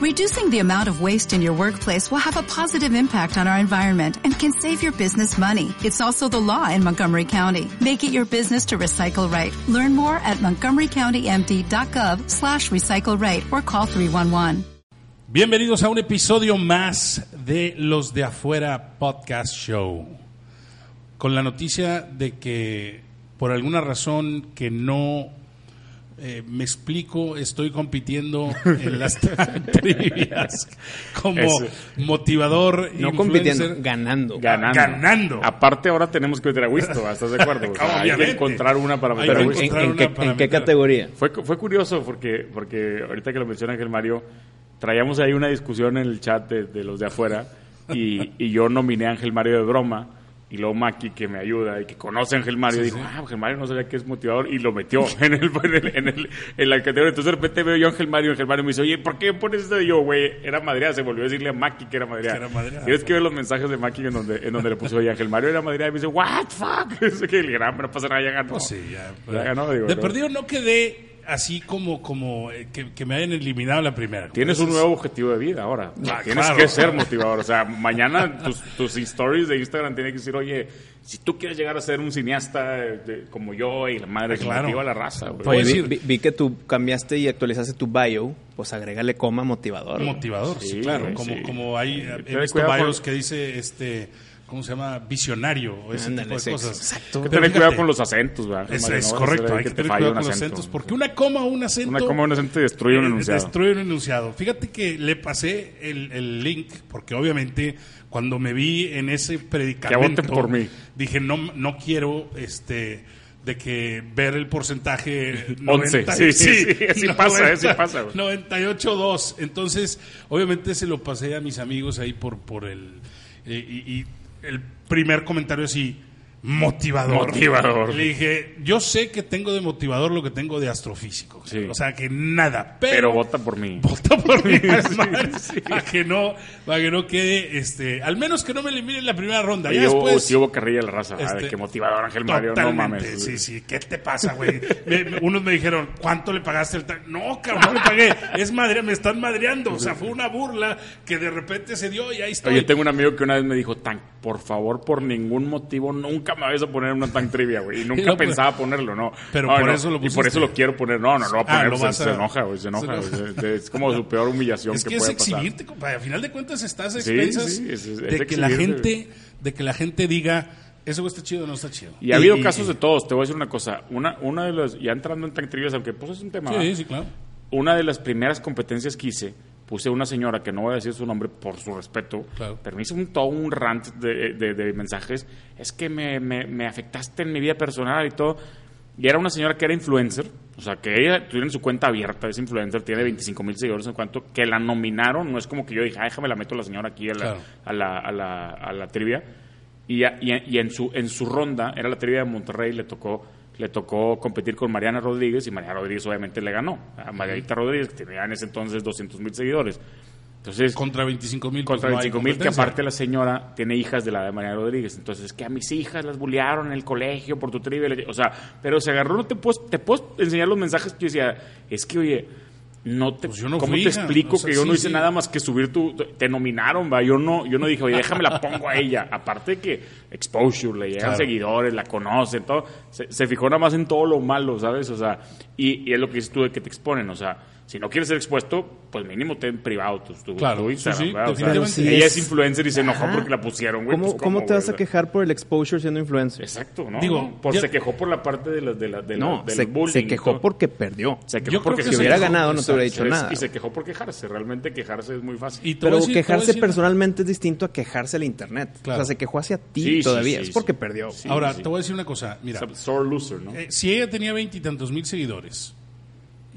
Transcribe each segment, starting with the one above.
Reducing the amount of waste in your workplace will have a positive impact on our environment and can save your business money. It's also the law in Montgomery County. Make it your business to recycle right. Learn more at montgomerycountymd.gov slash recycle right or call 311. Bienvenidos a un episodio más de Los de Afuera Podcast Show. Con la noticia de que por alguna razón que no eh, me explico, estoy compitiendo en las trivias como Eso. motivador. No influencer. compitiendo, ganando. Ganando. Ganando. Aparte, ahora tenemos que meter a Wisto, ¿estás de acuerdo? O sea, hay que encontrar una para meter a Wisto. ¿en, encontrar en una qué, en categoría? Fue, fue curioso porque, porque ahorita que lo menciona Ángel Mario, traíamos ahí una discusión en el chat de, de los de afuera y, y yo nominé a Ángel Mario de broma. Y luego Maki, que me ayuda y que conoce a Ángel Mario, dijo, ah, Ángel Mario no sabía que es motivador, y lo metió en, el, en, el, en, el- en la categoría. Entonces de repente veo yo a Ángel Mario, y Ángel Mario me dice, oye, ¿por qué pones esto? Y yo, güey, era madreada. Se volvió a decirle a Maki que era madreada. Era madreada, Tienes que ver los mensajes de Maki en donde, en donde le puso, oye, Ángel Mario era madreada. Y me dice, what, fuck. Es que dije, "Ah, no pasa nada, ya ganó. Pues sí, ya. Ya ganó, digo, de ¿no? perdido no quedé así como, como eh, que, que me hayan eliminado la primera. Tienes un nuevo objetivo de vida ahora. Ah, Tienes claro. que ser motivador. O sea, mañana tus, tus stories de Instagram tienen que decir, oye, si tú quieres llegar a ser un cineasta eh, de- como yo y la madre que Claro. motiva a la raza, Oye, vi, vi- vi que tú cambiaste y actualizaste tu bio, pues agrégale coma motivador. Motivador, sí, Sí, claro. como, como hay, he visto varios con- que dice, este, ¿cómo se llama? Visionario o ese Ándale, tipo de sí, cosas. exacto. Hay que tener cuidado con los acentos, ¿verdad? Es, No correcto, hay que te tener cuidado con los acento. acentos, porque una coma o un acento... Una coma o un acento destruye un eh, enunciado. Destruye un enunciado. Fíjate que le pasé el, el link, porque obviamente cuando me vi en ese predicamento... Que voten por mí. Dije, no, no quiero, este... De que ver el porcentaje 11, sí, sí, sí, así pasa, así pasa, güey. 98.2. Entonces, obviamente se lo pasé a mis amigos ahí por, por el. eh, y, y el primer comentario así. Motivador. Motivador. Le dije, yo sé que tengo de motivador lo que tengo de astrofísico. Sí. O sea, que nada. Pero, Pero vota por mí. vota por mí, madre, para que no, para que no quede, este, al menos que no me eliminen en la primera ronda. Después, sí hubo carrilla la raza. este, Ay, qué motivador, Ángel Mario. No mames. Sí, sí. ¿Qué te pasa, güey? Unos me dijeron, ¿cuánto le pagaste el tan? No, cabrón, no le pagué. Es madre, me están madreando. O sea, fue una burla que de repente se dio y ahí estoy. Oye, tengo un amigo que una vez me dijo, Tank, por favor, por ningún motivo, nunca me vayas a poner una Tank trivia, güey. Y nunca pues, pensaba ponerlo, ¿no. pero No, por no, eso lo Y por pusiste. eso lo quiero poner. No, no, no Ah, poner. lo se, vas a- se enoja, güey, se enoja. güey. Es, es como su peor humillación es que, que es puede pasar. exhibirte, compadre. Al final de cuentas estás a expensas sí, es- es- de es que la gente, de que la gente diga, eso está chido o no está chido. Y ha habido y- casos y- de todos. Te voy a decir una cosa. Una, una de las, ya entrando en Tank trivias, aunque pues es un tema. Sí, sí, claro. una de las primeras competencias que hice, puse una señora que no voy a decir su nombre por su respeto, Claro. pero me hizo un, todo un rant de, de- de mensajes. Es que me, me- me afectaste en mi vida personal y todo. Y era una señora que era influencer, o sea, que ella tiene su cuenta abierta, es influencer, tiene 25 mil seguidores en cuanto, que la nominaron, no es como que yo dije, ah, déjame la meto a la señora aquí a la, Claro. a la, a la, a la trivia. Y, y, y en, su, en su ronda, era la trivia de Monterrey, le tocó, le tocó competir con Mariana Rodríguez y Mariana Rodríguez obviamente le ganó. A Margarita Rodríguez, que tenía en ese entonces 200 mil seguidores. Entonces, Contra 25 mil. contra 25 mil, que aparte la señora tiene hijas de la de Mariana Rodríguez. Entonces, es que a mis hijas las bullearon en el colegio por tu trivia. O sea, pero se agarró, no te puedo, te puedo enseñar los mensajes que yo decía, es que, oye, no te, Pues yo no ¿cómo fui, te explico O sea, que yo no hice sí. nada más que subir tu, te nominaron, va? Yo no, yo no dije, oye, déjame la pongo a ella. Aparte de que exposure, le llegan Claro. seguidores, la conocen, todo. Se, se fijó nada más en todo lo malo, ¿sabes? O sea, y, y es lo que dices tú de que te exponen, o sea, si no quieres ser expuesto, pues mínimo ten privado tu, tu, Claro, tu sí, Instagram, sí, ¿verdad? O sea, definitivamente. ella es influencer y se enojó Ajá. porque la pusieron, güey. ¿Cómo, pues, cómo te vas a quejar por el exposure siendo influencer? Exacto, ¿no? Digo, No, por, se quejó por la parte de la, de la, de la- del se, bullying. se y quejó porque perdió. Se quejó Yo creo porque Si hubiera quejó, ganado no te hubiera dicho y nada. se quejó por quejarse. Realmente quejarse es muy fácil. Y Pero decir- quejarse decir- personalmente es distinto a quejarse al internet. Claro. O sea, se quejó hacia ti todavía. es porque perdió. Ahora, te voy a decir una cosa. Mira, sore loser, ¿no? eh, si ella tenía veintitantos mil seguidores,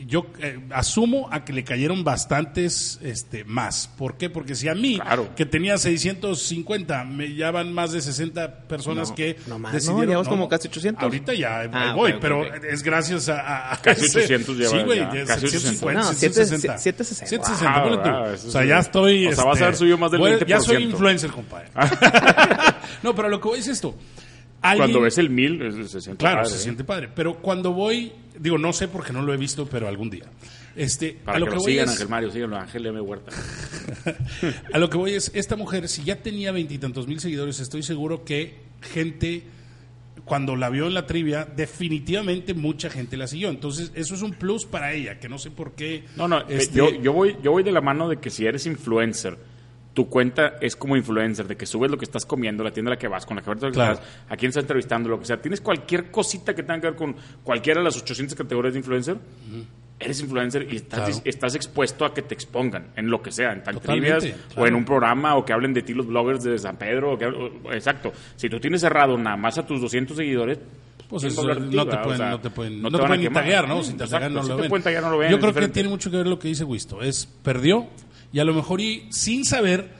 yo eh, asumo a que le cayeron bastantes este, más. ¿Por qué? Porque si a mí, Claro. que tenía 650, me ya van más de 60 personas No, que no más, decidieron... no, llevamos como casi 800. Ahorita ya Ah, voy, ok, ok, pero ok. es gracias a... a- Casi ese- 800 lleva Sí, güey, casi 750, No, 760. 760. 760, Wow, ponle tú. wow, eso O sea, ya estoy... o sea, vas a haber subido más del voy- Ya soy 20%. influencer, compadre. no, pero lo que voy es esto. Alguien- Cuando ves el mil, se siente Claro, padre, se ¿eh? siente padre. Pero cuando voy, digo, no sé porque no lo he visto, pero algún día. Este, Para a lo que, que, lo voy sigan, es, Ángel Mario, síganlo, Ángel M. Huerta. a lo que voy es, esta mujer, si ya tenía veintitantos mil seguidores, estoy seguro que gente, cuando la vio en la trivia, definitivamente mucha gente la siguió. Entonces, eso es un plus para ella, que no sé por qué. No, no, eh, este, yo, yo, voy, yo voy de la mano de que si eres influencer, tu cuenta es como influencer, de que subes lo que estás comiendo, la tienda a la que vas, con la que vas, Claro. a quién estás entrevistando, lo que sea. Tienes cualquier cosita que tenga que ver con cualquiera de las 800 categorías de influencer. Eres influencer y estás, Claro. estás expuesto a que te expongan en lo que sea, en tan trivias o en un programa o que hablen de ti los bloggers de San Pedro. o que- o- exacto. Si tú tienes cerrado nada más a tus 200 seguidores, Pues ¿quién eso, va a hablar de ti, no, te pueden, O sea, no te pueden, no te pueden taguear, ¿no? Si te Exacto, no si lo te ven. pueden taguear, no lo ven, Yo creo que tiene mucho que ver lo que dice Wisto. Es, perdió y a lo mejor y sin saber,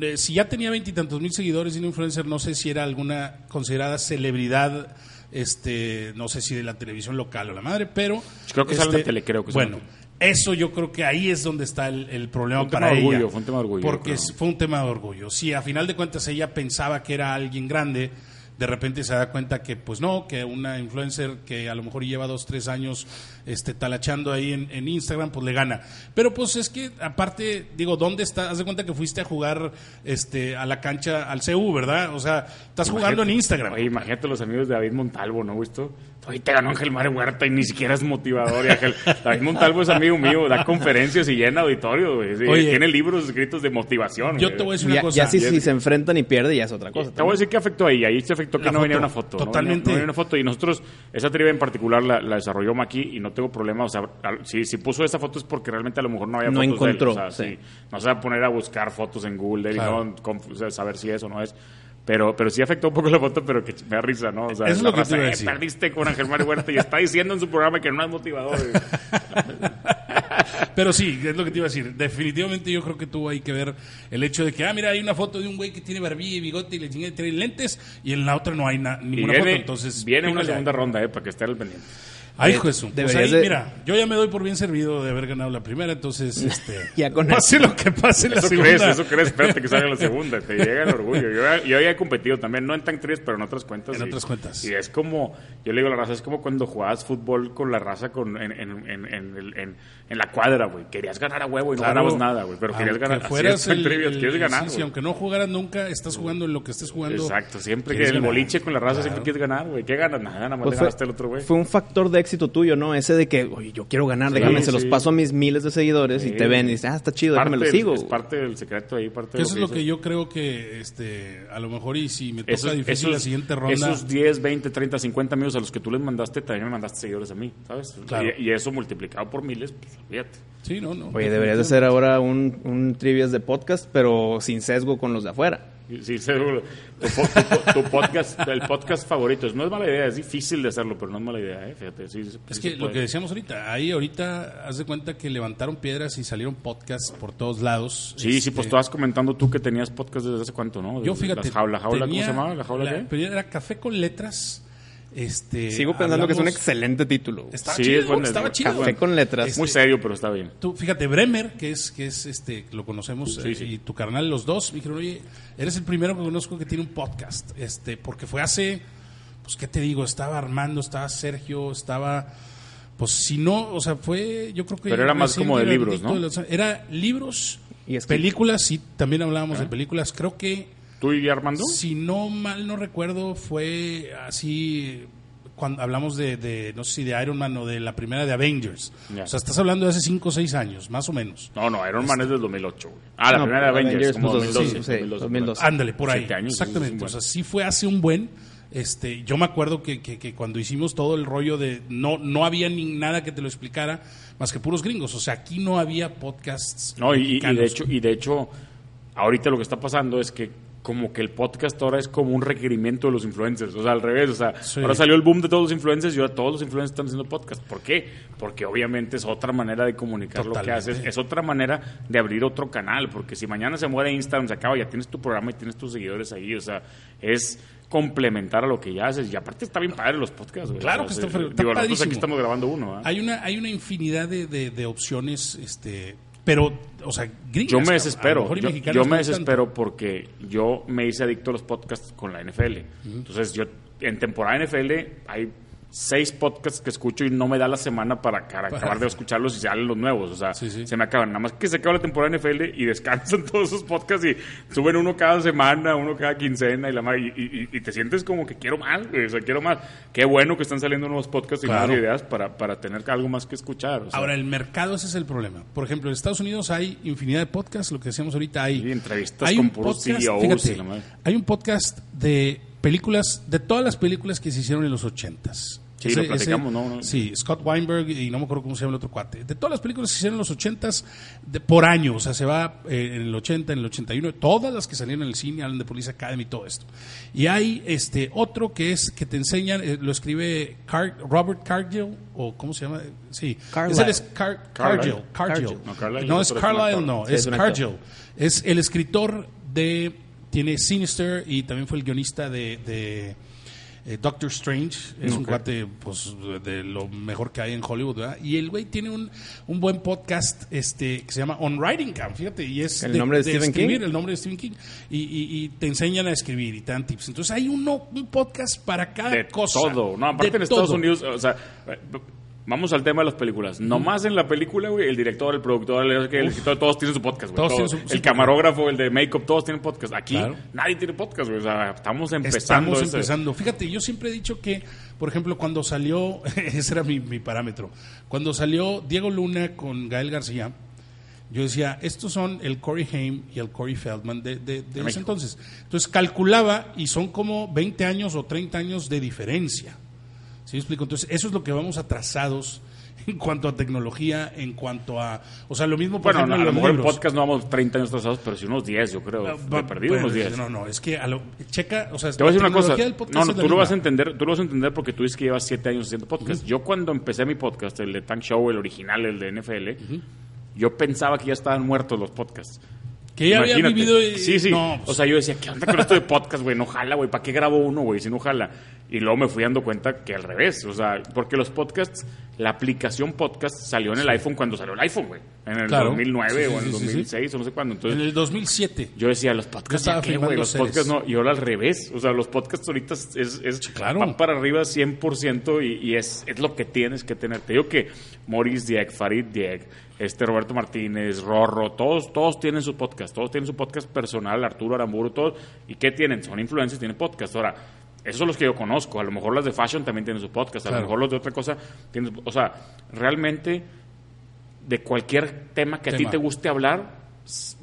eh, si ya tenía veintitantos mil seguidores y un influencer, no sé si era alguna considerada celebridad, este, no sé si de la televisión local o la madre, pero... Yo creo que sale en este, tele, creo que Bueno, eso yo creo que ahí es donde está el, el problema Fue un tema para orgullo, ella. fue un tema de orgullo, Porque es- fue un tema de orgullo. Si a final de cuentas ella pensaba que era alguien grande, de repente se da cuenta que pues no, que una influencer que a lo mejor lleva dos, tres años este, talachando ahí en, en Instagram, pues le gana. Pero pues es que aparte, digo, ¿dónde está? Haz de cuenta que fuiste a jugar este, a la cancha, al CU, ¿verdad? O sea, estás jugando en Instagram. Oye, imagínate los amigos de David Montalvo, ¿no, visto? Oye, te ganó Ángel Mario Huerta y ni siquiera es motivador. Y Ángel, David Montalvo es amigo mío, da conferencias y llena auditorio, güey. Sí, Oye. tiene libros escritos de motivación. Yo güey. te voy a decir una Ya, cosa. ya si, si se enfrentan y pierde, ya es otra cosa. Te voy a decir que afectó ahí. Ahí se afectó que La no venía una foto. ¿no? totalmente. No venía una foto. Y nosotros, esa trivia en particular la, la desarrolló Maki y no tengo problema. O sea, al- si, si puso esa foto es porque realmente a lo mejor no había No fotos encontró, de él. O sea, sí. sí. No se va a poner a buscar fotos en Google de él y no o sea, saber si es o no es. Pero, pero sí afectó un poco la foto, pero que me da risa, ¿no? O sea, es lo que te raza, iba a "Eh, decir". perdiste con Ángel Mario Huerta y está diciendo en su programa que no es motivador. Pero sí, es lo que te iba a decir. Definitivamente yo creo que tuvo ahí que ver el hecho de que, ah, mira, hay una foto de un güey que tiene barbilla y bigote y le y trae lentes y en la otra no hay na- y ninguna viene, foto. Entonces, viene una segunda ronda, ¿eh? Para que esté al pendiente. Ay, de su. Pues deberías ahí, de- mira, yo ya me doy por bien servido de haber ganado la primera, entonces, este, Ya con pase lo que pase en la Eso segunda. crees, eso crees, espérate que salga la segunda, te llega el orgullo. Yo, ya- yo ya he competido también, no en Tank 3, pero en otras cuentas. En y- otras cuentas. Y es como, yo le digo a la raza, es como cuando jugabas fútbol con la raza con, en, en, en, en, en- en la cuadra, güey. Querías ganar a huevo y no ganabas nada, güey, pero querías ganar. Fueras el- Trivias, el- quieres ganar, sí, aunque no jugaras nunca, estás jugando en lo que estés jugando. Exacto, siempre que el ganar. boliche con la raza siempre quieres ganar, güey. ¿Qué ganas? Nada, nada más Pues le ganaste al otro, güey. fue un factor de éxito tuyo, ¿no? Ese de que, oye, yo quiero ganar, déjame, se los sí. paso a mis miles de seguidores y Sí. te ven y dices, ah, está chido, déjame lo sigo. Es parte del secreto ahí, parte de eso es lo que yo creo que, este, a lo mejor y si me toca Esos, difícil esos- la siguiente ronda. esos 10, 20, 30, 50 amigos a los que tú les mandaste, también me mandaste seguidores a mí, ¿sabes? Claro. Y, y eso multiplicado por miles, pues olvídate. Sí, no, no. Oye, deberías de hacer ahora un, un trivias de podcast, pero sin sesgo con los de afuera. Sí, seguro. Tu, tu po- tu podcast, el podcast favorito. No es mala idea, es difícil de hacerlo, pero no es mala idea, ¿eh? Fíjate, sí, sí Es que lo que decíamos ahorita, ahí ahorita haz de cuenta que levantaron piedras y salieron podcasts por todos lados. Sí, sí, Este, pues estabas comentando tú que tenías podcast desde hace cuánto, ¿no? Yo fíjate. Las jaula, jaula, ¿cómo se llamaba? ¿La jaula la- qué? pero era Café con Letras. Este, Sigo pensando que es un excelente título. Estaba Sí, chido, es bueno, es estaba chido. Café con letras. Este, Muy serio, pero está bien. Tú, fíjate, Bremer, que es, que es este, lo conocemos, Sí, eh, sí. y tu carnal, los dos, me dijeron, oye, eres el primero que conozco que tiene un podcast, este, porque fue hace, pues, ¿qué te digo? Estaba Armando, estaba Sergio, estaba, pues, si no, o sea, fue, yo creo que... Pero era más como de libros, ¿no? de los- era libros, Y películas, sí, también hablábamos de películas, creo que... ¿Tú y Armando? Si no mal no recuerdo, fue así cuando hablamos de, de, no sé si de Iron Man o de la primera de Avengers. O sea, estás hablando de hace 5 o 6 años, más o menos. No, no, Iron Man es del 2008, güey. Ah, la No, primera de Avengers, Avengers, como pues, 2012. sí, sí, 2012, 2012. Ándale, por ahí. Años, Exactamente. O sea, sí fue hace un buen. Este, yo me acuerdo que, que, que cuando hicimos todo el rollo de no no había ni nada que te lo explicara más que puros gringos. O sea, aquí no había podcasts. No, y, de hecho, y de hecho, ahorita lo que está pasando es que como que el podcast ahora es como un requerimiento de los influencers, o sea, al revés, o sea, Sí. ahora salió el boom de todos los influencers y ahora todos los influencers están haciendo podcast. ¿Por qué? Porque obviamente es otra manera de comunicar lo que haces, es otra manera de abrir otro canal, porque si mañana se muere Instagram, se acaba, ya tienes tu programa y tienes tus seguidores ahí, o sea, es complementar a lo que ya haces y aparte está bien padre los podcasts, güey. Claro O sea, que está sí, está digo, padrísimo. aquí estamos grabando uno, ¿ah? Hay una, hay una infinidad de, de, de opciones, este, pero, o sea, gringas. Yo me desespero. Yo, no me tanto. desespero porque yo me hice adicto a los podcasts con la NFL. Entonces, yo en temporada NFL hay seis podcasts que escucho y no me da la semana para, para acabar de escucharlos y salen los nuevos. O sea, Sí, sí. se me acaban. Nada más que se acaba la temporada NFL y descansan todos esos podcasts y suben uno cada semana, uno cada quincena y la madre, y, y- y te sientes como que quiero más, o sea, quiero más. Qué bueno que están saliendo nuevos podcasts y Claro. nuevas ideas para, para tener algo más que escuchar. o sea. Ahora, el mercado, ese es el problema. Por ejemplo, en Estados Unidos hay infinidad de podcasts, lo que decíamos ahorita, hay, Sí, entrevistas hay con puros CEOs fíjate, y la madre. hay un podcast de películas, de todas las películas que se hicieron en los ochentas. Sí, lo platicamos, ¿no? No. Sí, Scott Weinberg y no me acuerdo cómo se llama el otro cuate. De todas las películas que se hicieron en los ochentas, de, por año, o sea, se va eh, en el 80, en el 81, todas las que salieron en el cine, hablan de Police Academy, todo esto. Y hay este otro que es, que te enseñan, eh, lo escribe Car- Robert Cargill, o ¿cómo se llama? Sí, Carlyle. es el es Car- Cargill. No, es actor. no, Sí, es es. Cargill. Es el escritor de, tiene Sinister y también fue el guionista de, de eh, Doctor Strange. Es un cuate pues, de lo mejor que hay en Hollywood, ¿verdad? Y el güey tiene un, un buen podcast este, que se llama On Writing Camp, fíjate, y es ¿El nombre de Stephen escribir, King? el nombre de Stephen King, y, y- y te enseñan a escribir y te dan tips. Entonces hay uno, un podcast para cada de cosa. todo. No, aparte en Estados todo. Unidos, o sea, vamos al tema de las películas. Nomás en la película, güey, el director, el productor, el, el escritor, todos tienen su podcast, güey. Todos tienen su- el camarógrafo, el de make-up, todos tienen podcast. Aquí Claro. nadie tiene podcast, güey. O sea, estamos empezando. Estamos ese- empezando. Fíjate, yo siempre he dicho que, por ejemplo, cuando salió, ese era mi, mi parámetro, cuando salió Diego Luna con Gael García, yo decía, estos son el Corey Haim y el Corey Feldman de, de, de ese México. entonces. Entonces calculaba y son como 20 años o 30 años de diferencia. ¿Sí me explico? Entonces, eso es lo que vamos atrasados en cuanto a tecnología, en cuanto a... O sea, lo mismo, por Bueno, ejemplo, a lo mejor en podcast no vamos 30 años atrasados, pero sí unos 10, yo creo. Ah, de perdido bueno, unos 10. No, no, es que a lo, checa, o sea, Te voy a decir una cosa. No, no, tú lo vas a entender, tú lo vas a entender porque tú dices que llevas siete años haciendo podcast. Yo cuando empecé mi podcast, el de Tank Show, el original, el de NFL, yo pensaba que ya estaban muertos los podcasts. Que ya había Imagínate. vivido. y- Sí, sí. No, o pues, sea, yo decía, ¿qué onda con esto de podcast, güey? No jala, güey. ¿Para qué grabo uno, güey? Si no jala. Y luego me fui dando cuenta que al revés. O sea, porque los podcasts, la aplicación podcast salió en el iPhone cuando salió el iPhone, güey. En el Claro. 2009 Sí, sí, o en el sí, sí, sí. 2006 o no sé cuándo. Entonces, en el 2007. yo decía, los podcasts, estaba ¿ya qué, güey? Los podcasts no. Y ahora al revés. O sea, los podcasts ahorita es- claro. van para arriba 100% y, y es, es lo que tienes que tener. Te digo que Maurice Dieck, Farid Dieck, este Roberto Martínez, Rorro, todos, todos tienen su podcast. Todos tienen su podcast personal, Arturo Aramburu, todos. ¿Y qué tienen? Son influencers, tienen podcast. Ahora, esos son los que yo conozco. A lo mejor las de fashion también tienen su podcast. A Claro. lo mejor los de otra cosa tienen... su- O sea, realmente de cualquier tema que a ti te guste hablar,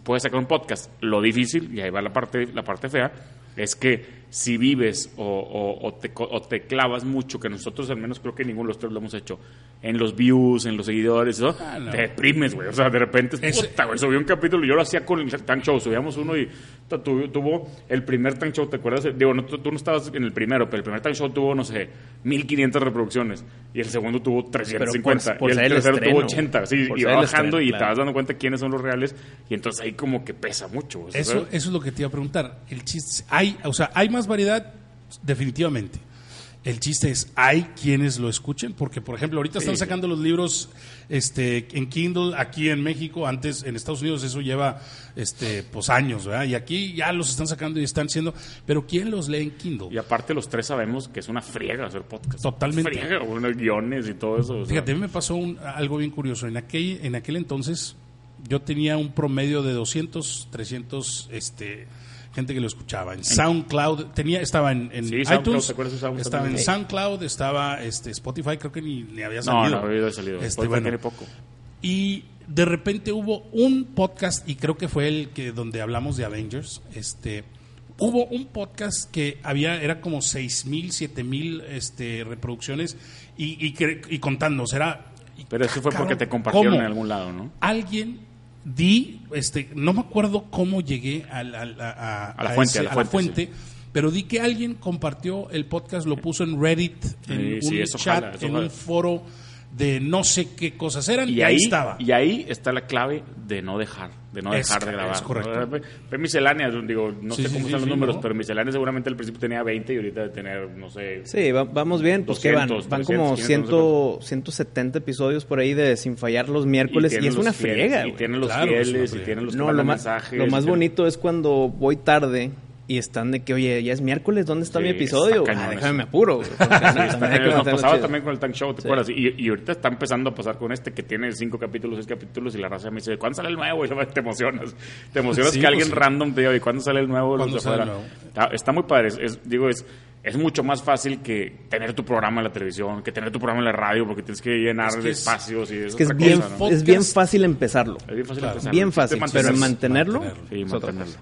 puedes sacar un podcast. Lo difícil, y ahí va la parte, la parte fea, es que si vives o, o- o te, o te clavas mucho, que nosotros al menos creo que ninguno de los tres lo hemos hecho, en los views, en los seguidores, ¿no? Ah, no. te deprimes, güey. O sea, de repente, Ese- puta, güey, subí un capítulo, yo lo hacía con el Tank Show, subíamos uno y tu- tu- tuvo el primer Tank Show, ¿te acuerdas? Digo, no, tú, tú no estabas en el primero, pero el primer Tank Show tuvo, no sé, 1500 reproducciones y el segundo tuvo 350 por y el tercero estreno, tuvo 80, sí, y va bajando estreno, y te vas dando cuenta quiénes son los reales y entonces ahí como que pesa mucho. Eso, ¿sabes? eso es lo que te iba a preguntar. El chiste, hay, o sea, hay más variedad, definitivamente. El chiste es, hay quienes lo escuchen, porque por ejemplo, ahorita están sacando los libros este, en Kindle aquí en México, antes en Estados Unidos eso lleva este, pues años, ¿verdad? Y aquí ya los están sacando y están siendo, pero ¿quién los lee en Kindle? Y aparte los tres sabemos que es una friega hacer podcast. Totalmente. Friega, unos guiones y todo eso. o sea. Fíjate, a mí me pasó un- algo bien curioso. En aquel, en aquel entonces yo tenía un promedio de 200, 300 este, gente que lo escuchaba. En SoundCloud, tenía, estaba en, en Sí, SoundCloud, iTunes, ¿te acuerdas de SoundCloud estaba en? SoundCloud, estaba este, Spotify, creo que ni, ni había No, salido. no había salido. Este, Spotify bueno, tiene poco. y de repente hubo un podcast, y creo que fue el que donde hablamos de Avengers, este hubo un podcast que había, era como seis mil, siete mil este, reproducciones y, y, que- y era- Pero eso fue porque te compartieron ¿cómo? en algún lado, ¿no? Alguien di, este, no me acuerdo cómo llegué a, A la fuente, a la fuente, pero di que alguien compartió el podcast, lo puso en Reddit, en Sí, un chat, en un foro de no sé qué cosas eran, Y ahí, estaba. y ahí está la clave de no dejar, de no Es dejar de grabar. es correcto. Ve- ve misceláneas, digo, no Sí, sé cómo sí, están los sí, números, ¿no? pero misceláneas seguramente al principio tenía 20 y ahorita debe tener, no sé, Sí, va- vamos bien, pues que van, 200, van como 300, 100, no sé 170 episodios por ahí de sin fallar los miércoles y, tienen es los una fieles, friega. Y tienen los Claro, fieles, y tienen los No, lo más, mensajes. lo y más bonito es cuando voy tarde y están de que, oye, ya es miércoles, ¿dónde está Sí, mi episodio? está Ah, eso. déjame me apuro. porque Sí, está- nos pasaba chido. también con el Tank Show, ¿te Sí. acuerdas? Y, y ahorita está empezando a pasar con este que tiene cinco capítulos, seis capítulos y la raza me dice, ¿cuándo sale el nuevo? Y luego te emocionas. Te emocionas Sí, que pues alguien sí. random te diga, ¿y cuándo sale el nuevo? ¿Cuándo sale el nuevo? Está, está muy padre. Es, es- digo, es, es mucho más fácil que tener tu programa en la televisión, que tener tu programa en la radio, porque tienes que llenar Es que de es- espacios y es, Es que es otra bien, cosa, ¿no? es bien fácil empezarlo. Es bien fácil Claro. empezar. Bien fácil, pero mantenerlo.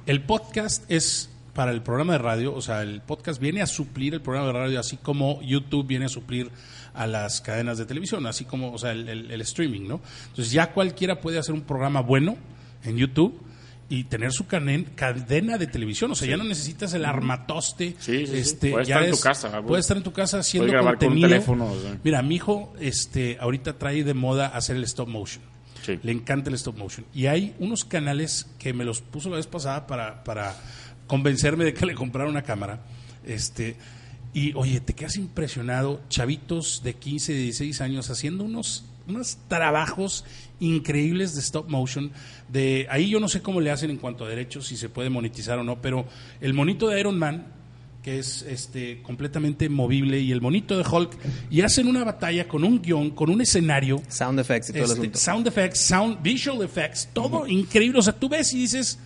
El podcast es para el programa de radio, o sea, el podcast viene a suplir el programa de radio, así como YouTube viene a suplir a las cadenas de televisión, así como, o sea, el, el- el streaming, ¿no? Entonces ya cualquiera puede hacer un programa bueno en YouTube y tener su cadena de televisión, o sea, ya no necesitas el armatoste. Sí, este, Puedes ya estar en tu casa. Puedes estar en tu casa haciendo grabar con contenido. teléfono, o sea. Mira, mi hijo, este, ahorita trae de moda hacer el stop motion. Sí. Le encanta el stop motion. Y hay unos canales que me los puso la vez pasada para, para convencerme de que le comprara una cámara. Este, y oye, te quedas impresionado, chavitos de 15, 16 años haciendo unos, unos trabajos increíbles de stop motion. De, ahí yo no sé cómo le hacen en cuanto a derechos, si se puede monetizar o no, pero el monito de Iron Man, que es este completamente movible, y el monito de Hulk, y hacen una batalla con un guion, con un escenario, Sound effects y todo el este, asunto. sound effects, sound, visual effects, todo increíble. O sea, tú ves y dices,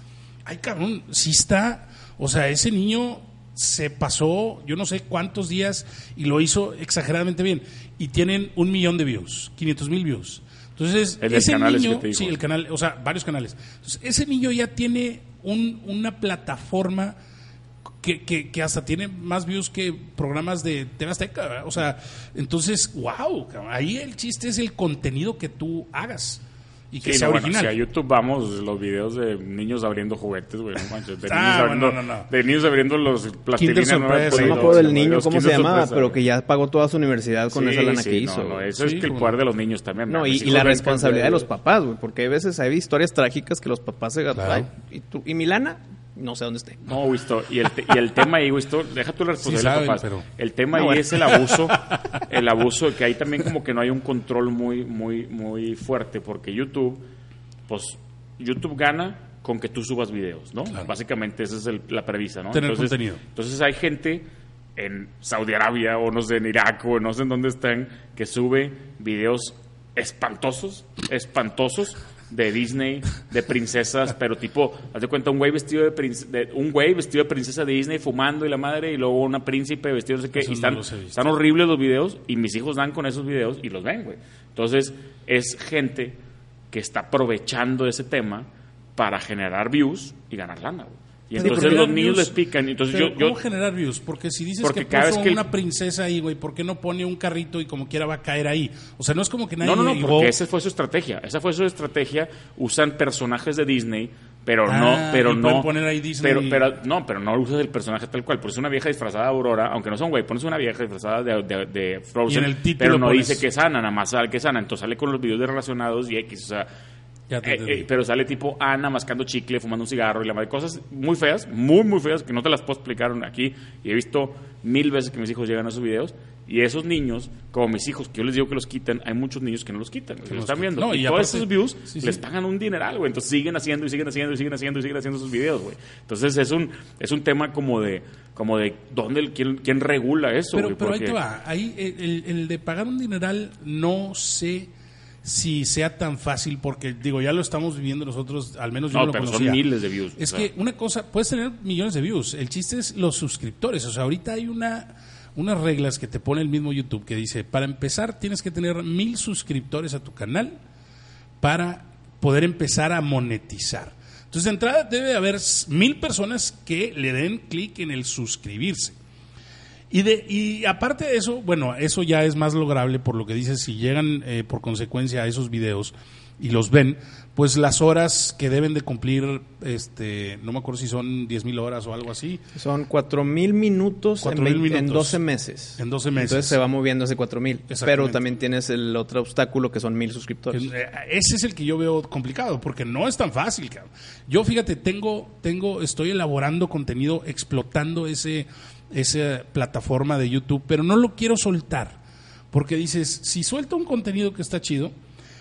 ay cabrón, sí está. O sea, ese niño se pasó yo no sé cuántos días y lo hizo exageradamente bien. Y tienen un millón de views, 500 mil views. Entonces, El ese niño, que sí, el canal, o sea, varios canales. Entonces, ese niño ya tiene un- una plataforma que, que, que hasta tiene más views que programas de TV Azteca. O sea, entonces, wow, ahí el chiste es el contenido que tú hagas y que Sí, sea no, bueno, original. si a YouTube vamos, los videos de niños abriendo juguetes, güey, no manches. De, Ah, niños, abriendo, no, no. de niños abriendo los plastilina. Kinder nueva, Sorpresa. pues, no me acuerdo del niño, cómo se llamaba, Sorpresa, pero que ya pagó toda su universidad con Sí, esa lana sí, que hizo. eso Sí, es que el poder no. de los niños también. No, y, la responsabilidad de los papás, güey, porque hay veces hay historias trágicas que los papás se Claro. ay, y, tú- y mi lana, no sé dónde esté. No, Wisto, y el, te- y el tema ahí, Wisto, deja la responsabilidad saben, de papás. pero- El tema No, ahí bueno. es el abuso, el abuso, que ahí también como que no hay un control muy, muy, muy fuerte, porque YouTube, pues, YouTube gana con que tú subas videos, ¿no? Claro. Básicamente esa es el- la premisa, ¿no? Tener entonces, contenido. Entonces hay gente en Saudi Arabia o no sé, en Irak o no sé en dónde están, que sube videos espantosos, espantosos de Disney, de princesas, pero tipo, haz de cuenta un güey vestido de, de- un güey vestido de princesa de Disney fumando y la madre y luego una príncipe vestido no sé qué, Eso y están, están horribles los videos y mis hijos dan con esos videos y los ven, güey. Entonces, es gente que está aprovechando ese tema para generar views y ganar lana, güey. Y Pero entonces los niños views- les pican. Entonces pero yo, yo, ¿Cómo generar views? Porque si dices Porque que cada puso vez que- una princesa ahí, güey, ¿por qué no pone un carrito y como quiera va a caer ahí? O sea, no es como que nadie No, no, no, llegó- porque esa fue su estrategia. Esa fue su estrategia. Usan personajes de Disney, pero Ah, no, pero no. poner ahí Disney. Pero, pero, no, pero no usas el personaje tal cual. Por eso una vieja disfrazada de Aurora, aunque no son güey, pones una vieja disfrazada de, de, de Frozen, Y en el título pero no pones- dice que es Ana, nada más sale que es Ana. Entonces sale con los videos de relacionados y X, o sea. Ya te eh, eh, pero sale tipo Ana mascando chicle, fumando un cigarro y la madre cosas muy feas, muy, muy feas, que no te las puedo explicar aquí. Y he visto mil veces que mis hijos llegan a esos videos. Y esos niños, como mis hijos, que yo les digo que los quitan, hay muchos niños que no los quitan, que los están viendo. No, y, y todos esos views sí, sí. les pagan un dineral, güey. Entonces siguen haciendo y siguen haciendo y siguen haciendo y siguen haciendo sus videos, güey. Entonces es un, es un tema como de, como de dónde, quién, quién regula eso, Pero, pero ahí te va. Ahí el, el- el de pagar un dineral no sé si sea tan fácil porque digo ya lo estamos viviendo nosotros al menos yo No, lo pero son miles de views, es o sea. que una cosa puedes tener millones de views el chiste es los suscriptores o sea ahorita hay una unas reglas que te pone el mismo YouTube que dice para empezar tienes que tener mil suscriptores a tu canal para poder empezar a monetizar. Entonces de entrada debe haber mil personas que le den clic en el suscribirse y, de, y aparte de eso, bueno, eso ya es más lograble por lo que dices, si llegan eh, por consecuencia a esos videos y los ven, pues las horas que deben de cumplir, este, no me acuerdo si son 10 mil horas o algo así, Son cuatro mil minutos, en 4,000 vein- en minutos. 12 meses. En 12 meses. Entonces se va moviendo ese cuatro mil. Exactamente. Pero también tienes el otro obstáculo que son mil suscriptores. eh, ese es el que yo veo complicado, porque no es tan fácil, cabrón. Yo, fíjate, tengo, tengo, estoy elaborando contenido, explotando ese, esa plataforma de YouTube, pero no lo quiero soltar. Porque dices, si suelto un contenido que está chido,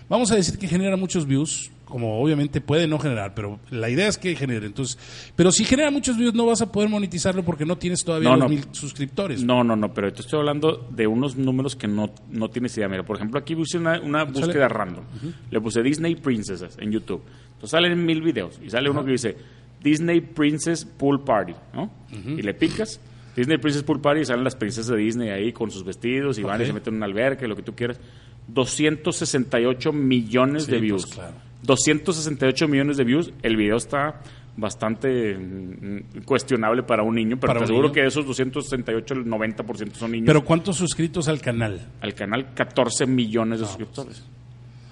vamos a decir que genera muchos views, como obviamente puede no generar, pero la idea es que genere. Entonces, pero si genera muchos videos no vas a poder monetizarlo porque no tienes todavía No, los no. mil suscriptores. No, no, no, pero te estoy hablando de unos números que no, no tienes idea. Mira, por ejemplo, aquí puse una, una búsqueda random. Le puse Disney Princesses en YouTube. Entonces salen mil videos y sale uno que dice Disney Princess Pool Party, ¿no? Y le picas. Disney Princess Pool Party y salen las princesas de Disney ahí con sus vestidos y van y se meten en una alberca, lo que tú quieras. 268 millones Sí, de pues, views. claro. 268 millones de views. El video está bastante mm, cuestionable para un niño, pero te niño. que de esos 268, el 90% son niños. Pero ¿cuántos suscritos al canal? al canal 14 millones de suscriptores.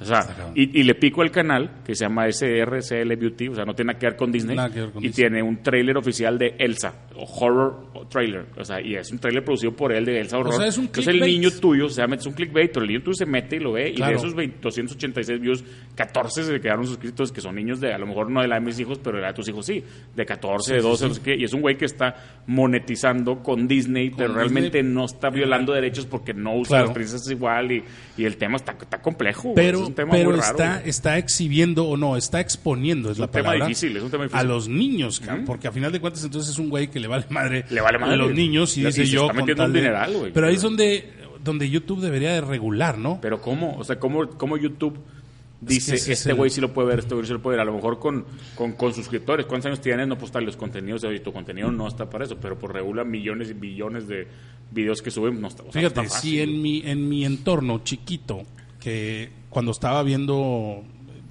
O sea, y, y le pico al canal que se llama SRCL Beauty, o sea, no tiene nada que ver con Disney. Nada que ver con y Disney. tiene un tráiler oficial de Elsa, o horror trailer. O sea, y es un tráiler producido por él de Elsa Horror. sea, es un Entonces el niño tuyo, o sea, es un clickbait, pero el niño tuyo se mete y lo ve, y de esos 20 286 views, 14 se quedaron suscritos, que son niños de, a lo mejor no de la de mis hijos, pero de la de tus hijos sí, de 14, de 12, no sé qué, y es un güey que está monetizando con Disney, pero realmente no está violando derechos porque no usa Claro. las princesas igual y, y el tema está, está complejo. Pero, un tema pero muy raro. está, güey. está exhibiendo o no, está exponiendo, es, la un tema palabra, difícil, es un tema a difícil. los niños, cabrón, porque a final de cuentas entonces es un güey que le vale madre, Le vale madre. a los niños y dice yo está metiendo un dineral, güey. Pero ahí es donde, donde YouTube debería de regular, ¿no? Pero ¿cómo? O sea, ¿cómo, cómo YouTube dice, es este el- güey sí lo puede ver, este güey sí lo puede ver? A lo mejor con, con, con suscriptores. ¿Cuántos años tienes? No, pues tal, los contenidos, oye, tu contenido no está para eso, pero por regula millones y billones de videos que suben, no está, o sea, Fíjate, está fácil. si en mi, en mi entorno chiquito, que cuando estaba viendo,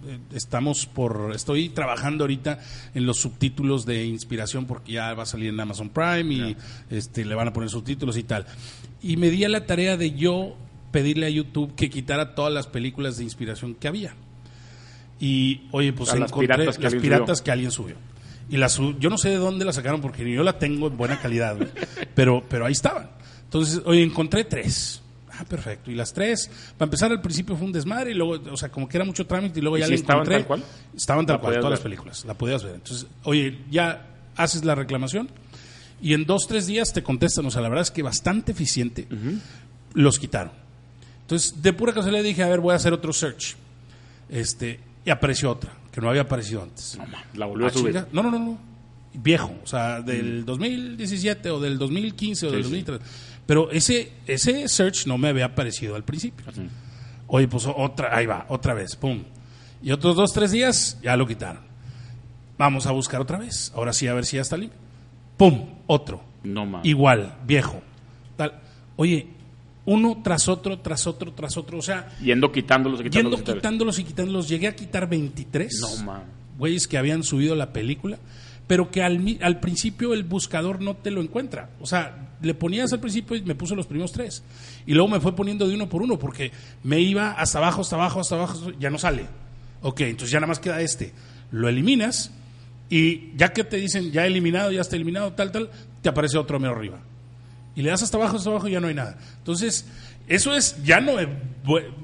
eh, estamos por, estoy trabajando ahorita en los subtítulos de inspiración porque ya va a salir en Amazon Prime y este, le van a poner subtítulos y tal. Y me di a la tarea de yo pedirle a YouTube que quitara todas las películas de inspiración que había. Y, oye, pues encontré piratas que las alguien piratas subió. que alguien subió. Y las yo no sé de dónde las sacaron porque ni yo la tengo en buena calidad, pero, pero ahí estaban. Entonces, oye, encontré tres. Ah, perfecto. Y las tres, para empezar al principio fue un desmadre y luego, o sea, como que era mucho trámite y luego ¿Y ya si la estaban encontré. tal cual? Estaban tal La cual, todas las películas. La podías ver. Entonces, oye, ya haces la reclamación y en dos, tres días te contestan. O sea, la verdad es que bastante eficiente. Los quitaron. Entonces, de pura casualidad dije, a ver, voy a hacer otro search. Este, y apareció otra, que no había aparecido antes. No, la volvió Ah, a subir. chinga. No, no, no, no. Viejo, o sea, del 2017 o del 2015 o del Mm. Sí, sí. 2003. Pero ese, ese search no me había aparecido al principio. Sí. Oye, pues otra, ahí va, otra vez, pum. Y otros dos, tres días, ya lo quitaron. Vamos a buscar otra vez. Ahora sí, a ver si ya está limpio. Pum, otro. No más. Igual, viejo. Tal. Oye, uno tras otro, tras otro, tras otro. O sea, Yendo quitándolos y yendo quitándolos. y tal. quitándolos y quitándolos. Llegué a quitar 23 No, ma. güeyes que habían subido la película, pero que al, al principio el buscador no te lo encuentra. O sea, le ponías al principio y me puso los primeros tres. Y luego me fue poniendo de uno por uno, porque me iba hasta abajo, hasta abajo, hasta abajo, ya no sale. Ok, entonces ya nada más queda este. Lo eliminas y ya que te dicen ya eliminado, ya está eliminado, tal, tal, te aparece otro mero arriba. Y le das hasta abajo, hasta abajo y ya no hay nada. Entonces, eso es, ya no he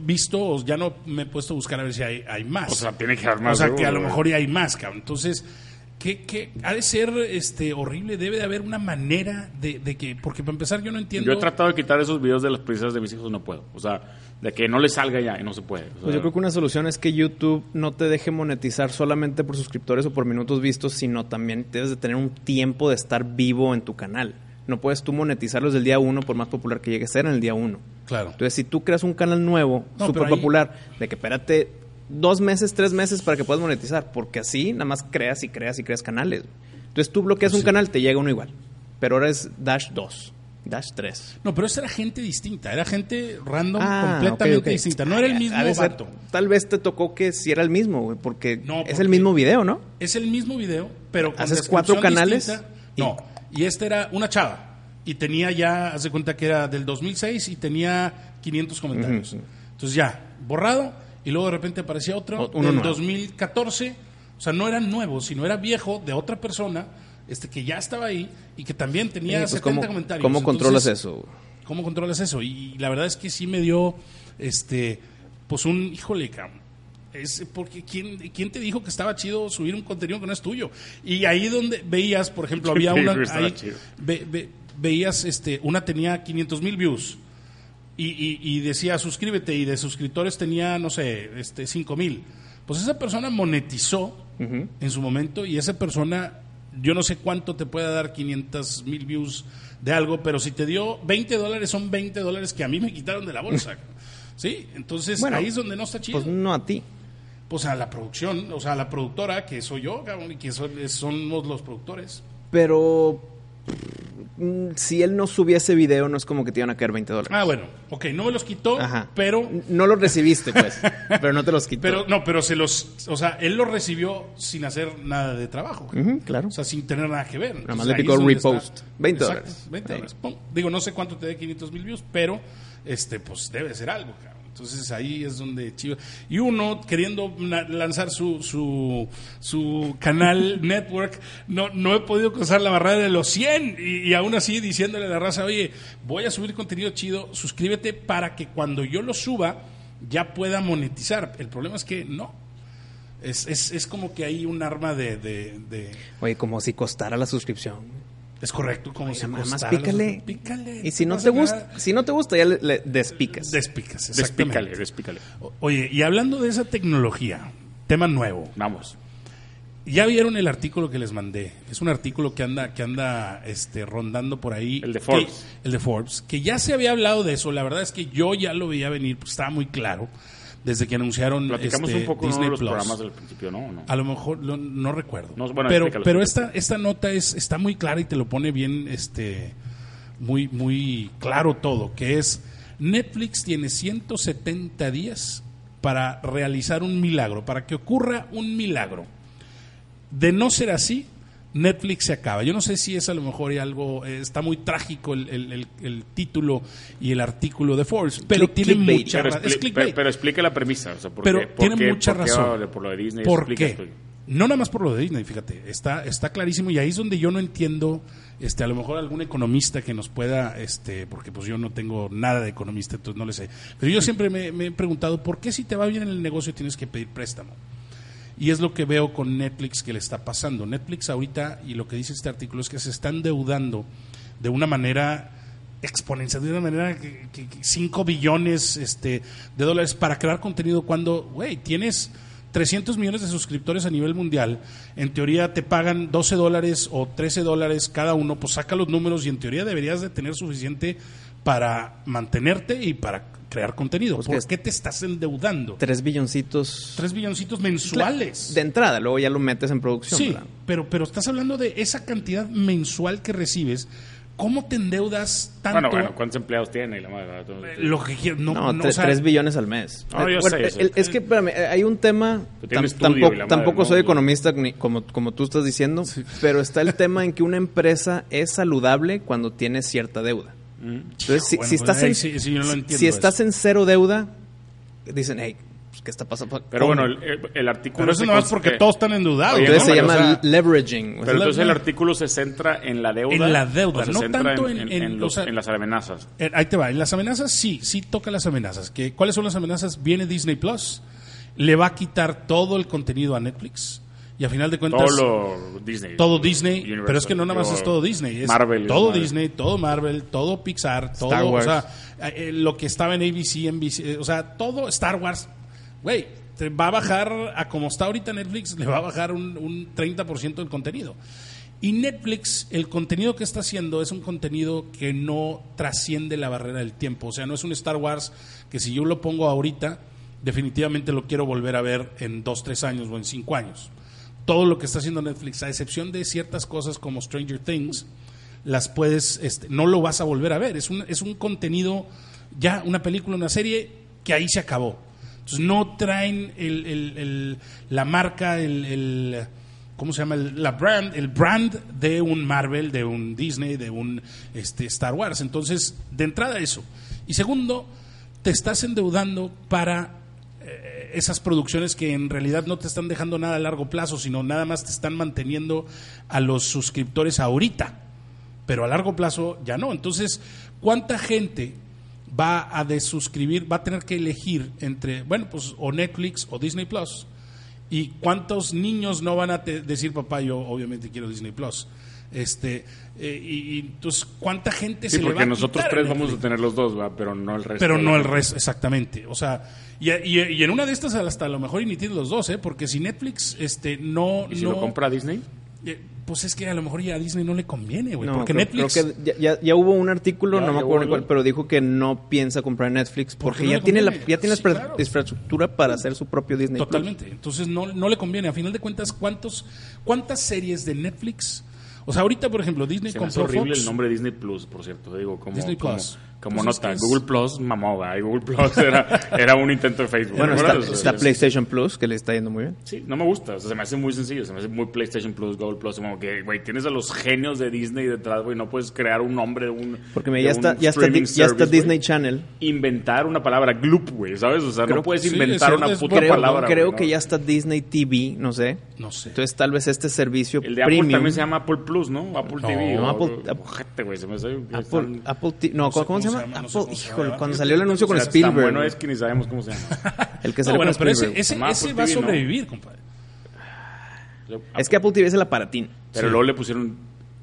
visto, ya no me he puesto a buscar a ver si hay, hay más. O sea, tiene que haber más. O sea, que a lo mejor ya hay más, cabrón. Entonces, ¿qué, qué ha de ser este, horrible? Debe de haber una manera de, de que, porque para empezar yo no entiendo. Yo he tratado de quitar esos videos de las princesas de mis hijos, no puedo. O sea, de que no les salga ya y no se puede. O sea, Pues yo creo que una solución es que YouTube no te deje monetizar solamente por suscriptores o por minutos vistos, sino también debes de tener un tiempo de estar vivo en tu canal. No puedes tú monetizarlos del día uno, por más popular que llegue a ser en el día uno. Claro. Entonces, si tú creas un canal nuevo, No, súper ahí- popular, de que espérate dos meses, tres meses para que puedas monetizar, porque así nada más creas y creas y creas canales. Entonces tú bloqueas un canal, te llega uno igual. Pero ahora es Dash 2, Dash 3. No, pero esa era gente distinta, era gente random Ah, completamente distinta. No era el Ha mismo vato. Tal vez te tocó que si era el mismo, güey, porque No, es el mismo video, ¿no? Es el mismo video, pero con ¿Haces cuatro canales? distinta. Y- No, y este era una chava. Y tenía ya, haz de cuenta que era del 2006 y tenía 500 comentarios. Entonces ya, borrado, y luego de repente aparecía otro del nuevo. 2014. O sea, no era nuevo, sino era viejo de otra persona este que ya estaba ahí y que también tenía Sí, pues, 70 ¿cómo, comentarios. ¿Cómo controlas eso? ¿Cómo controlas eso? Y la verdad es que sí me dio, este, pues un, híjole, cabrón. Es porque ¿quién, ¿quién te dijo que estaba chido subir un contenido que no es tuyo? Y ahí donde veías, por ejemplo, había ¿Quién te una, ahí ve- ve- veías, este, una tenía 500 mil views y, y- y decía suscríbete y de suscriptores tenía, no sé, este, 5 mil. Pues esa persona monetizó en su momento y esa persona, yo no sé cuánto te puede dar 500 mil views de algo, pero si te dio 20 dólares, son 20 dólares que a mí me quitaron de la bolsa. ¿Sí? Entonces Bueno, ahí es donde no está chido. Pues no a ti. Pues a la producción, o sea, a la productora, que soy yo, cabrón, y que son- somos los productores. Pero si él no subiese video, no es como que te iban a caer 20 dólares. Ah, bueno, ok, no me los quitó, Ajá. pero No los recibiste, pues. pero no te los quitó. Pero no, pero se los, o sea, él los recibió sin hacer nada de trabajo. Claro. O sea, sin tener nada que ver. Nada más le picó repost. está. 20 Exacto, dólares. 20 Ahí. dólares. Pum. Digo, no sé cuánto te dé 500 mil views, pero este, pues debe ser algo, cabrón. Entonces ahí es donde chido. Y uno queriendo lanzar su, su, su canal network, no, no he podido cruzar la barrera de los 100 y, y aún así diciéndole a la raza, oye, voy a subir contenido chido, suscríbete para que cuando yo lo suba ya pueda monetizar. El problema es que no. Es, es, es como que hay un arma de, de- Oye, como si costara la suscripción. Es correcto, como Oye, si nada más pícale. Pícale. Y si no, te gusta, si no te gusta, ya le, le despicas. Despicas, exactamente. Despícale, despícale. O- Oye, y hablando de esa tecnología, tema nuevo. Vamos. Ya vieron el artículo que les mandé. Es un artículo que anda, que anda este, rondando por ahí. El de Que- Forbes. el de Forbes. Que ya se había hablado de eso. La verdad es que yo ya lo veía venir, pues estaba muy claro. Desde que anunciaron Platicamos este, un poco. Disney los Plus. programas del principio, ¿no? A lo mejor lo- no recuerdo. No, bueno, pero pero esta, esta nota es, está muy clara y te lo pone bien este muy, muy claro todo, que es Netflix tiene 170 días para realizar un milagro, para que ocurra un milagro. De no ser así, Netflix se acaba. Yo no sé si es a lo mejor y algo, eh, está muy trágico el, el- el- el título y el artículo de Forbes, pero Click- tiene clickbait. mucha Pero, ra- es expli- clickbait. pero, pero explica la premisa. O sea, ¿por Pero qué- por tiene qué- mucha por razón. por lo de Disney. ¿Por explica qué? No nada más por lo de Disney, fíjate, está, está clarísimo y ahí es donde yo no entiendo, este, a lo mejor algún economista que nos pueda, este, porque pues yo no tengo nada de economista, entonces no le sé. Pero yo siempre me, me he preguntado, ¿por qué si te va bien en el negocio tienes que pedir préstamo? Y es lo que veo con Netflix que le está pasando. Netflix ahorita, y lo que dice este artículo, es que se está endeudando de una manera exponencial, de una manera que, 5 billones este, de dólares para crear contenido cuando, güey, tienes 300 millones de suscriptores a nivel mundial, en teoría te pagan 12 dólares o 13 dólares cada uno, pues saca los números y en teoría deberías de tener suficiente para mantenerte y para crear contenido. Pues ¿Por qué te estás endeudando? Tres billoncitos. Tres billoncitos mensuales. De entrada, luego ya lo metes en producción. Sí, ¿verdad? pero, pero estás hablando de esa cantidad mensual que recibes. ¿Cómo te endeudas tanto? Bueno, bueno, ¿cuántos empleados tiene? Eh, Lo que quieras. No, No, no, tre- o sea, tres billones al mes. No, Eh, yo bueno, sé, Es que, espérame, eh, hay un tema, tam- tampoco, madre, tampoco ¿no? soy economista ni- como, como tú estás diciendo, pero está el tema en que una empresa es saludable cuando tiene cierta deuda. Entonces, si, bueno, si pues estás, ahí en, sí- sí yo no lo entiendo si estás eso. en cero deuda, dicen, hey, pues, ¿qué está pasando? Pero ¿Cómo? bueno, el, el- artículo... Pero eso no es porque eh, todos están endeudados. Oye, Entonces ¿no? se O llama sea, leveraging. Pero entonces el artículo se centra en la deuda. En la deuda, o se no centra tanto en, en- en- los- o sea- en las amenazas. Eh, ahí te va. En las amenazas, sí, sí toca las amenazas. Que, ¿Cuáles son las amenazas? Viene Disney Plus, le va a quitar todo el contenido a Netflix. Y a final de cuentas, Todo Disney. todo Disney, Universal, pero es que no nada más es todo Disney, es Marvel. todo. Disney, todo Marvel, todo Pixar, todo, Star Wars. o sea, eh, eh, lo que estaba en ABC, NBC, eh, o sea, todo Star Wars, güey, te va a bajar a como está ahorita Netflix, le va a bajar un, un 30% del contenido. Y Netflix, el contenido que está haciendo es un contenido que no trasciende la barrera del tiempo. O sea, no es un Star Wars que si yo lo pongo ahorita, definitivamente lo quiero volver a ver en dos, tres años o en cinco años. Todo lo que está haciendo Netflix, a excepción de ciertas cosas como Stranger Things, las puedes, este, no lo vas a volver a ver. Es un, es un contenido, ya una película, una serie, que ahí se acabó. Entonces no traen el, el- la marca, el, ¿cómo se llama? La brand, el brand de un Marvel, de un Disney, de un este, Star Wars. Entonces, de entrada eso. Y segundo, te estás endeudando para esas producciones que en realidad no te están dejando nada a largo plazo, sino nada más te están manteniendo a los suscriptores ahorita, pero a largo plazo ya no. Entonces, ¿cuánta gente va a desuscribir, va a tener que elegir entre, bueno, pues o Netflix o Disney Plus? ¿Y cuántos niños no van a decir, papá, yo obviamente quiero Disney Plus? Este, eh, y, y entonces, ¿cuánta gente Sí, se le va porque a nosotros quitar tres vamos a tener los dos, ¿va? pero no el resto. Pero no el resto, exactamente. O sea, y, y- y en una de estas hasta a lo mejor y ni tienes los dos, ¿eh? Porque si Netflix este, no... ¿Y si no lo compra Disney? eh, pues es que a lo mejor ya a Disney no le conviene, güey. No, porque creo, Netflix... creo que ya, ya- ya hubo un artículo, Ya, no me acuerdo cuál, pero dijo que no piensa comprar Netflix ¿Por qué porque no ya tiene la, ya tiene Sí, la claro. infraestructura para hacer su propio Disney. Plus. Totalmente. Entonces no, no le conviene. A final de cuentas, ¿cuántos, ¿cuántas series de Netflix? O sea, ahorita, por ejemplo, Disney Se me hace compró horrible Fox. el nombre Disney Plus, por cierto. Digo, como, Disney como, Plus. Como Pues es nota. Google Plus mamó. Y Google Plus era, era un intento de Facebook. Bueno, ¿te está, está PlayStation Plus, que le está yendo muy bien. Sí, no me gusta. O sea, se me hace muy sencillo. Se me hace muy PlayStation Plus, Google Plus. Como que, güey, tienes a los genios de Disney detrás, güey. No puedes crear un nombre de un. Porque me- de ya un está, ya está, Di- ya está service. Disney Channel. Inventar una palabra, gloop, güey, ¿sabes? O sea, Creo- no puedes inventar una puta bueno, palabra. creo que ¿no? ya está Disney TV, no sé. No sé. Entonces tal vez este servicio El de Apple premium. también se llama Apple Plus, ¿no? Apple No, TV. no, Apple- güey, se me hace Apple, Apple no, ¿cómo, se llama? no sé Apple, cómo se híjole, llama. cuando salió el anuncio con O sea, Spielberg. Tan bueno es que ni sabemos cómo se llama. El que No, salió bueno, con pero ese, Spielberg. ese, Llama ese Apple va a ¿no? sobrevivir, compadre. Es que Apple TV es el aparatín. Pero Sí. luego le pusieron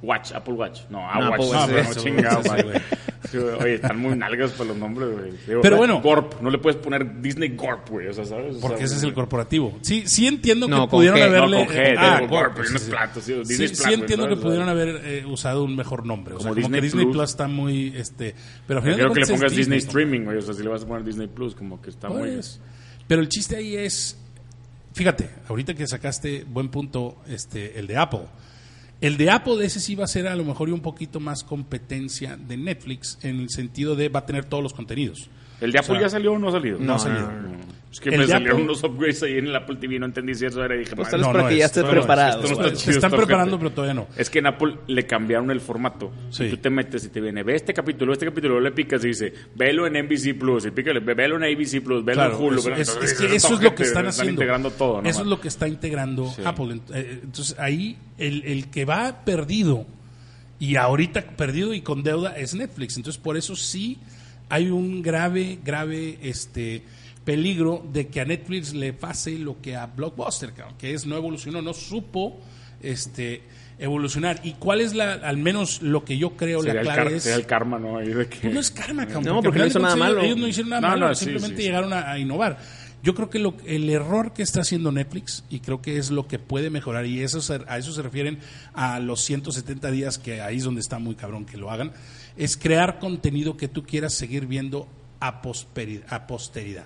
Watch, Apple Watch. No, No, Apple Apple Watch. Watch, No, sí. pero chingado, sí. Oye, están muy nalgas para los nombres, güey. Digo, Pero bueno. Corp, no le puedes poner Disney Corp, güey. O sea, ¿sabes? O Porque sea, ese es el corporativo. Sí, sí entiendo No, que pudieron G, haberle... no, con G, ah, digo, Corp, Corp, y sí, unos sí. platos, sí, Sí, Disney sí entiendo que pudieron haber eh, usado un mejor nombre. O sea, Como como que Disney Plus. Plus está muy... este Pero al final Creo que le pongas Disney. Streaming, güey. O sea, si le vas a poner Disney Plus, como que está muy. Pues, Pero el chiste ahí es, fíjate, ahorita que sacaste buen punto, este, el de Apple. El de Apple ese sí va a ser a lo mejor un poquito más competencia de Netflix en el sentido de va a tener todos los contenidos. ¿El de Apple O sea, ya salió o no ha salido? no ha salido. Es que El me salieron Apple- unos upgrades ahí en el Apple TV, no entendí si eso era y dije, Pues madre, tal vez No, para no que es, ya estés no preparado. esto no está Se están está preparando, pero todavía no. Es que en Apple le cambiaron el formato. Sí. Y tú te metes y te viene, ve este capítulo, este capítulo, le picas y dice, velo en NBC Plus, y pícale, ve- velo en ABC Plus, velo Claro, en Hulu. eso, velo- es, es que eso es lo que están están haciendo. integrando todo, ¿no? Eso es lo que está integrando Sí. Apple. Eh, Entonces ahí el, el que va perdido y ahorita perdido y con deuda es Netflix. Entonces por eso sí hay un grave, grave este peligro de que a Netflix le pase lo que a Blockbuster, que es no evolucionó, no supo este evolucionar. ¿Y cuál es la, al menos lo que yo creo, Sería la clave es... sería el karma, ¿no? Ahí de que... No es karma, cabrón. No, al porque no hizo nada malo. Ellos, no hicieron nada No, malo, no, simplemente sí, sí. llegaron a, a innovar. Yo creo que lo, el error que está haciendo Netflix, y creo que es lo que puede mejorar, y eso se- a eso se refieren a los 170 días, que ahí es donde está muy cabrón que lo hagan, es crear contenido que tú quieras seguir viendo a, a posteridad.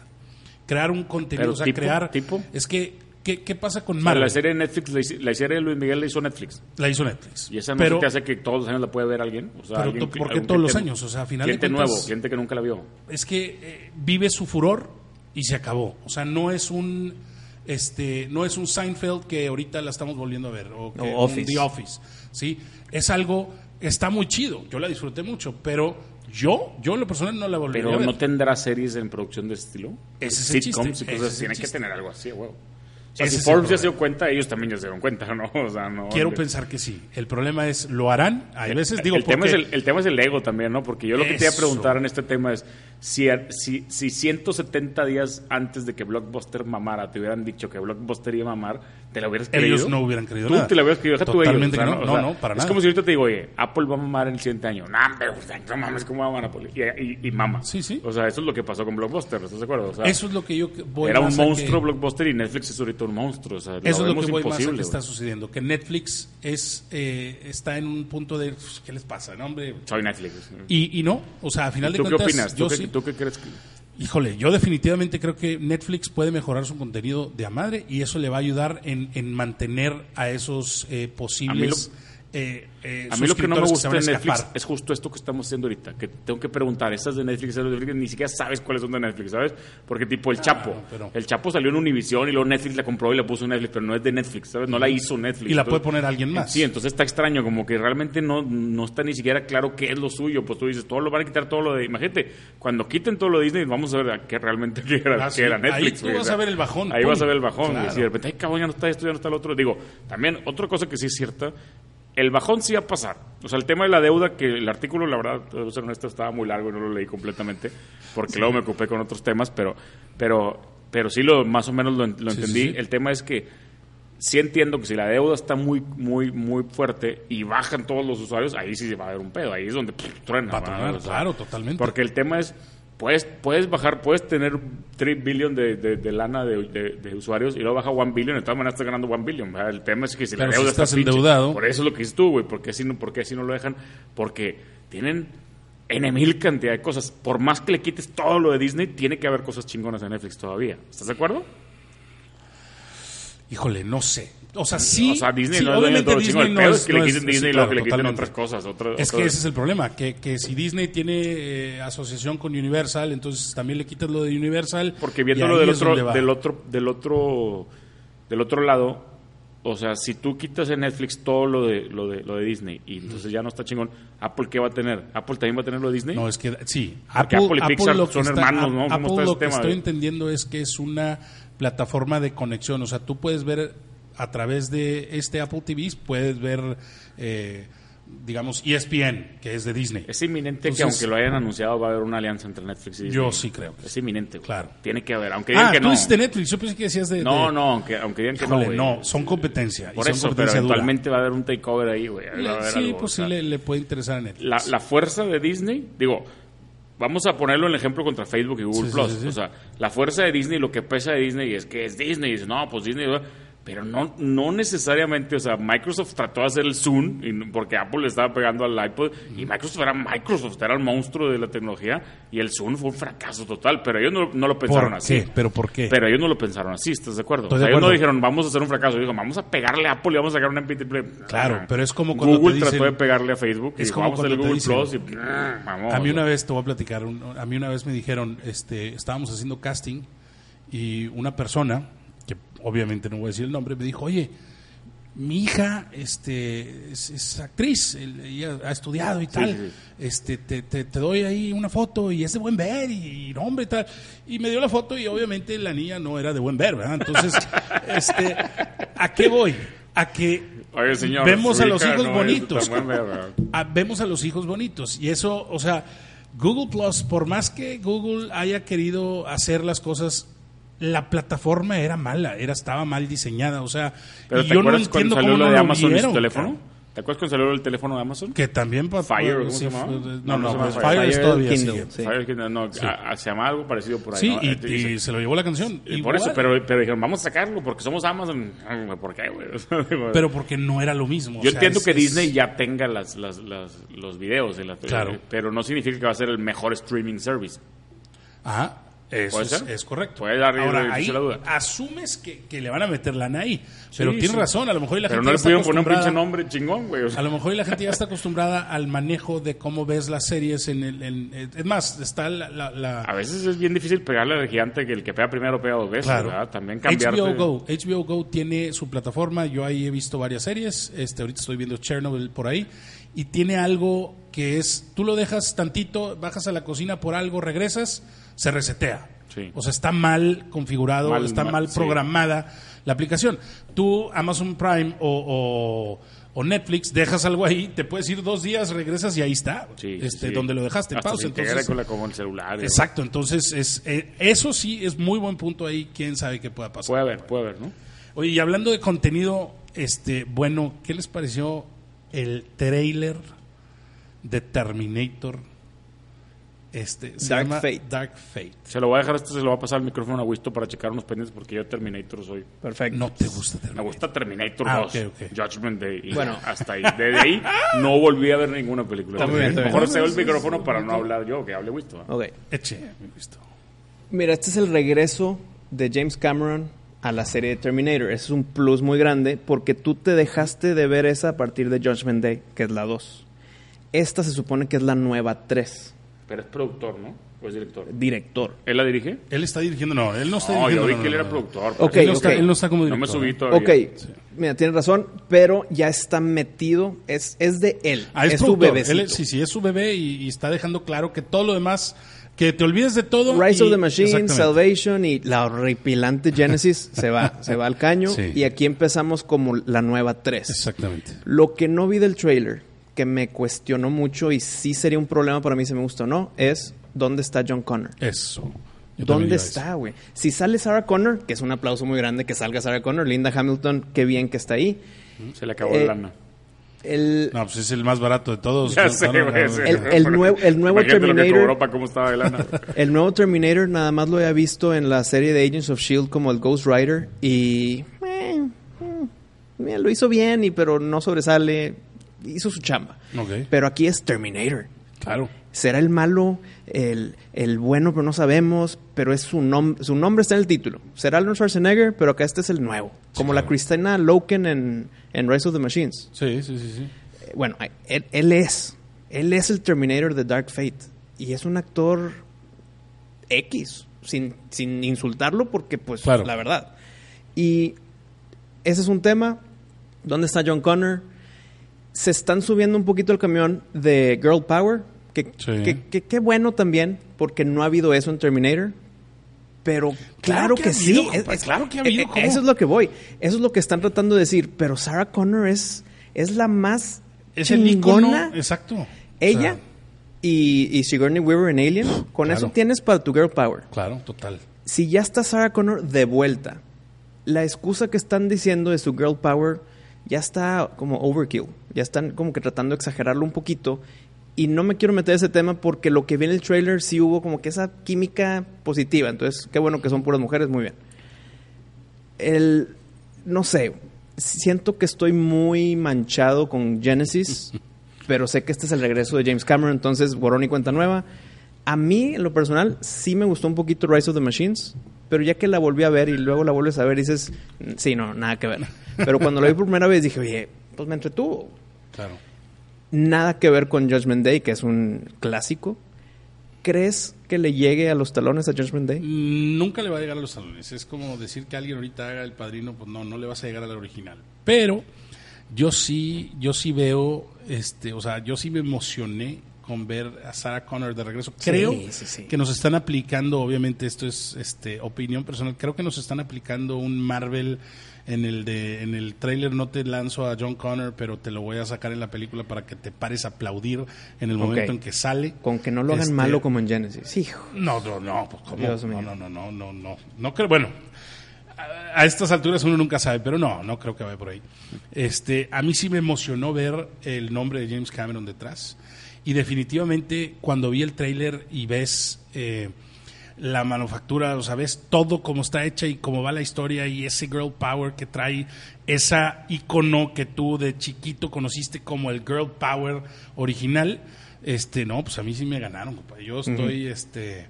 Crear un contenido, Pero o sea, tipo, crear... tipo. Es que, ¿qué, qué pasa con O sea, Marvel? la serie de Netflix, la, serie de Luis Miguel la hizo Netflix. La hizo Netflix. Y esa no pero, se te hace que todos los años la puede ver alguien. O sea, Pero alguien, ¿por qué todos los años? O sea, a final de cliente cuentas- nuevo, cliente que nunca la vio. es que eh, vive su furor y se acabó. O sea, no es un este no es un Seinfeld que ahorita la estamos volviendo a ver o, que O un. The Office, ¿sí? Es algo está muy chido. Yo la disfruté mucho, pero yo yo en lo personal no la volvería Pero a ver. no tendrá series en producción de ese estilo. Ese es el Sitcoms chiste, y cosas Tienen que tener algo así, güey. Sea, si es Forbes ya se dio cuenta, ellos también ya se dieron cuenta, ¿no? O sea, no. Quiero pensar que sí. El problema es lo harán. Hay veces digo el, tema es porque- el, el tema es el ego también, ¿no? Porque yo lo que te iba a preguntar en este tema es si, a- si, si 170 días antes de que Blockbuster mamara te hubieran dicho que Blockbuster iba a mamar, ¿te lo hubieras creído? Ellos no hubieran creído Tú nada. te lo hubieras creído, deja tú ellos, Totalmente o sea, que no. o No, sea, no, para es nada. como si ahorita te digo, oye, Apple va a mamar en el siguiente año. No, no mames, ¿cómo va a mamar Apple? Y, y, y mama. Sí, sí. O sea, eso es lo que pasó con Blockbuster, ¿estás de acuerdo? O sea, Eso es lo que yo voy era un a que- monstruo Blockbuster y Netflix es ahorita un monstruo. O sea, Eso es lo que voy más a que está sucediendo. Que Netflix es eh, está en un punto de ¿qué les pasa, no, hombre? Soy Netflix. Y, y no, o sea, a final de ¿Tú qué cuentas, opinas? ¿Tú yo qué, sí- tú qué crees que...? híjole, yo definitivamente creo que Netflix puede mejorar su contenido de a madre y eso le va a ayudar en, en mantener a esos eh, posibles eh, eh, A mí lo que no me gusta de Netflix es justo esto que estamos haciendo ahorita, que tengo que preguntar, estas de Netflix, esas de Netflix, ni siquiera sabes cuáles son de Netflix, ¿sabes? Porque tipo el Chapo, pero- el Chapo salió en Univision y luego Netflix la compró y la puso en Netflix, pero no es de Netflix, ¿sabes? No la hizo Netflix. Y la Entonces- puede poner alguien más. Sí, entonces está extraño, como que realmente no, no está ni siquiera claro qué es lo suyo, pues tú dices, todo lo van a quitar todo lo de, imagínate, cuando quiten todo lo de Disney, vamos a ver a qué realmente qué era, Ah, qué sí. era Netflix. Ahí tú vas o sea, a ver el bajón, Ahí pum. vas a ver el bajón, Claro. y si de repente, ay cabrón, ya no está esto, ya no está lo otro. Digo, también otra cosa que sí es cierta, el bajón sí va a pasar. O sea, el tema de la deuda, que el artículo, la verdad, debo ser honesto, estaba muy largo y no lo leí completamente, porque luego me ocupé con otros temas, pero, pero pero sí lo más o menos lo, lo Sí, entendí. sí. El tema es que sí entiendo que si la deuda está muy, muy, muy fuerte y bajan todos los usuarios, ahí sí va a haber un pedo. Ahí es donde pff, truena. Va a ¿verdad? tronar, O sea, claro, totalmente. Porque el tema es, puedes, puedes bajar, puedes tener 3 billion de, de, de lana de, de- usuarios y luego baja 1 billion, de todas maneras estás ganando 1 billion. ¿verdad? El tema es que si Claro, la si deuda estás está pinche, endeudado. Por eso es lo que dices tú, güey. ¿Por qué así no, por qué así no lo dejan? Porque tienen en mil cantidad de cosas. Por más que le quites todo lo de Disney, tiene que haber cosas chingonas en Netflix todavía. ¿Estás de acuerdo? Híjole, no sé. O sea, sí. o sea, Disney sí, no es dueño de todo lo Disney. El pedo es- es que le quiten es- Disney y claro, le quiten otras cosas. Es que ese es el problema, que, que si Disney tiene eh, asociación con Universal, entonces también le quitas lo de Universal. Porque viéndolo del otro, del otro, del otro, del otro lado, o sea, si tú quitas en Netflix todo lo de, lo de, lo de Disney y entonces ya no está chingón, Apple qué va a tener? Apple también va a tener lo de Disney. No, es que sí. Porque Apple y Pixar lo que son hermanos, ¿no? ¿Cómo Apple está ese lo que tema, estoy entendiendo es que es una plataforma de conexión. O sea, tú puedes ver a través de este Apple TV, puedes ver, eh, digamos, ESPN, que es de Disney. es inminente que aunque lo hayan anunciado va a haber una alianza entre Netflix y Disney. Yo sí creo que Es inminente. güey. Claro. Tiene que haber, aunque digan Ah, que no. dices de Netflix. Yo pensé que decías de. No, de- no, aunque, aunque digan que Híjole, no, güey. no, son competencia. y Por son eso, pero competencia dura. eventualmente va a haber un takeover ahí, güey. Le- sí, algo, pues o sea, sí, le, le puede interesar a Netflix. la, la fuerza de Disney, digo, vamos a ponerlo en el ejemplo contra Facebook y Google Sí, Plus. sí, sí. O sea, la fuerza de Disney, lo que pesa de Disney es que es Disney. Y dices, no, pues Disney. Pero no, no necesariamente, o sea, Microsoft trató de hacer el Zoom y no- porque Apple le estaba pegando al iPod y Microsoft era Microsoft, era el monstruo de la tecnología y el Zoom fue un fracaso total, pero ellos no, no lo pensaron ¿Por así. qué? ¿Pero por qué? Pero ellos no lo pensaron así, ¿estás de acuerdo? O de sea, ellos no acuerdo. dijeron, vamos a hacer un fracaso. Dijeron, vamos a pegarle a Apple y vamos a sacar un MP3 Play. Claro, Ah. pero es como cuando Google te dicen- trató de pegarle a Facebook y Es dijo, como vamos a hacer Google dicen- Plus y ah, vamos. A mí una vez, te voy a platicar, un- a mí una vez me dijeron, este, estábamos haciendo casting y una persona, obviamente no voy a decir el nombre, me dijo, oye, mi hija este, es, es actriz, ella ha estudiado y tal, sí. este, te, te- te doy ahí una foto y es de buen ver y, y nombre y tal. Y me dio la foto y obviamente la niña no era de buen ver, ¿verdad? Entonces, este, ¿a qué voy? A que Oye, señor, vemos a los hijos no bonitos. ver, Ah, vemos a los hijos bonitos. Y eso, o sea, Google Plus, por más que Google haya querido hacer las cosas, la plataforma era mala, era, estaba mal diseñada. O sea, Pero y ¿te yo no entiendo cómo lo no de lo Amazon y vieron, su teléfono? ¿Te acuerdas cuando salió el teléfono de Amazon? Que también para Fire, ¿cómo se llamaba? No, No, no, no se Fire. Fire, Fire todavía Kindle, sigue. sí. Fire, que no, no, a- a- se llama algo parecido por ahí. Sí, ¿no? y, Eh, y se lo llevó la canción. y por eso, pero, pero dijeron, vamos a sacarlo porque somos Amazon. ¿Por qué, güey? Pero porque no era lo mismo. o Yo sea, entiendo es- que es- Disney ya tenga las, las, las- los videos, en la- Claro. pero no significa que va a ser el mejor streaming service. Ajá, eso ¿Puede es, es correcto. Puede dar- Ahora, ahí la duda. asumes que, que le van a meter lana ahí. Pero tienes sí. razón, a lo mejor la Pero gente no le está pudieron poner un pinche acostumbrada- nombre chingón, güey. o sea. A lo mejor la gente ya está acostumbrada al manejo de cómo ves las series en el... en- es más, está la... la- la- A veces es bien difícil pegarle al gigante que el que pega primero pega dos veces, claro. ¿verdad? También cambiar. HBO Go. HBO Go tiene su plataforma. Yo ahí he visto varias series. Este, ahorita estoy viendo Chernobyl por ahí. Y tiene algo que es... Tú lo dejas tantito, bajas a la cocina por algo, regresas, se resetea. Sí. O sea, está mal configurado, Mal- está mal, mal sí. programada la aplicación. Tú, Amazon Prime o, o- o Netflix, dejas algo ahí, te puedes ir dos días, regresas y ahí está. Sí, este, donde lo dejaste en pausa. Entonces, con, la, el celular. exacto, entonces es, eh, eso sí es muy buen punto ahí. Quién sabe qué pueda pasar. Puede haber, puede haber, ¿no? Oye, y hablando de contenido, este, bueno, ¿qué les pareció el trailer de Terminator? Este, se Dark llama Fate. Dark Fate. Se lo voy a dejar, esto se lo va a pasar el micrófono a Wisto para checar unos pendientes porque yo Terminator soy. Perfecto. No te gusta Me Terminator. gusta Terminator Ah, 2, ok, ok. Judgment Day. Y Bueno. hasta ahí. Desde ahí no volví a ver ninguna película. Está muy bien, está bien. Mejor cedo el micrófono para no hablar yo, que hable Wisto. Ok. Eche, mi visto. Mira, este es el regreso de James Cameron a la serie de Terminator. Ese es un plus muy grande porque tú te dejaste de ver esa a partir de Judgment Day, que es la 2. Esta se supone que es la nueva 3. Pero es productor, ¿no? ¿O es director? Director. ¿Él la dirige? Él está dirigiendo, no, él no está No, dirigiendo. yo vi no, que él no, era no. productor. Ok, Él no, está, ok. él no está como No me director. subí todavía. Ok, mira, tienes razón, pero ya está metido, es, es de él, Ah, es, es su es- sí, sí, es su bebé y, y está dejando claro que todo lo demás, que te olvides de todo. Rise y- of the Machine. Salvation y la horripilante Genesis se va, se va al caño Sí. y aquí empezamos como la nueva 3. Exactamente. Lo que no vi del trailer, que me cuestionó mucho y sí sería un problema para mí si me gusta o no, es dónde está John Connor. Eso. Yo ¿Dónde está, güey? Si sale Sarah Connor, que es un aplauso muy grande que salga Sarah Connor, Linda Hamilton, qué bien que está ahí. Se le acabó Eh, la lana. El, No, pues es el más barato de todos. Ya No, sé, no, no. El- el nuevo- el nuevo Terminator. cobró para cómo estaba de lana. el nuevo Terminator nada más lo había visto en la serie de Agents of Shield como el Ghost Rider y eh, mm, mira, lo hizo bien y pero no sobresale, hizo su chamba. Pero aquí es Terminator. Claro. ¿Será el malo, el, el bueno, pero no sabemos? Pero es su, nom su nombre está en el título. Será Arnold Schwarzenegger, pero acá este es el nuevo. Como la claro. Christina Loken en, en Rise of the Machines. Sí, sí, sí, sí. Eh, Bueno, él, él es. Él es el Terminator de Dark Fate. Y es un actor X. Sin, sin insultarlo, porque, pues, Claro. la verdad. Y ese es un tema. ¿Dónde está John Connor? Se están subiendo un poquito el camión de Girl Power. Que, Sí. que, que- qué bueno también, porque no ha habido eso en Terminator. Pero claro, Claro que sí. compa, claro que ha habido, ¿cómo? Eso es lo que voy. Eso es lo que están tratando de decir. Pero Sarah Connor es, es la más Es el icono. Exacto. Ella O sea, y, y Sigourney Weaver en Alien. Con Claro. eso tienes para tu Girl Power. claro, total. Si ya está Sarah Connor de vuelta, la excusa que están diciendo de su Girl Power ya está como overkill. Ya están como que tratando de exagerarlo un poquito. Y no me quiero meter en ese tema porque lo que vi en el trailer sí hubo como que esa química positiva. Entonces, qué bueno que son puras mujeres, muy bien. El, no sé, siento que estoy muy manchado con Genesis, pero sé que este es el regreso de James Cameron, entonces borrón y cuenta nueva. A mí, en lo personal, sí me gustó un poquito Rise of the Machines, pero ya que la volví a ver y luego la vuelves a ver, dices, "Mm, sí, no, nada que ver. Pero cuando la vi por primera vez dije, oye, pues me entretuvo. Claro. Nada que ver con Judgment Day, que es un clásico. ¿Crees que le llegue a los talones a Judgment Day? Nunca le va a llegar a los salones. Es como decir que alguien ahorita haga el padrino, pues no, no le vas a llegar al original. Pero yo sí, yo sí veo, este, o sea, yo sí me emocioné con ver a Sarah Connor de regreso. Creo sí, sí. que nos están aplicando, obviamente esto es este opinión personal, creo que nos están aplicando un Marvel en el de en el tráiler no te lanzo a John Connor, pero te lo voy a sacar en la película para que te pares a aplaudir en el momento en que sale. Con que no lo hagan Este, malo como en Genesis. Hijo. no, no, no, pues, ¿cómo? Dios mío. no, no, no, no, no, no, no creo, bueno, a, a estas alturas uno nunca sabe, pero no, no creo que vaya por ahí. Este, a mí sí me emocionó ver el nombre de James Cameron detrás y definitivamente cuando vi el tráiler y ves eh, la manufactura, o sea, ves todo cómo está hecha y cómo va la historia y ese girl power que trae, esa icono que tú de chiquito conociste como el girl power original, este, no, pues a mí sí me ganaron, compa. Yo estoy, este,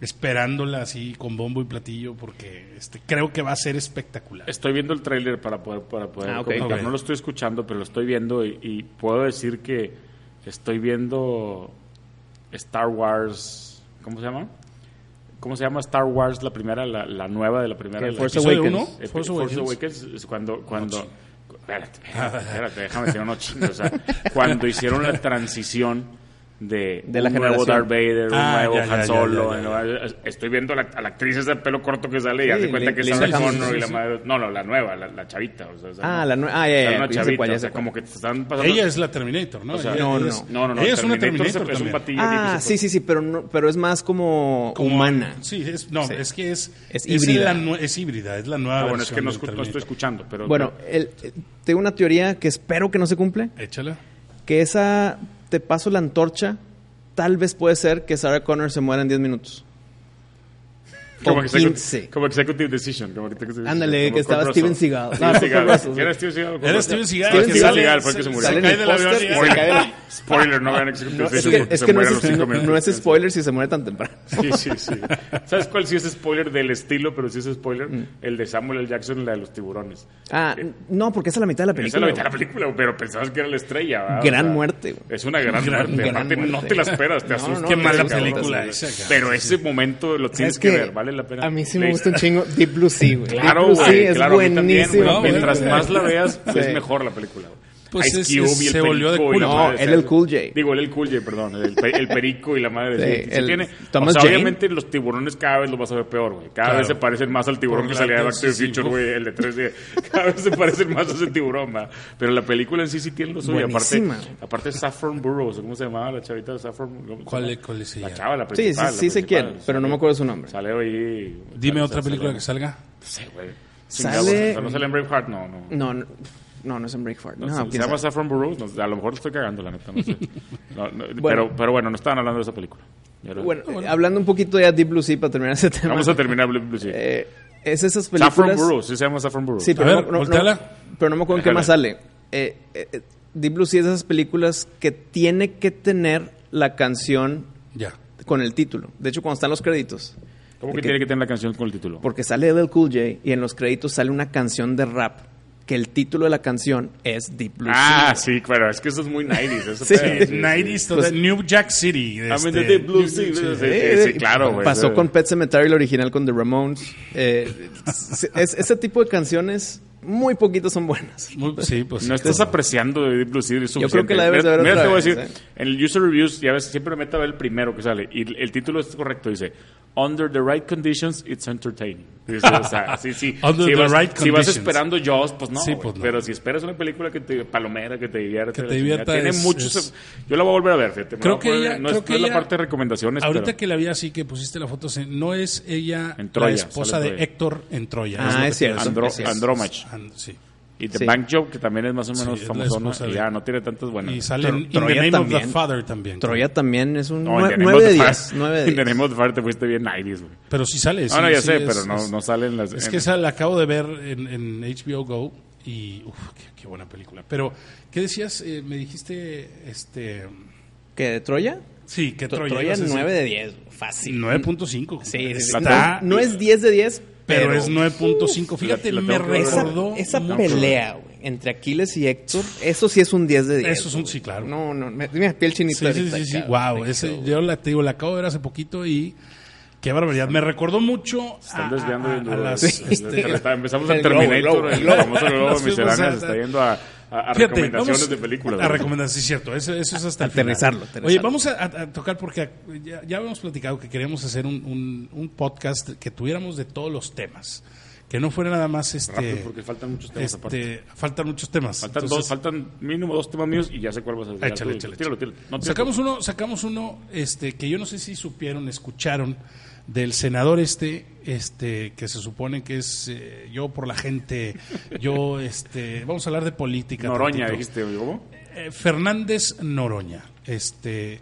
esperándola así con bombo y platillo porque, este, creo que va a ser espectacular. Estoy viendo el tráiler para poder, para poder Ah. No lo estoy escuchando, pero lo estoy viendo y, y puedo decir que estoy viendo Star Wars. ¿Cómo se llama? ¿Cómo se llama Star Wars la primera, la, la nueva de la primera? ¿Qué, La- Force Awakens? uno? Force Force Awakens. Awakens es cuando cuando espérate, espérate, espérate, déjame decir unos chingos, o sea, cuando hicieron la transición de, De la un nuevo generación. Darth Vader, un Ah, nuevo ya, Han ya, Solo, ya, ya, ¿no? estoy viendo a la, a la actriz esa de pelo corto que sale y Sí, hace cuenta que es Sarah Connor y la madre, no, no, la nueva, la, la chavita, o sea, Ah, la nue- ah, ya sé chavita, cuál, o sea, como que te están pasando Ella es la Terminator, ¿no? o sea, Ella no, es- no, no, no, Ella es una Terminator Terminator es un patillo Ah, sí, sí, sí, pero no, pero es más como, Como- humana. Sí, es, no, Sí. es que es... Es híbrida. la es híbrida, es la nueva Ah, bueno, es que versión no, estoy escuchando, pero Bueno, el- tengo una teoría que espero que no se cumple, Échala. que esa te paso la antorcha, tal vez puede ser que Sarah Connor se muera en 10 minutos. Como o execu- 15. como executive decision, como Ándale, como que estaba Steven. Seagal. Steven No, Seagal. Sí. Era Steven Seagal. Era Steven Seagal. Steven Seagal, fue el que se murió. se Sale en cae el del avión póster, y- se cae del- Spoiler, no vean executive No, es decision que, porque es se que no, muere a es, los cinco no- minutos. no es spoiler si se muere tan temprano. Sí, sí, sí. ¿Sabes cuál sí es spoiler del estilo, pero sí es spoiler? Mm. El de Samuel L. Jackson, la de los tiburones. Ah, no, porque esa es la mitad de la Esa es la película. mitad de la película, pero pensabas que era la estrella. ¿verdad? Gran muerte, güey. Es una gran, muerte. Aparte, no te la esperas, te asustas. Qué mala película. Pero ese momento lo tienes Es que, que ver, vale la pena. A mí sí me gusta un chingo Deep Blue Sea, güey. Claro, Deep Blue Sea güey, es claro, a mí también, buenísimo. güey. Mientras más la veas, es mejor la película. güey. Pues Ice Cube es- y el se volvió de cool. la No, él el. Cool J. Digo, él el Cool J, perdón. El, pe- el Perico y la madre de Sí, sí, sí el tiene, Thomas o sea, Jane. obviamente los tiburones cada vez los vas a ver peor, güey. Cada Claro. vez se parecen más al tiburón Por que la- salía de Back to the sí, sí, Future, güey, el de 3D. Cada vez se parecen más a ese tiburón, va. Pero la película en sí sí tiene lo suyo. Aparte, Buenísima. aparte Saffron Burrows, ¿cómo se llamaba la chavita de Saffron? ¿Cómo se ¿Cuál, es- cuál es La ella? chava, la Sí, sí, principal. sí la sé quién, principal. pero no me acuerdo su nombre. Sale ahí. Dime otra película que salga. Sí, güey. Sale- no sale en Braveheart, no, no. No, no, no, no es en Breakfast. No, No, se, llama. Saffron Burrows. no, a lo mejor estoy cagando, la neta. No sé. No, no, Bueno. pero, pero bueno, no estaban hablando de esa película. Ahora- Bueno, eh, hablando un poquito ya de Deep Blue Sea para terminar ese tema. Vamos a terminar Blue Blue Sea. Eh, es esas Saffron películas. Burrows, sí se llama Saffron Burrows. Sí, A pero, ver, no, no- pero no me acuerdo en qué más sale. Eh, eh, eh, Deep Blue Sea es de esas películas que tiene que tener la canción Ya. con el título. De hecho, cuando están los créditos. ¿Cómo que que- tiene que tener la canción con el título? Porque sale LL Cool J y en los créditos sale una canción de rap que el título de la canción es Deep Blue Ah, Sea. sí, claro, es que eso es muy 90s. Eso Sí. pedo, sí, 90s, sí. Pues- New Jack City. I mean, este, the Deep Blue Sea, sí. sí, sí, sí, claro, güey. Pasó Sí. con Pet Cemetery, el original con The Ramones. Eh, es- es- ese tipo de canciones, muy poquitas son buenas. Muy- Sí, pues. No sí, estás apreciando de Deep Blue Sea, es Yo creo que la debes de ver Mira, otra te voy a decir, ¿eh? en el User Reviews, ya ves, siempre me mete a ver el primero que sale. Y el, el título es correcto, dice, Under the right conditions, it's entertaining. Dice, o sea, sí, sí. Under si the vas, right si vas esperando Jaws, pues no, Sí, güey. pues no. Pero si esperas una película que te palomera, que te divierta, Que te divierta tiene es- muchos... es- Yo la voy a volver a ver, fíjate. Creo que ella- no, creo es, que no es la parte de recomendaciones, Ahorita pero- que la vi así, que pusiste la foto, no es ella Troya, la esposa de. Héctor en Troya. Ah, es cierto, iba And- sí. Y The Sí. Bank Job, que también es más o Sí, menos es la famosona. esposa Y ya, no tiene tantas buenas. Y sale Tro- In the Troya Name of también. the Father también. Troya también es un No, en The Name 9 of de the 10. Fire- 9 de En The 10. Name of the Fire te fuiste bien 90s, güey. Pero sí sale. No, sí, no, ya sí, sé, es- pero no, es- no salen las... Es en- que esa la acabo de ver en, en HBO Go y uf, qué, qué buena película. Pero, ¿qué decías? Eh, me dijiste, este... ¿Qué, de Troya? Sí, que Tro- Troya. Troya ibas a decir. 9 de 10. Fácil. 9.5. Sí, sí, sí. Está, No, no es 10 de 10, pero, pero, es 9.5. Fíjate, la me ver. esa, recordó... esa mucho- pelea, güey, entre Aquiles y Héctor, eso sí es un 10 de 10. Eso es un- sí, claro. No, no, me, me piel chinita. Sí, sí, sí, sí. Wow, ese, yo la, te digo, la acabo de ver hace poquito y qué barbaridad. Me recordó mucho Están a, desviando a- a las... Sí. este, Empezamos globo, Terminator, el globo, el el globo. a- está yendo a, a- a Fíjate, recomendaciones vamos de películas. A recomendaciones, sí, cierto. Eso, eso es hasta el Aterrizarlo, final. aterrizarlo. Oye, vamos a, tocar porque ya, ya habíamos platicado que queríamos hacer un, un- un podcast que tuviéramos de todos los temas. Que no fuera nada más este. Rápido, porque faltan muchos temas aparte. este faltan muchos temas. Faltan, Entonces, dos, faltan mínimo dos temas míos y ya sé cuál vas a decir. Échale, Tú, échale, tíralo, échale. tíralo. No, tíralo. sacamos uno, sacamos uno este, que yo no sé si supieron, escucharon, del senador este, este, que se supone que es eh, yo por la gente, yo, este, vamos a hablar de política. Noroña, dijiste, ¿cómo? Eh, Fernández Noroña, este,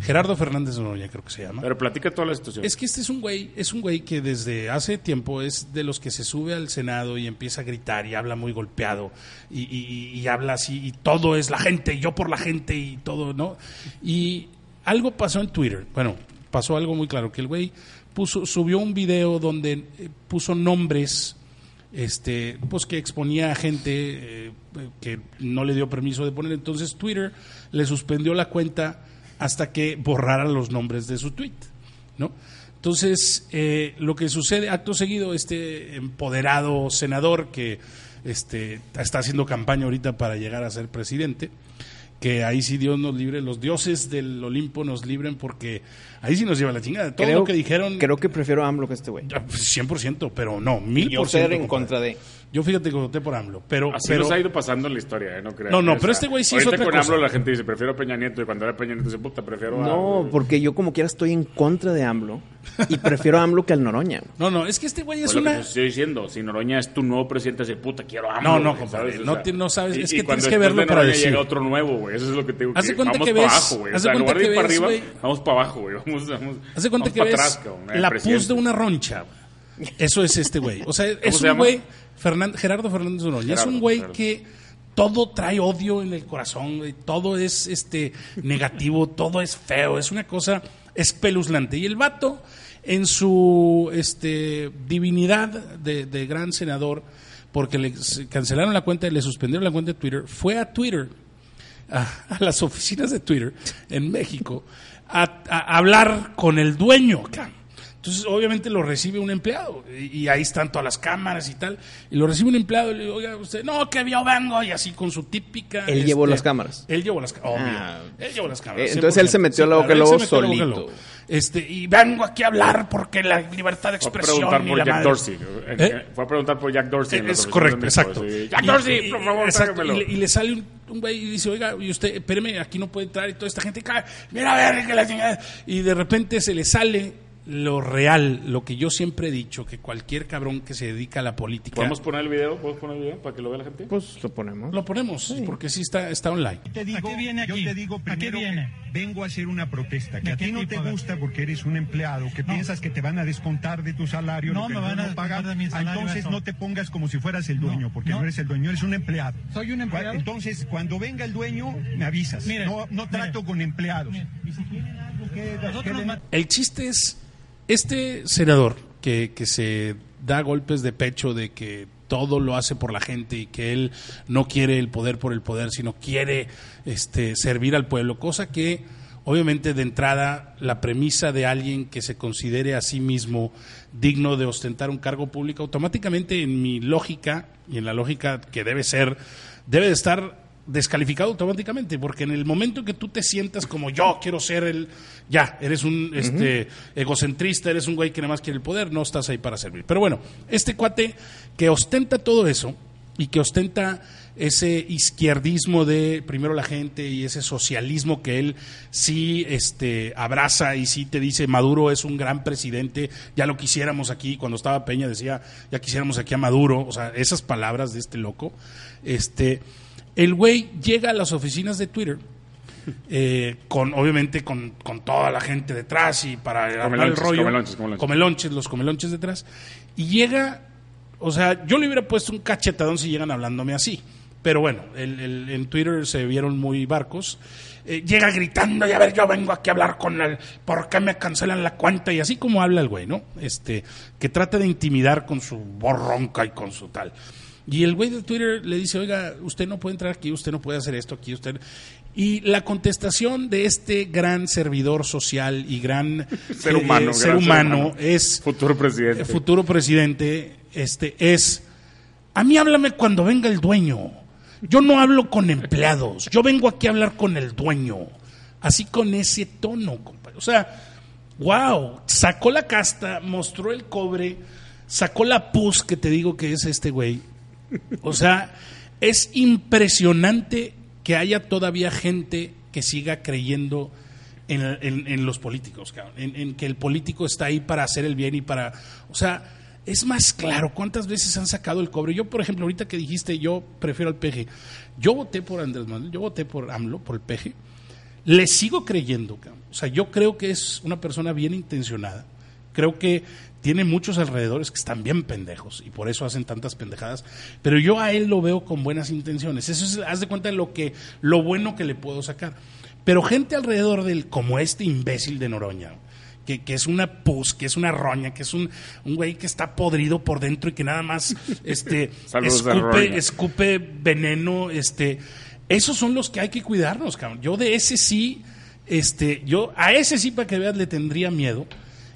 Gerardo Fernández Noroña creo que se llama. Pero platica toda la situación. Es que este es un güey, es un güey que desde hace tiempo es de los que se sube al Senado y empieza a gritar y habla muy golpeado y, y- y habla así y todo es la gente, y yo por la gente y todo, ¿no? Y algo pasó en Twitter, bueno, pasó algo muy claro, que el güey puso, subió un video donde eh, puso nombres este, pues que exponía a gente eh, que no le dio permiso de poner. Entonces Twitter le suspendió la cuenta hasta que borrara los nombres de su tweet, ¿no? Entonces, eh, lo que sucede, acto seguido, este empoderado senador que este, está haciendo campaña ahorita para llegar a ser presidente, que ahí sí Dios nos libre, los dioses del Olimpo nos libren porque ahí sí nos lleva la chingada. Todo Creo- lo que dijeron, Creo que prefiero a AMLO que este güey. ah, pues, 100%, pero no, 1000%. Yo ser en contra de. Yo fíjate que voté por AMLO, pero... Así pero nos ha ido pasando en la historia, ¿eh? no creas. No, no, O pero este güey sí es otra con cosa. AMLO la gente dice, prefiero a Peña Nieto, y cuando era Peña Nieto dice, puta, prefiero a... No, porque yo como quiera estoy en contra de AMLO y prefiero a AMLO que al Noroña. güey. No, no, es que este güey es Pues lo que una... estoy diciendo, si Noroña es tu nuevo presidente, dice, puta, quiero a AMLO. No, no, güey", compadre, ¿sabes? O no sea, no sabes, y- es que cuando tienes que verlo de para decir. llega otro nuevo, güey, eso es lo que te digo. Haz de que cuenta vamos que para ves- abajo, güey. En cuenta lugar de ir que para arriba, vamos para abajo, güey. Vamos, vamos, Haz de cuenta vamos que ves atrás, cabrón, el la pus de una roncha. Eso es este güey. O sea, es se un güey, Fernan- Gerardo Fernández Noroña, es Gerardo, un güey Gerardo. que todo trae odio en el corazón, güey. todo es este negativo, todo es feo, es una cosa espeluznante. Y el vato, en su este, divinidad de, de gran senador, porque le cancelaron la cuenta y le suspendieron la cuenta de Twitter, fue a Twitter, a, a las oficinas de Twitter en México, a, a hablar con el dueño. cabrón. Entonces, obviamente lo recibe un empleado y, y ahí están todas las cámaras y tal. Y lo recibe un empleado y le digo, oiga, usted, no, que yo vengo. Y así con su típica. Él llevó las cámaras. Él llevó las cámaras, obvio. Ah. Él llevó las cámaras. Eh, entonces él se metió a la boca él del se lobo metió a la boca del solito. Este, y vengo aquí a hablar porque la libertad de Fue a expresión. preguntar por Jack madre- Dorsey. En- ¿Eh? Fue a preguntar por Jack Dorsey. Es correcto, exacto. Sí. Jack Y- Dorsey, y- por favor, exacto, y, le, y le sale un, un güey y dice, oiga, y usted, espéreme, aquí no puede entrar y toda esta gente cae, mira a ver, que la chingada". Y de repente se le sale lo real, lo que yo siempre he dicho, que cualquier cabrón que se dedica a la política... ¿Podemos poner el video? ¿Podemos poner el video para que lo vea la gente? Pues lo ponemos. Lo ponemos, porque sí está, está online. te digo, ¿A qué viene aquí? Yo te digo ¿A qué primero viene? que vengo a hacer una protesta, que ¿De a ti no te? A gusta porque eres un empleado, que No. piensas que te van a descontar de tu salario, No, lo que me van a dueño paga. descontar de mi salario, Entonces eso. no te pongas como si fueras el dueño, No, porque no, no. eres el dueño, eres un empleado. ¿Soy un empleado? Entonces, cuando venga el dueño, me avisas. Mire, no no mire. trato con empleados. Mire, y si algo que El chiste es, este senador que, que se da golpes de pecho de que todo lo hace por la gente y que él no quiere el poder por el poder, sino quiere este, servir al pueblo, cosa que obviamente de entrada la premisa de alguien que se considere a sí mismo digno de ostentar un cargo público, automáticamente en mi lógica y en la lógica que debe ser, debe de estar descalificado automáticamente, porque en el momento que tú te sientas como yo quiero ser el, ya, eres un este, egocentrista, eres un güey que nada más quiere el poder, no estás ahí para servir. Pero bueno, este cuate que ostenta todo eso y que ostenta ese izquierdismo de primero la gente y ese socialismo que él sí este, abraza y sí te dice Maduro es un gran presidente, ya lo quisiéramos aquí, cuando estaba Peña decía ya quisiéramos aquí a Maduro, o sea, esas palabras de este loco, este, el güey llega a las oficinas de Twitter eh, con obviamente con, con toda la gente detrás y para el rollo. comelonches, comelonches. comelonches, los comelonches detrás. Y llega o sea yo le hubiera puesto un cachetadón si llegan hablándome así. Pero bueno el- el- en Twitter se vieron muy barcos. Eh, llega gritando y a ver yo vengo aquí a hablar con el por qué me cancelan la cuenta y así como habla el güey no este que trata de intimidar con su voz ronca y con su tal y el güey de Twitter le dice, oiga, usted no puede entrar aquí, usted no puede hacer esto aquí, usted... Y la contestación de este gran servidor social y gran Ser humano, gran ser humano. es... Futuro presidente. eh, futuro presidente este, es... A mí háblame cuando venga el dueño. Yo no hablo con empleados. Yo vengo aquí a hablar con el dueño. Así con ese tono, compadre. O sea, wow. Sacó la casta, mostró el cobre, sacó la pus que te digo que es este güey. O sea, es impresionante que haya todavía gente que siga creyendo en, en- los políticos, cabrón. En, que el político está ahí para hacer el bien y para... O sea, es más claro cuántas veces han sacado el cobre. Yo, por ejemplo, ahorita que dijiste yo prefiero al peje, yo voté por Andrés Manuel, yo voté por AMLO, por el peje. Le sigo creyendo, cabrón. O sea, yo creo que es una persona bien intencionada. Creo que tiene muchos alrededores que están bien pendejos y por eso hacen tantas pendejadas. Pero yo a él lo veo con buenas intenciones. Eso es, haz de cuenta de lo que, lo bueno que le puedo sacar. Pero gente alrededor de él, como este imbécil de Noroña, que, que es una pus, que es una roña, que es un, un güey que está podrido por dentro y que nada más este, escupe, escupe veneno, este, esos son los que hay que cuidarnos, cabrón. Yo de ese sí, este, yo a ese sí para que veas le tendría miedo.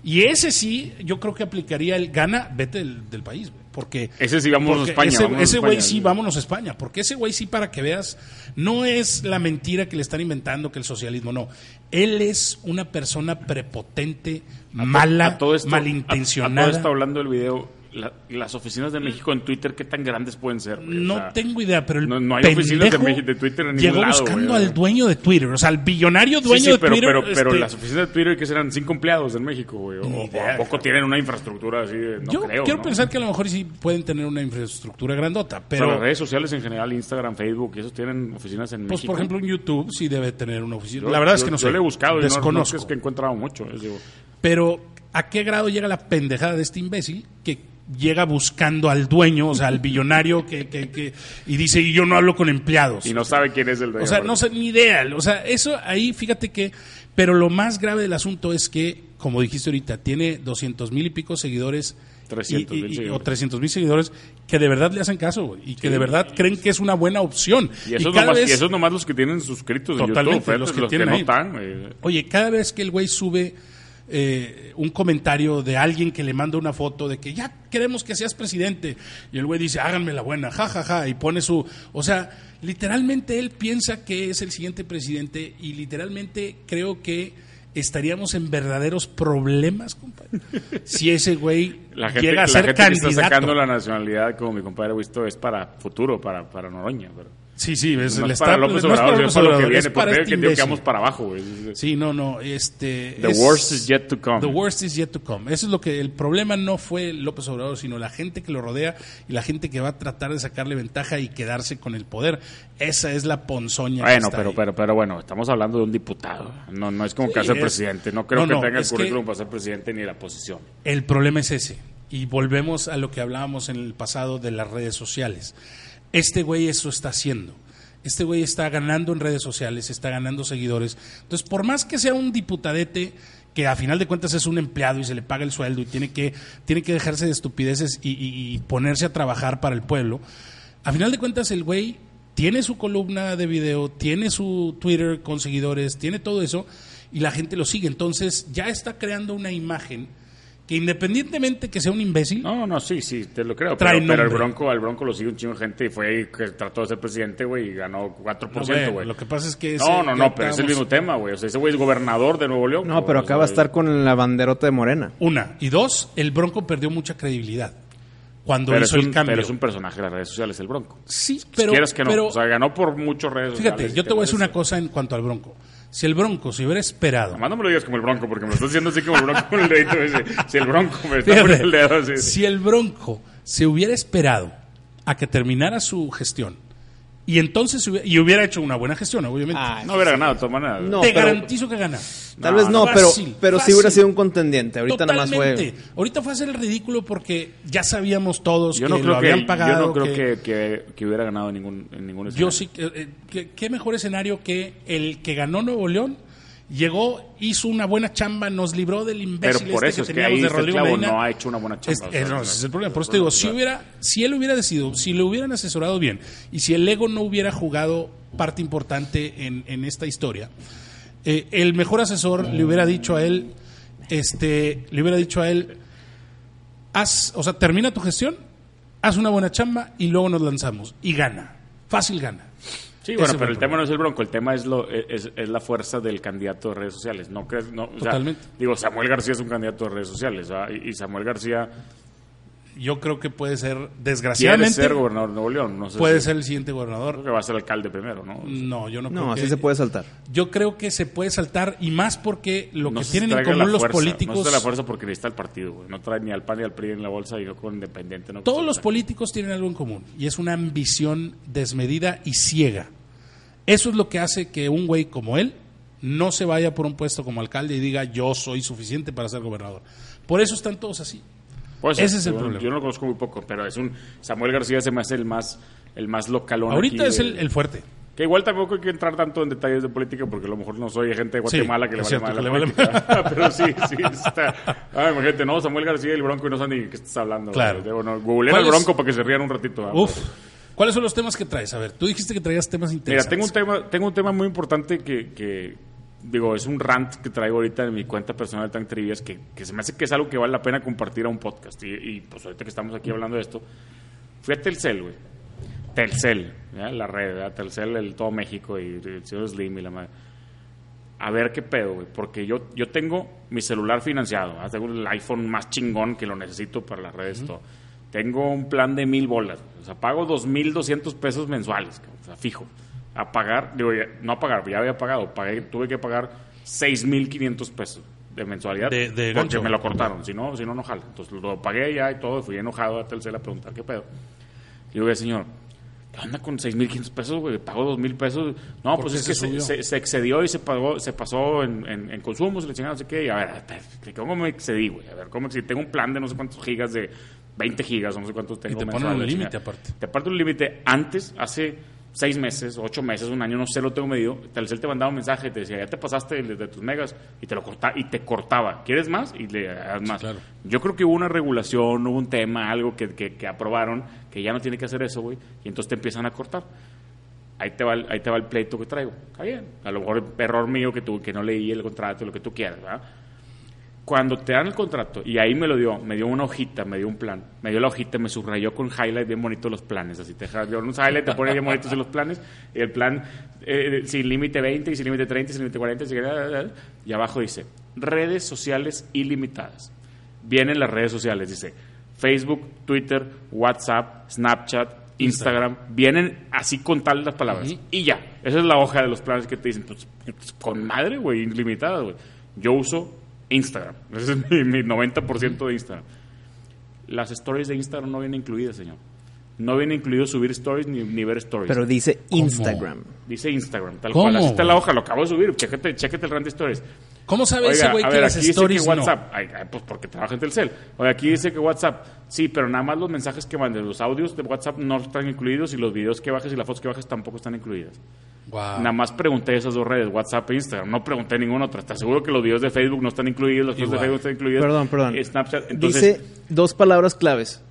Y ese sí, yo creo que aplicaría el gana, vete del, del país, güey, porque Ese sí, vámonos a España, Ese, vámonos a ese güey España. sí, vámonos a España, porque ese güey sí para que veas, no es la mentira que le están inventando que el socialismo no. Él es una persona prepotente, mala, A todo esto- malintencionada. A, a todo esto hablando del video, la- las oficinas de México en Twitter, ¿qué tan grandes pueden ser? güey? O No sea, tengo idea, pero el no- no hay oficinas de Twitter en ningún llegó lado, buscando güey. al dueño de Twitter, o sea, al billonario Sí, dueño sí, de pero, Twitter. pero, pero este, las oficinas de Twitter que serán cinco empleados en México, güey. O, idea, poco tienen una infraestructura así de, no yo creo. quiero ¿no? pensar que a lo mejor sí pueden tener una infraestructura grandota, Pero pero las redes sociales en general, Instagram, Facebook, y esos tienen oficinas en pues México. por ejemplo en YouTube sí debe tener una oficina. Yo- la verdad es yo- que no sé. Yo le he buscado y no- no, desconozco. es que he encontrado mucho. es, digo, Pero ¿a qué grado llega la pendejada de este imbécil que llega buscando al dueño, o sea, al billonario que, que- que- y dice, y yo no hablo con empleados? y no sabe quién es el dueño. O sea, no sé, ni idea. O sea, eso ahí, fíjate que. Pero lo más grave del asunto es que, como dijiste ahorita, tiene 200 mil y pico seguidores. 300,000 y- y- seguidores. O 300 mil seguidores que de verdad le hacen caso, Y que de verdad creen que es una buena opción. Y esos, cada nomás, vez- y esos nomás los que tienen suscritos en Totalmente, YouTube. los los que que, tienen no ahí. están. güey. Oye, cada vez que el güey sube eh, un comentario de alguien que le manda una foto de que ya queremos que seas presidente. Y el güey dice, háganme la buena, ja, ja, ja, y pone su... O sea, literalmente él piensa que es el siguiente presidente y literalmente creo que estaríamos en verdaderos problemas, compadre. Si ese güey La gente, llega a la ser gente que está candidato. sacando la nacionalidad, como mi compadre visto, es para futuro, para, para Noroña. Pero Sí, sí, es, es para está- López Obrador, es para lo que viene. Porque este que que vamos para abajo, güey. Sí, no, no, este... The es- worst is yet to come. The worst is yet to come. Eso es lo que el problema no fue López Obrador, sino la gente que lo rodea y la gente que va a tratar de sacarle ventaja y quedarse con el poder. Esa es la ponzoña. que Bueno, está pero, ahí. pero, pero bueno, estamos hablando de un diputado. No, no es como Sí, que hacer es- presidente. No creo No, que no, tenga el que- currículum para ser presidente ni la posición. El problema es ese. Y volvemos a lo que hablábamos en el pasado de las redes sociales. Este güey eso está haciendo. Este güey está ganando en redes sociales, está ganando seguidores. Entonces, por más que sea un diputadete que a final de cuentas es un empleado y se le paga el sueldo y tiene que, tiene que dejarse de estupideces y, y- ponerse a trabajar para el pueblo, a final de cuentas el güey tiene su columna de video, tiene su Twitter con seguidores, tiene todo eso y la gente lo sigue. Entonces ya está creando una imagen que independientemente que sea un imbécil, No, no, sí, sí, te lo creo. Trae Pero, pero el nombre. Bronco, al Bronco lo sigue un chingo de gente y fue y que trató de ser presidente, güey, y ganó 4%, No, güey, güey. lo que pasa es que ese- No, no, no, pero es el mismo tema, güey. O sea, ese güey es gobernador de Nuevo León. No, pero O acá va a sea, estar con la banderota de Morena. Una. Y dos, el Bronco perdió mucha credibilidad cuando Pero hizo un, el cambio. pero es un personaje de las redes sociales, el Bronco. Sí, Si pero, quieres que no. pero o sea, ganó por muchos redes sociales. fíjate, yo te voy a decir una cosa en cuanto al Bronco. Si el Bronco se hubiera esperado, Nomás no me lo digas como el Bronco, porque me lo estás diciendo así como el Bronco con el dedito ese. Si el Bronco me está Fíjate, poniendo el dedo así. si el Bronco se hubiera esperado a que terminara su gestión y entonces hubiera, y hubiera hecho una buena gestión, obviamente, Ah, No hubiera ganado de todas maneras. No, te pero- garantizo que gana. Tal No, vez no, pero, fácil, pero sí fácil. hubiera sido un contendiente. Ahorita nada más fue. Ahorita fue hacer el ridículo porque ya sabíamos todos Yo que no lo habían que, pagado. yo no creo que- que, que, que hubiera ganado ningún, en ningún Yo escenario. sí, que- eh, que- qué mejor escenario que el que ganó Nuevo León, llegó, hizo una buena chamba, nos libró del imbécil Pero por este eso es que ahí de Rodrigo clavo, Medina. no ha hecho una buena chamba. Es, o sea, no, o ese sea, es el problema. Por eso te digo, si, hubiera, si él hubiera decidido, si le hubieran asesorado bien y si el ego no hubiera jugado parte importante en, en esta historia, eh, el mejor asesor le hubiera dicho a él, este, le hubiera dicho a él, haz, o sea, termina tu gestión, haz una buena chamba y luego nos lanzamos y gana, fácil gana. Sí, bueno, pero el tema no es el Bronco, el tema es, lo, es, es la fuerza del candidato de redes sociales. No crees, no, o sea, Totalmente. digo, Samuel García es un candidato de redes sociales, y Samuel García Yo creo que puede ser, desgraciadamente, ser gobernador de Nuevo León. No sé puede si- ser el siguiente Creo gobernador. que va a ser alcalde primero, ¿no? No, yo no creo No, que así se puede saltar. Yo creo que se puede saltar y más porque lo No que tienen en común los fuerza, políticos, No se la fuerza porque necesita el partido, güey. No trae ni al PAN ni al PRI en la bolsa y yo con independiente. No todos los políticos tienen algo en común y es una ambición desmedida y ciega. Eso es lo que hace que un güey como él no se vaya por un puesto como alcalde y diga yo soy suficiente para ser gobernador. Por eso están todos así. Pues, Ese es el yo, problema. Yo no lo conozco muy poco, pero es un. Samuel García se me hace el más, el más localón. Ahorita aquí es de- el, el fuerte. Que igual tampoco hay que entrar tanto en detalles de política porque a lo mejor no soy gente de Guatemala que le vale cierto, mal que le vale. Pero sí, sí, está. Ah, imagínate, no, Samuel García y el Bronco y no saben ni de qué estás hablando. Claro. Debo, no, googleen ¿Cuál al? Bronco para que se rían un ratito. ah, Uf. pero- ¿Cuáles son los temas que traes? A ver, tú dijiste que traías temas Mira, interesantes. tengo un tema, tengo un tema muy importante que, que, digo, es un rant que traigo ahorita en mi cuenta personal de Tank Trivias que, que se me hace que es algo que vale la pena compartir a un podcast. Y, y, pues ahorita que estamos aquí hablando de esto, fui a Telcel, güey. Telcel, ¿ya? la red, ¿verdad? Telcel, el todo México y el señor Slim y la madre. A ver qué pedo, güey. Porque yo, yo tengo mi celular financiado. ¿verdad? Tengo el iPhone más chingón que lo necesito para las redes. todo. Tengo un plan de mil bolas. O sea, pago dos mil doscientos pesos mensuales. O sea, fijo. A pagar, digo, ya- no a pagar, ya había pagado. Pagué, tuve que pagar seis mil quinientos pesos de mensualidad. De- de porque gancho. me lo cortaron. Si no, si no, no jala. Entonces lo pagué ya y todo. Fui enojado a Telcel a preguntar qué pedo. Y digo, señor, ¿qué onda con 6.500 pesos, güey? Pago 2.000 pesos. No, ¿Por pues es se que se, se- se excedió y se pagó, se pasó en, en, en consumos, y le no sé qué. Y a ver, ¿cómo me excedí, güey? A ver, ¿cómo excedí? Tengo un plan de no sé cuántos gigas, de 20 gigas o no sé cuántos tengo te ponen un límite aparte. Te aparte un límite. Antes, hace seis meses, ocho meses, un año, no sé, lo tengo medido. Telcel te mandaba un mensaje, te decía, ya te pasaste de, de tus megas y te lo corta, y te cortaba. ¿Quieres más? Y le das más. claro. Yo creo que hubo una regulación, hubo un tema, algo que, que, que aprobaron, que ya no tiene que hacer eso, güey, y entonces te empiezan a cortar. Ahí te, va el, ahí te va el pleito que traigo. Está bien. A lo mejor error mío que, tú, que no leí el contrato, lo que tú quieras, ¿verdad? Cuando te dan el contrato, y ahí me lo dio, me dio una hojita, me dio un plan, me dio la hojita, me subrayó con highlight bien bonito los planes, así te deja dio un highlight, te pone bien bonitos los planes, y el plan eh, sin límite 20, y sin límite 30, y sin límite 40, y abajo dice, redes sociales ilimitadas. Vienen las redes sociales, dice Facebook, Twitter, WhatsApp, Snapchat, Instagram, vienen así con tal las palabras. Y ya, esa es la hoja de los planes que te dicen, pues, con madre, güey, ilimitada, güey. Yo uso Instagram, ese es mi, mi 90% de Instagram. Las stories de Instagram no vienen incluidas, señor. No viene incluido subir stories ni, ni ver stories. Pero dice Instagram. Dice Instagram, tal ¿Cómo, cual. Así está la hoja, lo acabo de subir. Chécate, chécate el rant de stories. ¿Cómo sabe ese Oiga, güey a que ver, las aquí dice no? WhatsApp, ay, ay, pues porque trabaja en Telcel. Oye, aquí dice que WhatsApp, sí, pero nada más los mensajes que manden, los audios de WhatsApp no están incluidos y los videos que bajes y las fotos que bajes tampoco están incluidas. Guau. Nada más pregunté esas dos redes, WhatsApp e Instagram, no pregunté ninguna otra. Te aseguro que los videos de Facebook no están incluidos, los videos de. Facebook están incluidos. Perdón, perdón. Snapchat, entonces, Dice dos palabras claves.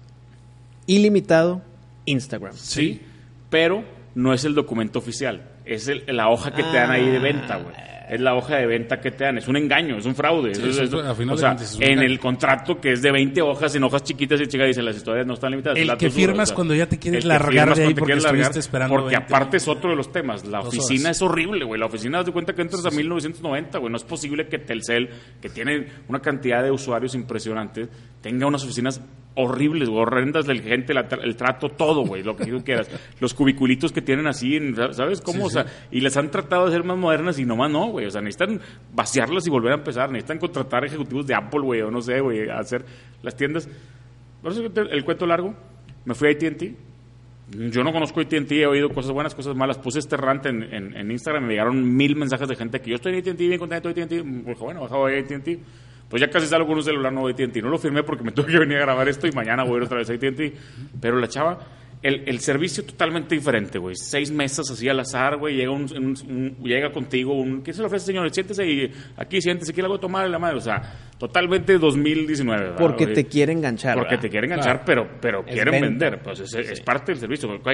Ilimitado, Instagram. sí, pero no es el documento oficial, es el- la hoja que te dan ahí de venta, güey. Es la hoja de venta que te dan, es un engaño, es un fraude. Sí, Eso es- es un- eso- a final o de sea, cuentas es un en el contrato que es de 20 hojas, en hojas chiquitas y chicas dicen las historias no están limitadas. El que firmas cuando ya te quieres largar de ahí cuando te porque estuviste esperando Porque 20 aparte es otro de los temas, la oficina horas. es horrible, güey. La oficina, haz de cuenta que entras a 1990, güey. No es posible que Telcel, que tiene una cantidad de usuarios impresionantes, tenga unas oficinas horribles, güey, horrendas del gente, la el trato, todo, güey, lo que tú quieras. Los cubiculitos que tienen así, en- ¿sabes cómo? o sea, y les han tratado de hacer más modernas y nomás no, güey. O sea, necesitan vaciarlas y volver a empezar. Necesitan contratar ejecutivos de Apple, güey, o no sé, güey, hacer las tiendas. Por eso el el cuento largo, me fui a AT&T, yo no conozco AT&T, he oído cosas buenas, cosas malas. Puse este rant en, en, en Instagram, me llegaron mil mensajes de gente que yo estoy en AT&T, bien contento de AT&T. Bueno, bajado AT&T. Pues ya casi salgo con un celular nuevo de AT&T. No lo firmé porque me tuve que venir a grabar esto y mañana voy a ir otra vez a AT&T. Pero la chava, el, el servicio totalmente diferente, güey. Seis mesas así al azar, güey. Llega, un, llega contigo un... ¿Qué se le ofrece, señor? Siéntese y aquí, siéntese, ¿quiere algo de tomar? Y La madre, o sea, totalmente 2019. ¿verdad, Porque te quiere enganchar. Porque ¿verdad? te quieren enganchar, pero, pero Es quieren venta. vender. Pues es, es parte del servicio. Ok,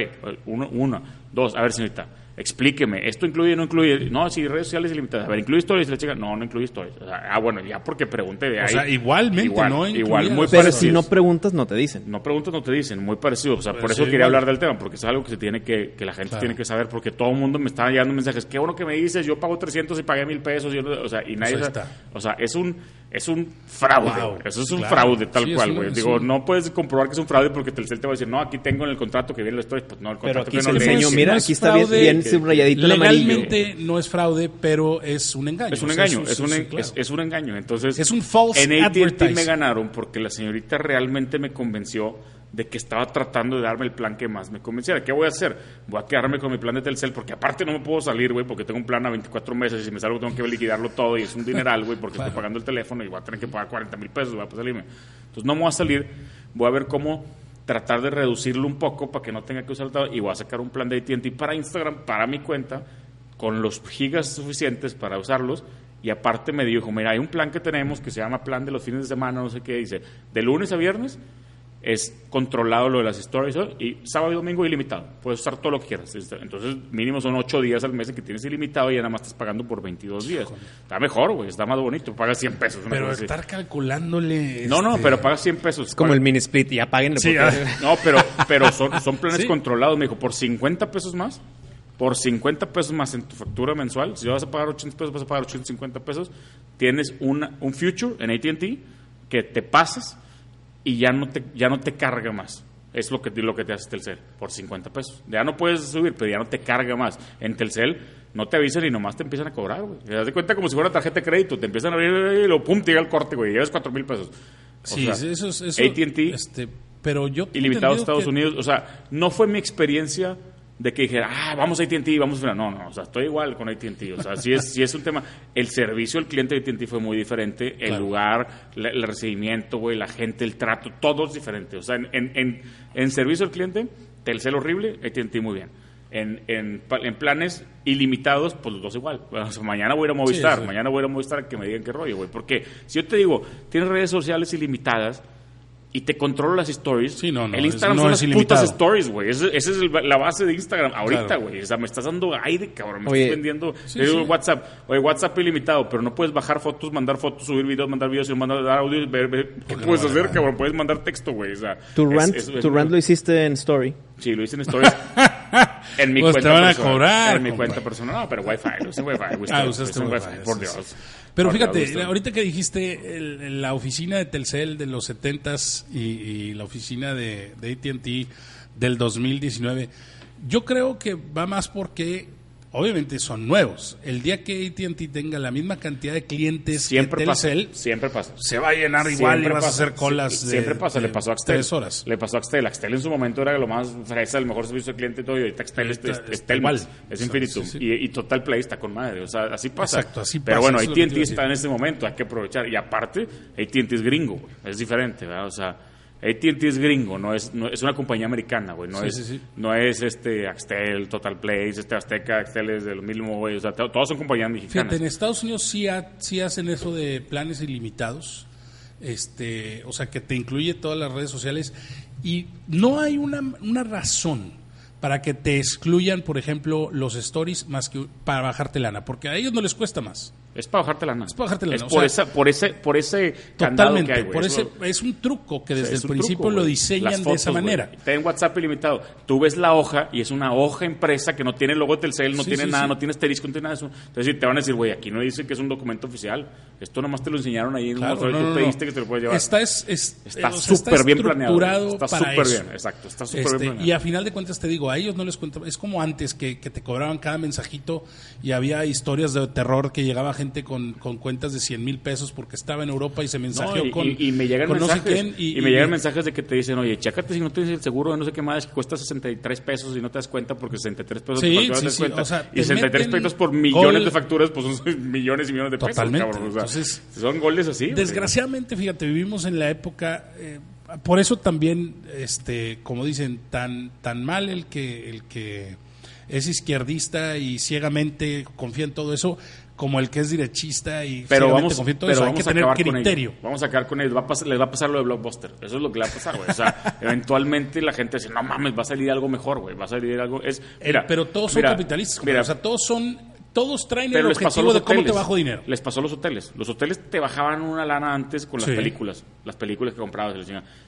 uno, uno, dos. A ver, señorita, explíqueme. ¿Esto incluye o no incluye? No, sí, redes sociales ilimitadas. A ver, ¿incluye stories? Y la chica, no, no incluye stories. O sea, ah, bueno, ya porque pregunté de ahí. sea, igualmente, igual, ¿no? Igual, muy Pero parecido. si no preguntas, no te dicen. No preguntas, no te dicen, muy parecido. O sea, Pero por eso sí, quería igual. hablar del tema, porque es algo que se tiene que, que la gente Claro. tiene que saber, porque todo el mundo me está llegando mensajes, qué bueno que me dices, yo pago 300 y pagué mil pesos, yo no- o sea, y nadie, está. o sea, es un, es un fraude, Wow, eso es un claro. fraude tal Sí, cual, güey. Digo, un- no puedes comprobar que es un fraude porque Telcel te va a decir, no, aquí tengo en el contrato que viene lo estoy, pues no, el Pero contrato aquí que no le es- mira, no es aquí está bien, fraude, bien subrayadito amarillo. Legalmente no es fraude, pero es un engaño. Es un O sea, engaño, es un, sí, en- claro. es, es un engaño. Entonces, Es un false En AT&T me ganaron porque la señorita realmente me convenció de que estaba tratando de darme el plan que más me convenciera. ¿Qué voy a hacer? Voy a quedarme con mi plan de Telcel porque aparte no me puedo salir, güey, porque tengo un plan a 24 meses y si me salgo tengo que liquidarlo todo y es un dineral, güey, porque estoy pagando el teléfono y voy a tener que pagar 40 mil pesos, voy a salirme. Entonces no me voy a salir, voy a ver cómo tratar de reducirlo un poco para que no tenga que usar todo y voy a sacar un plan de AT&T para Instagram, para mi cuenta, con los gigas suficientes para usarlos. Y aparte me dijo, mira, hay un plan que tenemos que se llama plan de los fines de semana, no sé qué, dice, de lunes a viernes es controlado lo de las stories y sábado y domingo ilimitado. Puedes usar todo lo que quieras. Entonces, mínimo son 8 días al mes en que tienes ilimitado y ya nada más estás pagando por 22 días. Está mejor, güey, está más bonito. Pagas 100 pesos. Pero así. estar calculándole. No, no, este, pero pagas 100 pesos. Es como el mini split, ya paguen. Sí. No, pero, pero son, son planes Sí. controlados. Me dijo, por 50 pesos más, por 50 pesos más en tu factura mensual, si vas a pagar 800 pesos, vas a pagar 850 pesos, tienes una, un future en AT&T que te pasas y ya no te, ya no te carga más. Es lo que, lo que te hace Telcel, por 50 pesos. Ya no puedes subir, pero ya no te carga más. En Telcel no te avisan y nomás te empiezan a cobrar, güey. Te das de cuenta como si fuera tarjeta de crédito. Te empiezan a abrir y lo pum, te llega el corte, güey. Y llevas 4 mil pesos. O Sí, sea, eso es. Eso, AT&T Este, pero yo. ilimitado a Estados que- Unidos. O sea, no fue mi experiencia de que dijera, ah, vamos a AT&T, vamos a... No, no, o sea, estoy igual con AT&T. O sea, sí es, sí es un tema... El servicio al cliente de AT&T fue muy diferente. El Claro. lugar, la- el recibimiento, güey, la gente, el trato, todo es diferente. O sea, en, en, en, en servicio al cliente, Telcel horrible, AT&T muy bien. En, en, en planes ilimitados, pues los dos igual. O sea, mañana voy a ir a Movistar, sí. mañana voy a ir a Movistar a que me digan qué rollo, güey. Porque si yo te digo, tienes redes sociales ilimitadas, y te controlo las stories. Sí, no, no, El es- Instagram no son es las ilimitado. putas stories, güey. Esa es el- la base de Instagram ahorita, Claro. güey. O sea, me estás dando aire, cabrón. Me Oye. estás vendiendo. Sí, Te digo, sí. WhatsApp. Oye, WhatsApp ilimitado, pero no puedes bajar fotos, mandar fotos, subir videos, mandar videos, y mandar dar audio. ver- ver- ¿Qué puedes no hacer, madre. cabrón? Puedes mandar texto, güey. O sea, Tu es- rant, es- es- tu rant lo hiciste en Story. Sí, lo hice en stories. en mi Pues cuenta te van a personal. cobrar, En mi compa. cuenta personal. No, pero Wi-Fi. Usé Wi-Fi. Ah, usaste Wi-Fi, Wi-Fi, Por. Dios. Pero fíjate, ahorita que dijiste el- el- la oficina de Telcel de los 70s y, y la oficina de, de ATT del 2019, yo creo que va más porque obviamente son nuevos. El día que AT&T tenga la misma cantidad de clientes Siempre que pasa. Telcel, Siempre pasa. se va a llenar igual y Siempre vas a pasa. hacer colas Sí, de- Siempre pasa, de le pasó a Axtel. tres horas. Le pasó a Axtel. Axtel en su momento era lo más fresa, el mejor servicio al cliente y todo. Y ahorita Axtel es, Ahorita es, es está es Infinitum. sí, sí. Y, y Total Play está con madre. O sea, así pasa. Exacto, así Pero pasa, bueno, que te AT&T a está en ese momento, hay que aprovechar. Y aparte, AT&T es gringo. Es diferente, ¿verdad? O sea, AT&T es gringo, no es, no, es una compañía americana, güey. No, Sí, es, sí, sí. no es este Axtel, Total Play, este Azteca, Axtel es de lo mismo, güey. O sea, to- todos son compañías mexicanas. Fíjate, en Estados Unidos sí, ha- sí hacen eso de planes ilimitados, este, o sea, que te incluye todas las redes sociales y no hay una, una razón para que te excluyan, por ejemplo, los stories más que para bajarte lana, porque a ellos no les cuesta más. Es para bajarte lana. Es para bajarte lana, Es o por, sea, esa, por ese, por ese Totalmente, que hay, por ese, es un truco que o sea, desde es el principio truco, lo diseñan Las de fotos, esa manera. Ten WhatsApp ilimitado. Tú ves la hoja y es una hoja impresa que no tiene logo de Telcel, no Sí, tiene sí, nada, sí. no tiene asterisco, no tiene nada de eso. Entonces te van a decir, güey, aquí no dice que es un documento oficial. Esto nomás te lo enseñaron ahí en Claro, un y no, tú no, no. pediste que te lo puedes llevar. Está, es, es- Está o sea, súper bien planeado. Está súper bien, exacto. Está súper Este, bien planeado. y a final de cuentas te digo, a ellos no les cuenta, es como antes que, que te cobraban cada mensajito y había historias de terror que llegaba gente con, con cuentas de 100 mil pesos porque estaba en Europa y se No, mensajeó y, con, y- y me llegan con no sé mensajes y, me llegan mensajes de que te dicen oye chécate si no tienes el seguro de no sé qué más que cuesta 63 pesos y no te das cuenta porque 63 pesos Sí, factura sí, te das sí, cuenta o sea, y te 63 meten pesos por millones gol- de facturas pues son millones y millones de pesos Totalmente. cabrón. O sea, Entonces, son goles así güey. Desgraciadamente, fíjate, vivimos en la época, eh, por eso también, este, como dicen, tan, tan mal el que, el que es izquierdista y ciegamente confía en todo eso, como el que es derechista y pero vamos, confía en todo pero eso. Hay que a tener con criterio. Vamos a acabar con ellos. Va a pasar- les va a pasar lo de Blockbuster. Eso es lo que le va a pasar, güey. O sea, eventualmente la gente dice, no mames, va a salir algo mejor, güey. Va a salir algo... Es, mira, pero todos son capitalistas, mira, o sea, todos son, todos traen el Pero objetivo de cómo te bajo dinero. Les pasó a los hoteles. Los hoteles te bajaban una lana antes con las Sí. películas. Las películas que comprabas.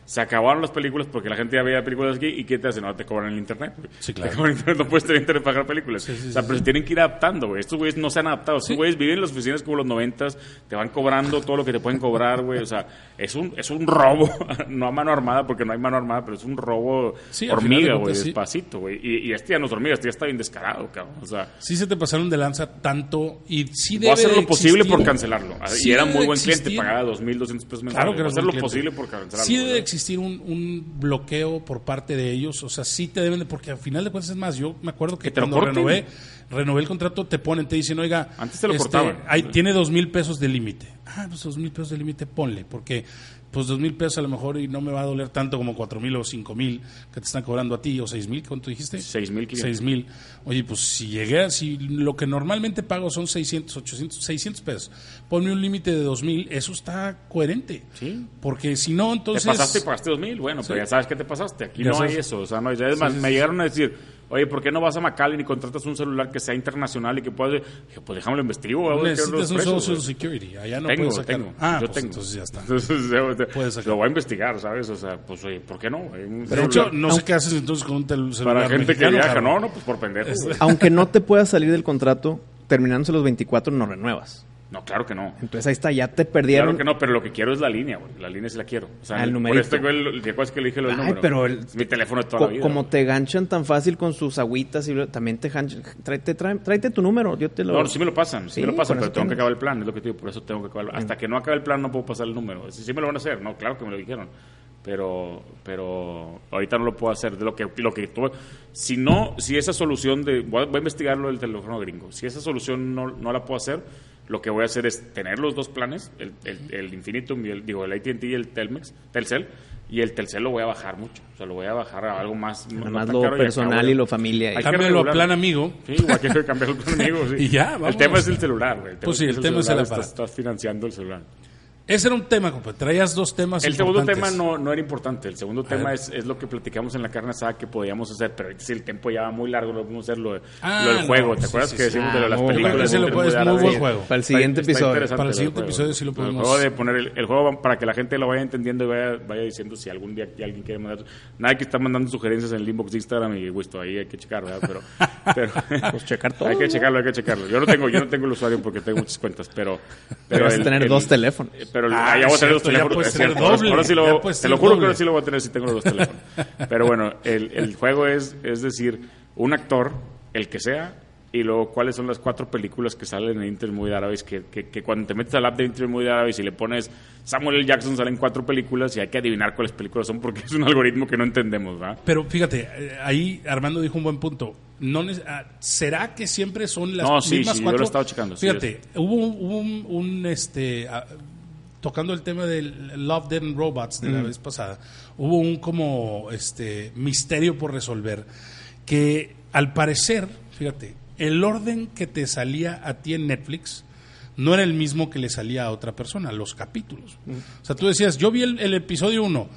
Se acabaron las películas porque la gente ya veía películas aquí y ¿qué te hacen? No, te cobran el internet. Sí, claro. Te cobran el internet, no puedes tener internet para pagar películas. Sí, sí, o sea, pero se tienen que ir adaptando, güey. Estos güeyes no se han adaptado. Estos güeyes viven en las oficinas como los noventas, te van cobrando todo lo que te pueden cobrar, güey. O sea, es un, es un robo. no a mano armada porque no hay mano armada, pero es un robo hormiga, güey. Despacito, güey. Y, y este ya no es hormiga, este ya está bien descarado, cabrón. O sea... Sí se te pasaron de lanza tanto y sí a debe hacer lo posible existir- por cancelarlo. sí y era muy buen cliente, existir- pagaba 2.200 pesos mensuales. Claro que Voy a eres hacer lo cliente. posible por cancelarlo. Sí debe ¿verdad? existir un, un bloqueo por parte de ellos, o sea, sí te deben de, porque al final de cuentas es más, yo me acuerdo que, Que te cuando renové, renové el contrato te ponen, te dicen, oiga, este, Antes te lo cortaban. hay- tiene dos mil pesos de límite. Ah, pues dos mil pesos de límite, ponle, porque pues dos mil pesos a lo mejor y no me va a doler tanto como cuatro mil o cinco mil que te están cobrando a ti, o seis mil, ¿cuánto dijiste? 6,500. Seis mil. Oye, pues si llegué, a- si lo que normalmente pago son 600, 800, 600 pesos, ponme un límite de dos mil, eso está coherente. Sí. Porque si no, Te entonces... pasaste y pagaste 2.000. Bueno, pero ya sabes que te pasaste. Aquí Ya no hay eso. O sea, no hay. Es más, sí, me llegaron a decir, oye, ¿por qué no vas a McAllen y contratas un celular que sea internacional y que puedas. Dije, pues déjame lo investigo. a ver qué Necesitas un precios, Social. Security. Allá no tengo, puedes sacar. tengo. Ah, yo pues tengo. entonces ya está. Entonces, lo voy a investigar, ¿sabes? O sea, pues, oye, ¿por qué no? De hecho, no sé qué haces entonces con un celular para gente que viaja, no, no, pues por pendejo. Aunque no te puedas salir del contrato, terminándose los 24 no renuevas. No, claro que no. Entonces ahí está, ya te perdieron. Claro que no, pero lo que quiero es la línea, güey. La línea sí la quiero. O sea, el por este güey, ¿te acuerdas que le dije lo del número? pero el- Es mi teléfono de toda Co- la vida. como güey. te ganchan tan fácil con sus agüitas y también te ganchan. Tráete, trae- tráete tu número, yo te lo. No, sí me lo pasan, sí, Sí, me lo pasan, pero tengo que acabar el plan, es lo que te digo, por eso tengo que acabar. Hasta que no acabe el plan no puedo pasar el número. Sí, sí me lo van a hacer, no, claro que me lo dijeron. Pero, pero ahorita no lo puedo hacer. De lo que, lo que tuve- si no, si esa solución de, voy a, voy a investigar lo del teléfono gringo. Si esa solución no, no la puedo hacer, lo que voy a hacer es tener los dos planes, el, el, el Infinitum y el, digo, el AT&T y el Telmex, Telcel, y el Telcel lo voy a bajar mucho. O sea, lo voy a bajar a algo más. Nada más lo caro personal acabo- y lo familia. Hay que Cámbialo a plan amigo. Sí, igual que cambiar el plan amigo, sí. Y ya, vamos. El tema es el celular, güey. Pues sí, el tema es el celular, aparato. estás, estás financiando el celular. Ese era un tema, compa. Traías dos temas El segundo tema no, no era importante. El segundo tema es, es lo que platicamos en la carne asada que podíamos hacer, pero si el tiempo ya va muy largo, no podemos hacer lo, de- Ah, lo del no, juego. ¿Te sí, acuerdas sí, que decimos de Ah, lo de las películas? Ese lo puedes- muy buen juego. Para el siguiente Está- episodio. Para el siguiente episodio sí lo El podemos- juego de poner el, el juego para que la gente lo vaya entendiendo y vaya, vaya diciendo si algún día alguien quiere mandar. Nadie que está mandando sugerencias en el inbox de Instagram y Wisto, ahí hay que checar, ¿verdad? Pero, pero Pues checar todo. hay que checarlo, hay que checarlo. Yo no tengo, yo no tengo el usuario porque tengo muchas cuentas, pero. pero vas a tener dos teléfonos. Pero Ah, ya voy a tener cierto, ya teléfonos. es cierto, doble, ahora sí lo, te lo juro que doble. ahora sí lo voy a tener si tengo los dos teléfonos. Pero bueno, el, el juego es, es decir, un actor, el que sea, y luego cuáles son las cuatro películas que salen en Internet Movie Database, que, que, que cuando te metes al app de Internet Movie Database y le pones Samuel L. Jackson, salen cuatro películas y hay que adivinar cuáles películas son porque es un algoritmo que no entendemos, ¿verdad? Pero fíjate, eh, ahí Armando dijo un buen punto. No ah, ¿Será que siempre son las No, sí, mismas sí, yo lo cuatro? he estado checando, sí, Fíjate, hubo un, un- un, este, ah, tocando el tema del Love, Dead and Robots de la vez pasada, hubo un como este misterio por resolver que al parecer, fíjate, el orden que te salía a ti en Netflix no era el mismo que le salía a otra persona, los capítulos. O sea, tú decías, yo vi el, el episodio 1.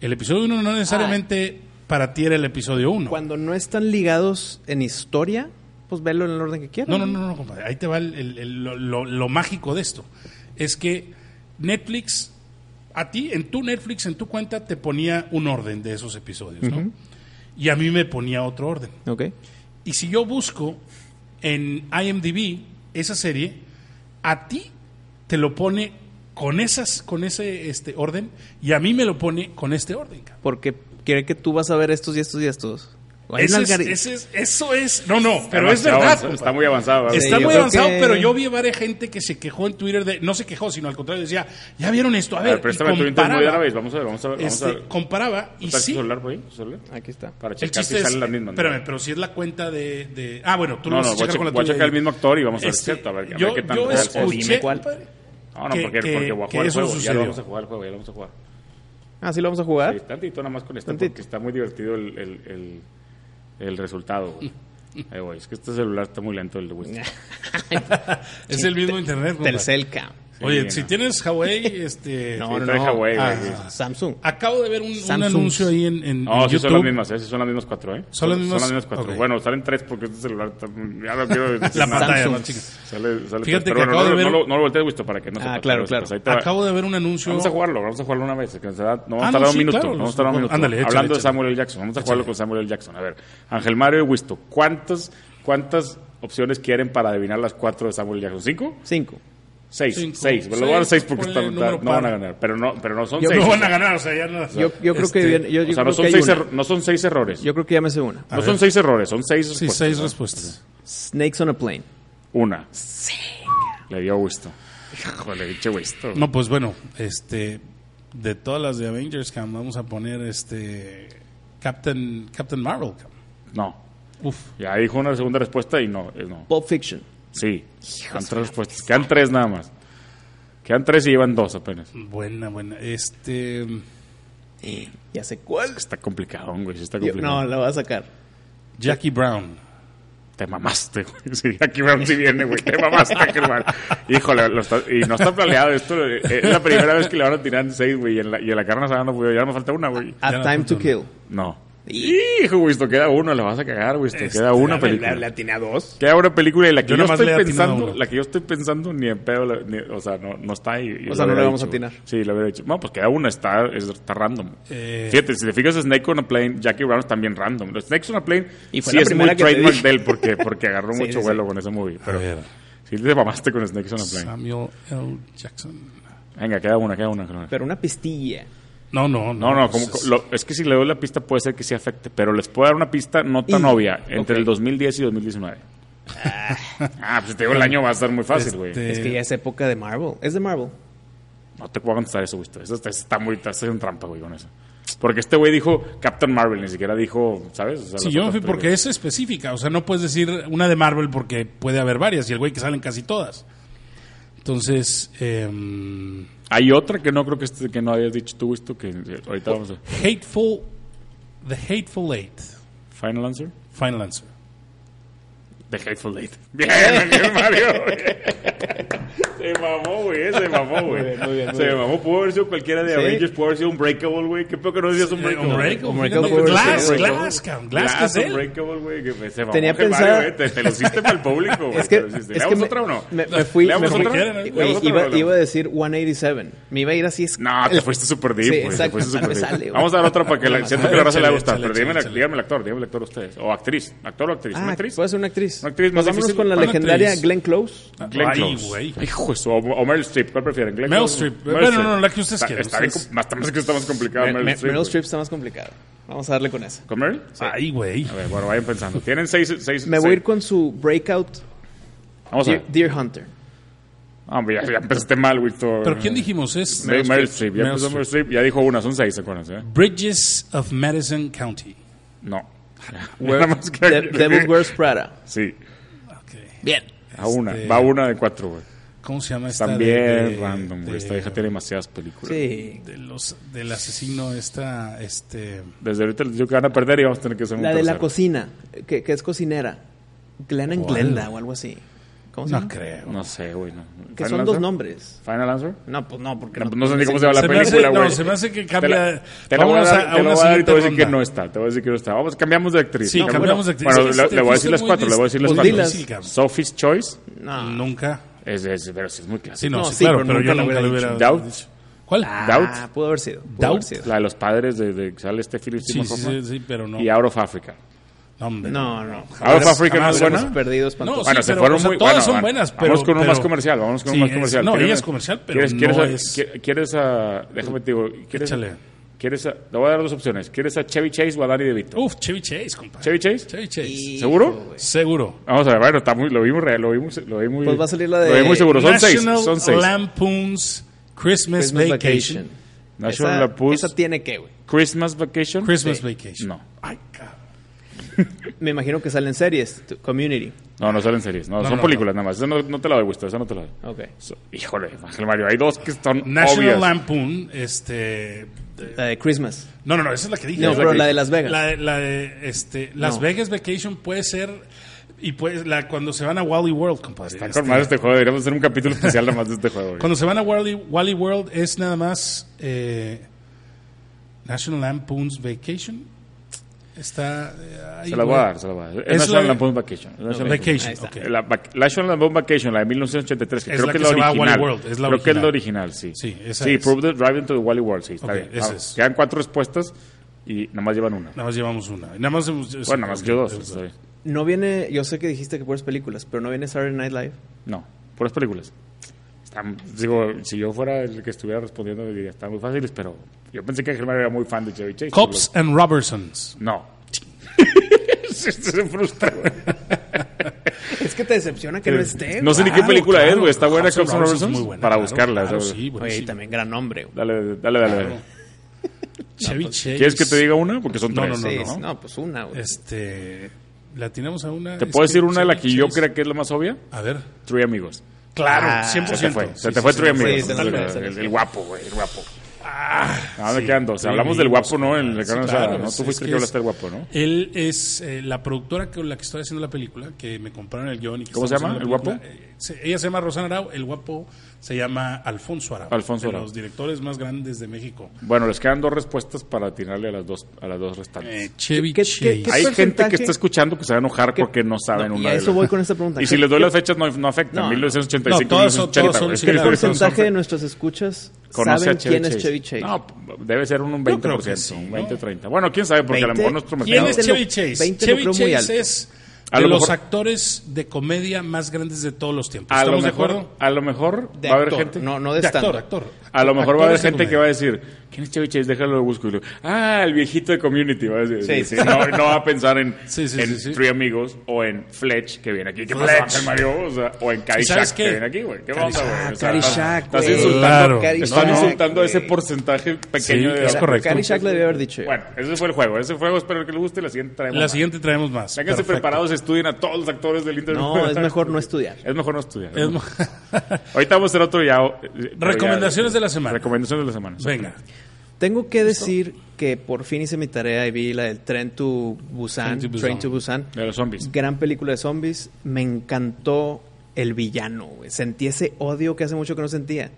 El episodio 1 no necesariamente para ti era el episodio 1. Cuando no están ligados en historia, pues velo en el orden que quieras. No, no, no, no, compadre. Ahí te va el- el- el- lo, lo- lo mágico de esto. Es que Netflix, a ti, en tu Netflix, en tu cuenta, te ponía un orden de esos episodios, ¿no? Y a mí me ponía otro orden. Ok. Y si yo busco en IMDb esa serie, a ti te lo pone con esas, con ese este orden, y a mí me lo pone con este orden. Porque quiere que tú vas a ver estos y estos y estos. Ese es- ese es- eso es. No, no, pero es verdad. avanzado. Está muy avanzado. ¿verdad? Está Sí, muy avanzado, que- pero yo vi varias gente que se quejó en Twitter de, no se quejó, sino al contrario decía, ya vieron esto, a A ver, ver, préstame tu Internet comparaba, Database. Vamos a ver, vamos a ver. Vamos este, a ver. comparaba y ¿Está tu sí, celular por ahí? ¿Tu celular? Aquí está. Para el checar si chiste es, salen las mismas. ¿no? espérame, pero si es la cuenta de, de- ah bueno, tú lo No, vas no, a a, checar che- con la voy a tuya checar el mismo actor y vamos a ver, Este, ¿cierto? A ver, a yo, ver qué tan yo escuché, cuál. No, no, que- porque, que- porque voy a jugar el eso juego. Ya lo vamos a jugar el juego, ya lo vamos a jugar. Ah, sí lo vamos a jugar. Sí, tantito nada más con esto, Tantito. porque está muy divertido el, el, resultado. güey. Eh, güey, es que este celular está muy lento, el de Winston. es el mismo internet. compadre. Telcelca. Oye, si tienes Huawei, este, No, Sí, no, no. Huawei, Ah. Samsung. acabo de ver un, anuncio ahí en, en, No, en sí son las mismas, ¿eh? Sí son las mismas cuatro, ¿eh? ¿Son las mismas? cuatro. Ok. Bueno, salen tres porque este celular. Ya no quiero decir La pantalla Samsung. más chica. Sale, sale Fíjate tres. que Pero bueno, acabo no, de ver- no, lo, no lo voltees, Wisto, para que no Ah, sepas, claro, claro. pues, va. Acabo de ver un anuncio. Vamos a jugarlo, vamos a jugarlo una vez. Que se da, no, vamos Ah, a tardar un minuto. claro, no vamos a tardar un minuto. ándale, Hablando de. Samuel L. Jackson, vamos a jugarlo con Samuel L. Jackson. A ver, Ángel Mario y Wisto, ¿cuántas, ¿cuántas opciones quieren para adivinar las cuatro de Samuel L. Jackson? ¿Cinco? Cinco. Seis. Cinco. Seis. Pero lo voy a dar Seis, seis porque está- no van a ganar. Pero no, pero no son Yo seis. No van a ganar, o sea, ya no. Yo, yo creo Este, que bien- yo, yo o sea, creo no que son, hay seis no son seis errores. Yo creo que ya me sé una. no son seis errores, son seis Sí, respuestas. seis ¿no? respuestas. Snakes on a plane. Una. Le dio gusto. Híjole, dicho gusto. No, pues bueno, este de todas las de Avengers, cam, vamos a poner este Captain Captain Marvel. cam. No. Uf, Ya dijo una segunda respuesta y no. eh, no. Pulp Fiction. Sí. Quedan tres respuestas. Quedan tres nada más. Quedan tres y llevan dos apenas. buena, buena. Este Ya sé cuál. Está complicado, güey. Sí está Yo- complicado. no, la voy a sacar. Jackie Brown. Te mamaste, güey. Sí, aquí vamos si viene, güey. Te mamaste, Germán. Híjole, lo está- y no está planeado esto. eh, Es la primera vez que le van a tirar en seis, güey. Y en la, y en la carne no pudo. Ya me falta una, güey. A Ya no Time to Kill. No. Hijo, güey, esto queda uno. Le vas a cagar, güey. Esto queda una película. atiné a dos. Queda una película y la que Yo yo, estoy pensando, la que yo estoy pensando ni en pedo, la- ni- o sea, no, no está ahí. O sea, no le vamos a atinar. Sí, lo hubiera dicho. No, pues queda una, está, es- está random. Eh. Fíjate, si te fijas, Snake on a Plane, Jackie Brown es también random. Los Snakes on a Plane Y fue sí la es muy trademark de él porque, porque agarró Sí, mucho sí, sí. vuelo con ese movie. Pero sí te mamaste con Snakes on a Plane. Samuel L. Jackson. Venga, queda una, queda una. queda una. Pero una pistilla. No, no, No, no, como, es- lo- es que si le doy la pista puede ser que sí afecte, pero les puedo dar una pista no tan Y- obvia, entre el 2010 y 2019. Ah, pues te digo, el año va a estar muy fácil, güey. Este- Es que ya es época de Marvel. Es de Marvel. No te puedo contestar eso, güey. Eso está, está muy... Estás en trampa, güey, con eso. Porque este güey dijo Captain Marvel, ni siquiera dijo, ¿sabes? O sea, Sí, yo me fui porque es específica. O sea, no puedes decir una de Marvel porque puede haber varias y el güey que salen casi todas. Entonces, em, Hay otra que no creo que, este, que no hayas dicho tú, esto que eh, ahorita vamos a... Hateful, The Hateful Eight. Final answer. Final answer. The Hateful Eight. Bien, Se mamó, güey, eh, se mamó, güey. Se mamó, pudo haber sido cualquiera de ¿Sí? Avengers, pudo haber sido un breakable, güey. Qué peor que no decías un breakable. Un breakable. No, glass, glass, cam, glass, glass, que es breakable, güey. Se mamó, Tenía pensado... Eh, te, lo hiciste para el público, güey. Es que, es que otra o no? Me, fui... Me fui otra? Iba, otra, iba, a decir 187. Me iba a ir así... Es... No, te fuiste súper deep, güey. Sí, exacto. Vamos a dar otra para que la, siento que la raza le va a gustar. Pero díganme el actor, díganme el actor ustedes. O actriz, actor o actriz. Ah, una actriz. Puede ser una actriz. Una actriz más difícil. con la legendaria Glenn Glenn Close. Hijo eso, o Meryl Streep, ¿cuál prefieren? Meryl, Meryl Streep. Bueno, no, no, la que ustedes quieran. Está, bien, más, que está más complicado Meryl, Meryl Streep. Meryl Streep está más complicado. Vamos a darle con esa. ¿Con Meryl? Sí. Ay, güey. A ver, bueno, vayan pensando. Tienen seis, seis Me seis. voy a ir con su breakout. Vamos a ver. Deer, Hunter. Ah, hombre, ya, ya, empezaste mal, Víctor. ¿Pero quién dijimos? Es Meryl, Meryl Streep. Ya empezó Meryl Streep. Ya dijo una, son seis, acuérdense. Eh? Bridges of Madison County. No. Where, Devil Wears Prada. Sí. Okay. Bien. A una. Este... Va una de cuatro, güey. ¿Cómo se llama esta? También de, random, güey. Esta hija tiene demasiadas películas. Sí. De los, del asesino, esta. este Desde ahorita yo que van a perder y vamos a tener que hacer La de la cocina, que, que es cocinera. Glenn and Glenda o algo así. ¿Cómo se no llama? creo. No sé, güey. No. Que son dos nombres. ¿Final Answer? No, pues no, porque. No, no sé ni cómo se llama la película, güey. no, se me hace que cambia. Te la voy a la voy a dar y te voy a decir que no está. Te voy a decir que no está. Vamos, cambiamos de actriz. Sí, cambiamos de actriz. Bueno, le, voy a decir las cuatro, le voy a decir las pues cuatro. Sophie's Choice, No. Nunca. Es, es, pero es muy clásico. Sí, no, sí, claro, pero, yo nunca lo hubiera, dicho. Doubt. ¿Cuál? Ah, Pudo haber sido. Doubt. La de los padres de, de sale este Philip sí, sí, sí, pero no. Y Out of Africa. No, no. Out of Africa no es buena. Perdidos bueno, se fueron muy, son buenas, vamos con uno más comercial, vamos con uno más comercial. Es, no, ella es comercial, pero ¿quieres, quieres, ah, déjame te digo, Échale. ¿Quieres a, le voy a dar dos opciones. ¿Quieres a Chevy Chase o a Danny DeVito? Uf, Chevy Chase, compadre. ¿Chevy Chase? Chevy Chase. ¿Seguro? Seguro. Vamos a ver, bueno, está muy, lo vimos real, lo vimos, lo vimos. Pues va a salir la de. Lo vimos seguro, son National seis. Son seis. Lampoon's Christmas, Christmas Vacation. Vacation. National esa, Lampoon's. Esa tiene que, güey. Christmas Vacation. Christmas sí. Vacation. No. Ay, Me imagino que salen series, Community. No, no salen series, no, no son películas nada más. Esa no, no, te la doy, gusto, esa no te la doy. Ok. Híjole, Ángel Mario, hay dos que están National. Lampoon, este... La de Christmas. No, no, no, esa es la que dije. No, pero la de Las Vegas. La, la de, este, Las Vegas Vacation puede ser... Y pues la, cuando se van a Wally World, compadre. Está este juego, deberíamos hacer un capítulo especial nada más de este juego. cuando se van a Wally, Wally World es nada más eh, National Lampoon's Vacation. Está eh, ahí, se la voy a dar, se la voy a. Es, National Lampoon Vacation. National Vacation, okay. La National Lampoon Vacation, la de 1983, que es creo la que, es la original. World, creo que es la original, sí. Sí, esa sí. Prove the Drive into the Wally World, sí, está okay, bien. Ah, quedan cuatro respuestas y nada más llevan una. Nada más llevamos una. Nada más hemos, bueno, nada más yo dos. No viene, yo sé que dijiste que puras películas, pero no viene Saturday Night Live. No, puras películas digo, si yo fuera el que estuviera respondiendo, diría, están muy fáciles, pero yo pensé que Germán era muy fan de Chevy Chase. Cops and Robertsons. No. Se frustra, Es que te decepciona que no esté. Eh, no sé ni qué película es, güey. Está buena Cops and Robertsons. Para buscarla. Oye, también gran nombre. Dale, dale, dale. Chevy pues, Chase. ¿Quieres que te diga una? Porque son tres. No, no, no. No, pues una, güey. Este. La tenemos a una. ¿Te puedo decir una de la que yo creo que es la más obvia? A ver. Three Amigos. Claro, ah, 100%. Se te fue, se te fue sí, sí, sí, el, el, el, guapo, güey, el guapo. Ah, ah ¿Dónde quedan dos? Hablamos del guapo, ¿no? En el claro, Sada, ¿no? Tú fuiste que, que hablaste del guapo, ¿no? Él es eh, la productora con la que estoy haciendo la película, que me compraron el guion. Y que ¿Cómo se llama? ¿El guapo? Eh, ella se llama Rosana Arau, el guapo se llama Alfonso Arau. Alfonso de Arau. los directores más grandes de México. Bueno, les quedan dos respuestas para atinarle a las dos, a las dos restantes. Eh, Chevy ¿Qué, qué, qué, Hay gente que está escuchando que se va a enojar porque no saben no, una. Y a eso de voy con esta pregunta. y si les doy las fechas, no, no afecta. No, 1985, no, todos, 1980. Todos son, ¿Qué porcentaje de nuestras escuchas saben quién Chase? es Chevy Chase? No, debe ser un, 20%, sí, un 20-30. Bueno, quién sabe, porque 20, a lo mejor nuestro mercado... ¿Quién es Chevy Chase? Chevy Chase es de los actores de comedia más grandes de todos los tiempos. ¿Estamos a lo mejor, de acuerdo? A lo mejor de va haber gente. No, no de, de actor. A lo mejor va a haber gente que va a decir, ¿quién es Chevy Chase? Déjalo lo busco. Ah, el viejito de Community. Va a decir. No, va a pensar en, en Three Amigos o en Fletch, que viene aquí. ¿Qué pasa, Mario? O, sea, o en que viene aquí, güey. ¿Qué pasa, güey? O sea, Caddyshack, Estás insultando, claro. están insultando a ese porcentaje pequeño de... Es correcto. Caddyshack le debe haber dicho. Bueno, ese fue el juego. Ese juego espero que les guste. La siguiente traemos La más. siguiente traemos más. Ténganse preparados, estudien a todos los actores del internet. No, es mejor no estudiar. Es mejor no estudiar. Ahorita vamos a hacer otro ya. Eh, Recomendaciones de de la semana. Recomendación de la semana. Venga. Tengo que decir que por fin hice mi tarea y vi la del Tren to Busan. Train to Busan. Train to Busan. De los zombies. Gran película de zombies. Me encantó el villano. Güey. Sentí ese odio que hace mucho que no sentía.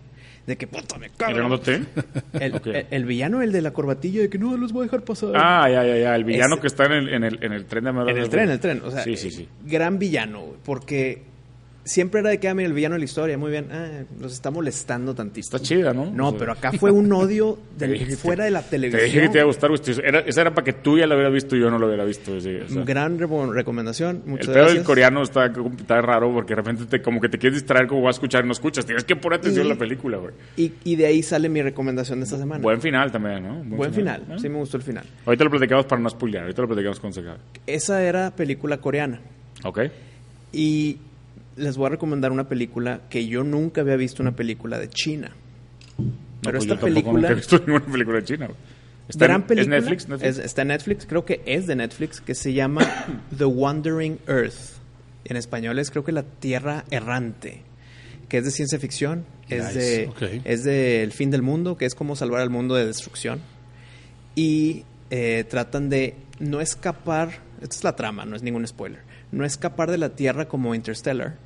De que puta me cago. El, okay. el, el, villano, el de la corbatilla, de que no los voy a dejar pasar. Ah, ya, ya, ya. El villano que está en el, en el, en el tren de América. En el tren, en el tren. O sea, sí, sí, sí. Eh, gran villano, porque siempre era de que, ah, mira, el villano de la historia, muy bien, ah, nos está molestando tantito. Está chida, ¿no? No, pero acá fue un odio Te del- te- fuera de la Te televisión. dije que te iba a gustar, güey. Era, esa era para que tú ya lo hubieras visto y yo no lo hubiera visto. sí, o sea. Gran re- recomendación, muchas el pedo gracias. del coreano está, está raro porque de repente te, como que te quieres distraer como vas a escuchar y no escuchas. Tienes que poner atención Y- a la película, güey. Y, y de ahí sale mi recomendación de esta semana. Buen final también, ¿no? Buen final, ¿eh? sí me gustó el final. Ahorita lo platicamos para no spoilear. Ahorita lo platicamos con Seca. Esa era película coreana. ¿Ok? Y les voy a recomendar una película que yo nunca había visto una película de China. No, Pero pues esta yo tampoco nunca película, he visto ninguna película china, güey. Está gran en, película, ¿Es Netflix? Netflix? es- está en Netflix, creo que es de Netflix, que se llama The Wandering Earth. En español es creo que La Tierra Errante, que es de ciencia ficción, es de es de El fin del mundo, que es como salvar al mundo de destrucción. Y eh, tratan de no escapar, esta es la trama, no es ningún spoiler, no escapar de la Tierra como Interstellar,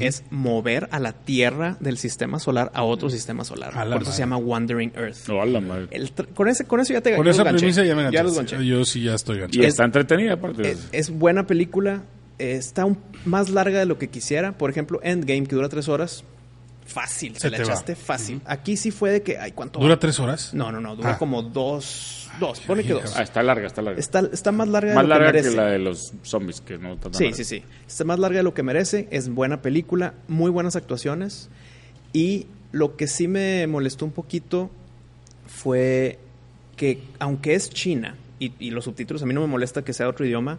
es mover a la Tierra del sistema solar a otro sistema solar. Por eso se llama Wandering Earth. No, a la madre. El tra- con, ese, con eso ya te Con esa ganché. premisa ya me Ya los enganchaste. ganché. Yo sí ya estoy Y ganchado. está entretenida, aparte. Es, es buena película. eh, Está un- más larga de lo que quisiera. Por ejemplo, Endgame, que dura tres horas. Fácil, se, Se la va. echaste fácil. Aquí sí fue de que, ay, ¿cuánto? ¿Dura va? tres horas? No, no, no, dura Ah. como dos. Dos, pone que dos. ah, está larga, está larga. Está, está más larga de Más lo larga que que, merece. la de los zombies, que no está tan Sí, larga. sí, sí. Está más larga de lo que merece. Es buena película, muy buenas actuaciones. Y lo que sí me molestó un poquito fue que, aunque es China, y, y los subtítulos a mí no me molesta que sea otro idioma,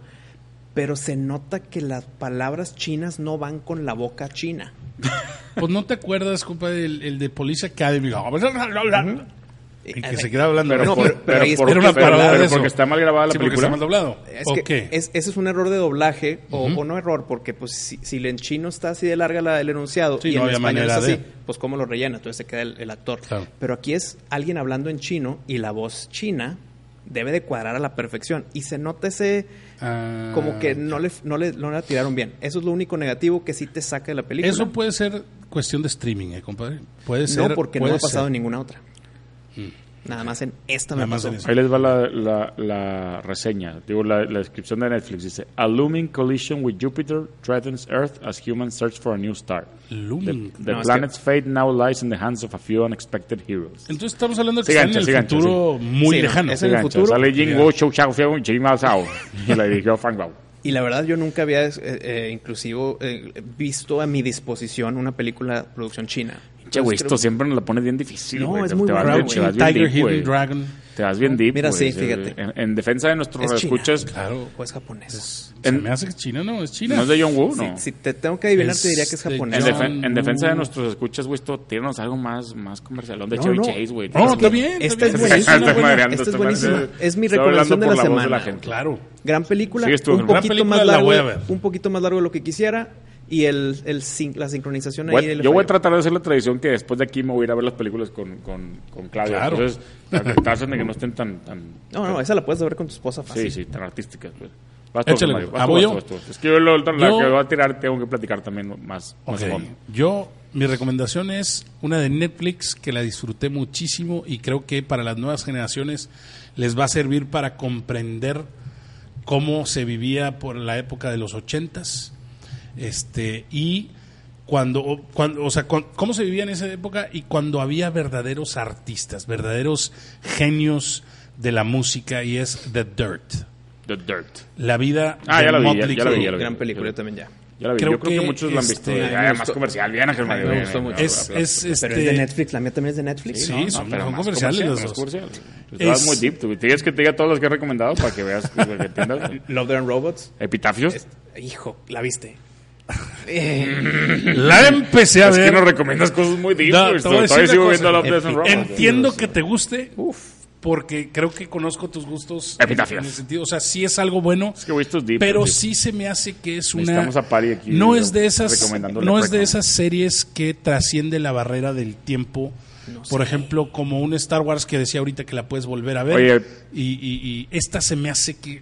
pero se nota que las palabras chinas no van con la boca china. Pues no te acuerdas, compadre, el, el de Police Academy. Y que Eh, se queda hablando. Pero, No, por- pero- pero por- pero- pero porque está mal grabada la Sí, película. está mal doblado. Es ¿O que es- ese es un error de doblaje, o, o no error, porque pues si, si en chino está así de larga la, el enunciado Sí, y no en español es así, de. pues cómo lo rellena, entonces se queda el, el actor. Claro. Pero aquí es alguien hablando en chino y la voz china debe de cuadrar a la perfección y se nota ese Ah, como que no le, no le no la tiraron bien. Eso es lo único negativo que sí te saca de la película. Eso puede ser cuestión de streaming, ¿eh, compadre? Puede ser. no porque no ha pasado en ninguna otra. Nada más en esta me pasó. Ahí les va la, la, la reseña, digo la, la descripción de Netflix. Dice, A looming collision with Jupiter threatens Earth as humans search for a new star. The, Looming. the No, es planet's fate now lies in the hands of a few unexpected heroes. Entonces estamos hablando de que Sí, está gancha, en sí, el futuro muy Sí, no, lejano. es en el futuro. Sale Jing. Wo, Chou Chao, Fiao. Y la dirigió Frank Bao. Y la verdad yo nunca había eh, eh, inclusive eh, visto a mi disposición una película producción china. Che, güey, esto creo- siempre nos la pones bien difícil, No, güey. es Te- muy vas bien- Tiger, deep, güey. Hidden Dragon. Te vas bien deep, Mira, sí, fíjate. En, en defensa de nuestros Es China. escuchas, Claro. o es japonés. Se En- me hace que es China, ¿no? Es China. no es de John Woo, no. Si, si te tengo que adivinar, Es te diría que es de japonés. En, defen- en defensa de nuestros escuchas, güey, esto tíranos algo más, más comercial. De No, Chevy no. Chase, güey. No, está bien. Esta está es bien. buenísima, Es esta es buenísima. Es mi recomendación hablando de por la voz de semana. gente. Claro. Gran película, un poquito más largo de lo que quisiera y el, el sin- la sincronización ahí. Voy- le yo voy a tratar de hacer la tradición que después de aquí me voy a ir a ver las películas con, con, con Claudia. Claro. Entonces, traten de que no estén tan... tan No, no, esa la puedes ver con tu esposa fácil. sí, sí, tan artísticas. Pues. Vas tú, Échale, Mario. güey. Vas tú, ¿voy vas yo? tú, vas tú. Es que yo lo- la Yo- que voy a tirar tengo que platicar también más, más Ok. a fondo. Yo, mi recomendación es una de Netflix que la disfruté muchísimo y creo que para las nuevas generaciones les va a servir para comprender cómo se vivía por la época de los ochentas este y cuando, o- cuando o sea, cu- cómo se vivía en esa época y cuando había verdaderos artistas, verdaderos genios de la música y es The Dirt, The Dirt. la vida Ah, de ya la vi, ya- ya la vi, ya la vi. Gran película yo también ya. Ya la vi. Creo yo creo que, que, muchos la han visto. este, me más comercial. Bien, Ángel Mario. me gustó mucho. Es, es, bien. este, Pero es de Netflix, la mía también es de Netflix. Sí, No, son, pero son más comerciales comercial, los dos. comercial. Tú te vas Es- muy deep. Tú tienes que te diga todas las que he recomendado para que veas para que entiendas. Love, and Robots. Epitafios. Es- hijo, ¿la viste? La empecé a Es ver. que no recomiendas cosas muy deep. No, Todavía sigo cosa. viendo. Entiendo que te guste, porque creo que conozco tus gustos. Epitafios. En el sentido, o sea, sí es algo bueno, Es que es deep. pero deep. sí se me hace que es una. Necesitamos a Pari aquí, no es de esas, no es de esas series que trasciende la barrera del tiempo. Por ejemplo, como un Star Wars que decía ahorita que la puedes volver a ver. Oye. y, y- y esta se me hace que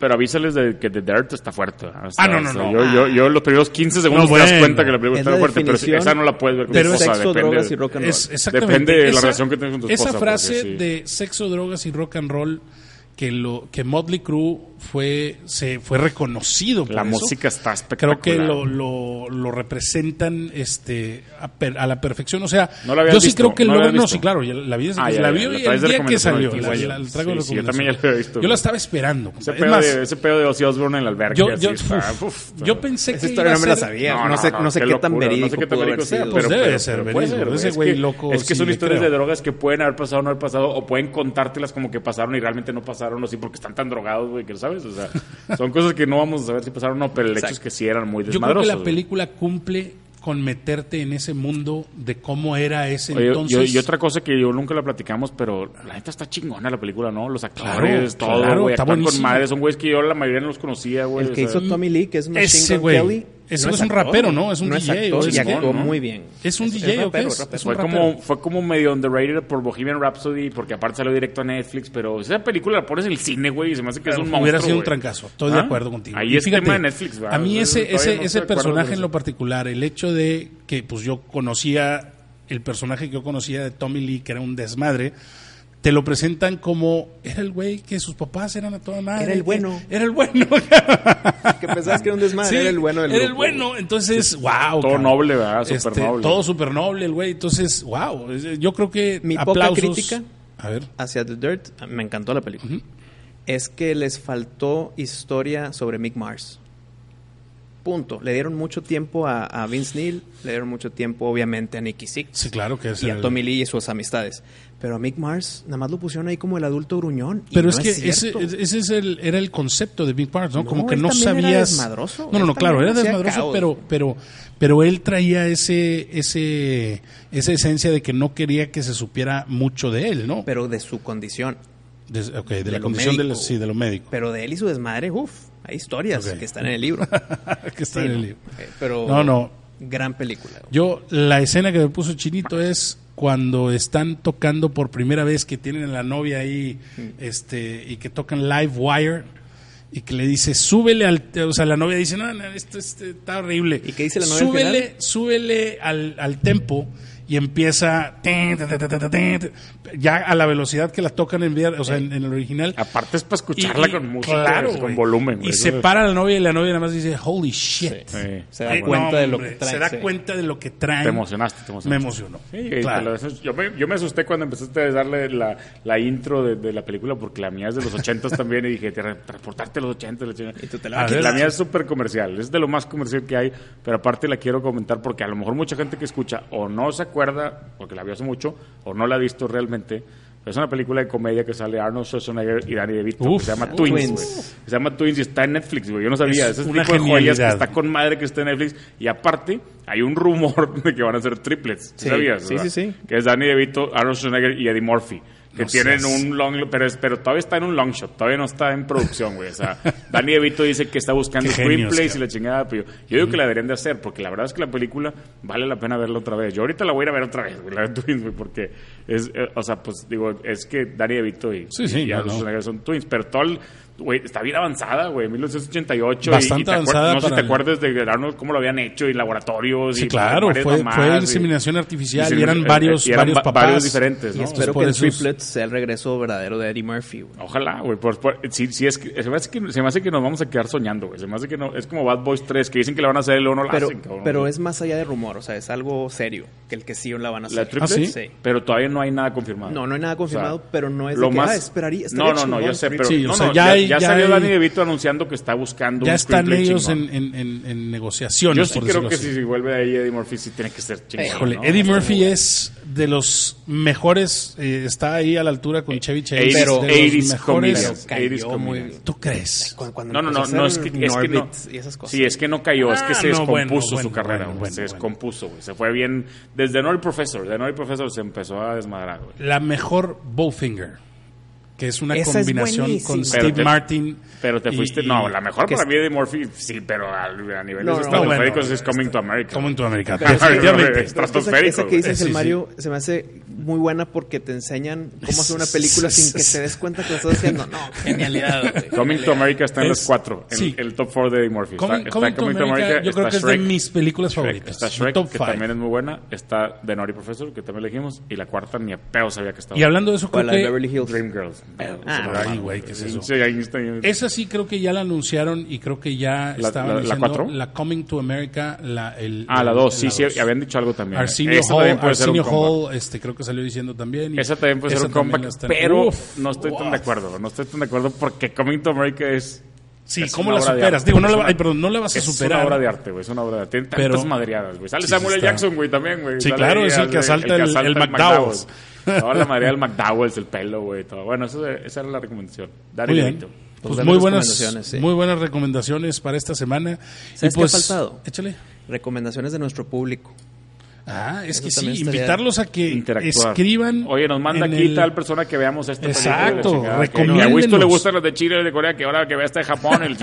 Pero avísales de que The Dirt está fuerte. O sea, Ah, no, no, o sea, no. Yo, yo, yo los primeros 15 segundos No, te das bueno. cuenta que la película Es está fuerte, pero esa no la puedes ver con de tu esposa. sexo, depende, drogas y rock and roll. Es, exactamente. Depende de la Esa- relación que tengas con tu esposa. Esa frase porque sí. de sexo, drogas y rock and roll que lo que Motley Crue fue se fue reconocido por La eso. música está espectacular. Creo que lo, lo, lo representan este a, per- a la perfección. O sea, ¿No yo sí visto? creo que ¿No No, sí, claro. ya La vi, Ah, ya, la ya, vi la el día que salió. aquí, La, güey. la- la traigo de Sí, sí, yo también ya la había visto. Yo la estaba esperando. Ese pedo, más, de, ese pedo de Ozzy Osbourne en el albergue. yo, yo, está, uf, uf, yo pensé que Esa historia no me la sabía. No, sé, no sé qué tan verídico no sé qué tan pudo haber verídico sea, sido. Pero, debe ser verídico, ese es güey que- loco Es que son historias de drogas que pueden haber pasado o no haber pasado, o pueden contártelas como que pasaron y realmente no pasaron, o sí, porque están tan drogados, güey, que sabes. O sea, son cosas que no vamos a saber si pasaron o no, pero el hecho es que sí eran muy Yo creo que desmadrosos. la güey. película cumple con meterte en ese mundo de cómo era ese Oye, entonces. yo- y otra cosa que yo nunca la platicamos, pero la neta está chingona la película, ¿no? Los actores, Claro, todo, claro, güey, está actúan con madre. Son güeyes que yo la mayoría no los conocía, güey. El o que sea, hizo Tommy Lee, que es Machine Ese Gun güey. Kelly. Ese no es un actor, rapero, ¿no? Es un no DJ, actor, o es y un- actuó ¿no? muy bien. ¿Es un DJ o qué rapero, es? rapero. Es un Fue rapero. como, fue como medio underrated por Bohemian Rhapsody, porque aparte salió directo a Netflix, pero esa película la pones en el cine, güey, y se me hace que es un monstruo, hubiera sido un trancazo. Estoy de ¿Ah? acuerdo contigo. Ahí Y es tema de Netflix, ¿verdad? A mí ese, ese, no ese personaje en eso. lo particular, el hecho de que pues yo conocía, el personaje que yo conocía de Tommy Lee, que era un desmadre, te lo presentan como era el güey que sus papás eran a toda madre. Era el que- bueno. Era el bueno. Que pensabas que era un desmadre, Sí, era el bueno del Era el grupo, bueno. Entonces, wow. Todo noble, ¿verdad? Súper Este, noble. Todo súper noble el güey. Entonces, wow. Yo creo que Mi poca aplausos. crítica A ver. hacia The Dirt, me encantó la película, es que les faltó historia sobre Mick Mars. Punto. Le dieron mucho tiempo a, a Vince Neil, le dieron mucho tiempo, obviamente, a Nicky Six Sí, claro que es y a Tommy Lee y sus amistades. Pero a Mick Mars, nada más lo pusieron ahí como el adulto gruñón. Pero no es que ese, cierto. ese es el, era el concepto de Big Parts, ¿no? No, Como que él no también era sabías. desmadroso. No, no, no, claro, era desmadroso, caos. pero, pero, pero él traía ese, ese, esa esencia de que no quería que se supiera mucho de él, ¿no? Pero de su condición. De, ok, de, de la condición de, sí, de lo médico. Pero de él y su desmadre, uff, hay historias que están en el libro. que está Sí, en el libro. Pero No, no. gran película. Yo, la escena que me puso chinito es cuando están tocando por primera vez que tienen a la novia ahí, este, y que tocan Live Wire, y que le dice, súbele al, o sea, la novia dice, no, no, esto, este, está horrible. ¿Y qué dice la novia al Súbele, final? súbele al, al tempo, y empieza, tin, tin, ya a la velocidad que la tocan en, vida- o sea, en, en el original. Aparte es para escucharla Y- con música, claro, con güey. volumen. Y se para la novia y la novia nada más dice, holy shit. Sí. Se da Eh, cuenta no, de lo que trae. Se da sí. cuenta de lo que traen. Te emocionaste, te emocionaste. Me emocionó. Sí, Claro. lo- yo, me, yo me asusté cuando empezaste a darle la, la intro de, de la película porque la mía es de los ochentas también y dije, te transportarte a los ochentas. Y tú te la ver. la mía es súper comercial, es de lo más comercial que hay, pero aparte la quiero comentar porque a lo mejor mucha gente que escucha o no se acuerda, porque la vio hace mucho, o no la ha visto realmente. Pero Es una película de comedia que sale Arnold Schwarzenegger y Danny DeVito, Uf, que se llama. Twins. Se llama Twins y está en Netflix, güey. Yo no sabía. Es Ese una tipo de joyas que está con madre que está en Netflix. Y aparte, hay un rumor de que van a ser triplets. ¿Sí Sí, ¿Sabías? sí, verdad? sí, sí. Que es Danny DeVito, Arnold Schwarzenegger y Eddie Murphy. Que No tienen seas- un long... Pero, pero todavía está en un long shot. Todavía no está en producción, güey. O sea, Danny DeVito dice que está buscando screenplays y la chingada. Pero yo, yo digo que la deberían de hacer. Porque la verdad es que la película vale la pena verla otra vez. Yo ahorita la voy a ir a ver otra vez, güey. La de Twins, güey. Porque es... eh, o sea, pues digo, es que Danny DeVito y, Sí, sí, y no, son Twins. Pero todo el... Güey, está bien avanzada, güey, 1988. y- Bastante y, te avanzada No sé si te el- acuerdas de Arnold, cómo lo habían hecho, y laboratorios. Sí, y claro, fue, fue y- inseminación artificial y, y eran eh, varios, y eran varios va- papás. varios diferentes, Y ¿no? espero Por que es- Triplets sea el regreso verdadero de Eddie Murphy. güey. Ojalá, güey. Por, por- sí, sí es que, se, me hace que, se me hace que nos vamos a quedar soñando, güey. Se me hace que no. Es como Bad Boys 3, que dicen que la van a hacer y luego no la Pero, hacen, cabrón. pero es más allá de rumor, o sea, es algo serio, que el que sí la van a hacer. ¿La triplets? ¿Ah, sí? Sí. Pero todavía no hay nada confirmado. No, no hay nada confirmado, O sea, pero no es lo de que, más- ah, esperaría- No, no, no, yo sé, pero. Sí, no, o sea, no, ya ya, hay- ya ya salió hay- Danny DeVito anunciando que está buscando Ya un están ellos en, en, en, en negociaciones. Yo sí por creo que así. si, vuelve ahí Eddie Murphy, sí tiene que ser chingón. Híjole, ¿no? Eddie Murphy es de los mejores, eh, está ahí a la altura con Chevy Chase. 80s, de los 80s mejores. comedians. Cayó 80s muy- comedians. ¿Tú crees? Cuando No, no, no, no es que, es que no. Y esas cosas. Sí, es que no cayó, es que Ah, se no, descompuso bueno, su bueno, carrera, bueno, güey, bueno, se descompuso, güey. Se fue bien. Desde Nori Professor, de Nori Professor se empezó a desmadrar, güey. La mejor Bowfinger, que es una Esa es combinación buenísima. con Pero Steve te- Martin. Pero te fuiste. y- no, la mejor para es- mí Eddie Murphy, sí, pero a, a nivel No, de no, estratosféricos bueno, es Coming to America. Coming to America, estratosférico. esa que dices el sí. Mario se me hace muy buena porque te enseñan cómo hacer una película sin que te des cuenta que lo estás haciendo. No, genialidad. Coming to America está en Es- los cuatro, en sí. el top four de Eddie Murphy. Coming- está, Coming está to America, yo creo está que es de Shrek, mis películas Shrek, favoritas. Está Shrek, top que five. también es muy buena. Está The Naughty Professor, que también elegimos. Y la cuarta ni a pedo sabía que estaba. Y hablando de eso, creo la de que Beverly Hills. Dreamgirls. Pedo, Ah, se me ay, va, güey, ¿qué es eso? Sí, ahí está. esa sí creo que ya la anunciaron y creo que ya ¿La- estaban la- la diciendo cuatro? la Coming to America, la el Ah, la el- dos, sí, sí, dos. habían dicho algo también. Arsenio Esa Hall, también puede ser un Arsenio. Hall, este, creo que salió diciendo también. y Esa también puede ser un comeback, pero Uf, no estoy tan de acuerdo. No estoy tan de acuerdo porque Coming to America es. Sí, es ¿cómo la superas? Digo, no Es la, una- ay, perdón, no la vas a Es superar. una obra de arte, güey. Es una obra de arte. Tiene Pero- tantas madreadas, güey. Sale Sí, Samuel L. está. Jackson, güey, también, güey. Sí, claro, ahí, es el que asalta el- el McDowell's. Toda la madreada del McDowell's, el pelo, güey. Todo. Bueno, eso, esa era la recomendación. Dar Muy bien. Pues Pues muy buenas sí. muy buenas recomendaciones para esta semana. ¿Sabes y qué pues, ha faltado? Échale. Recomendaciones de nuestro público. Ah, es Eso que sí, invitarlos a que escriban. Oye, nos manda aquí el- tal persona que veamos esta película. Exacto, recomiéndenos. A Wisto le gustan los de Chile y de Corea, que ahora que vea esta de Japón. El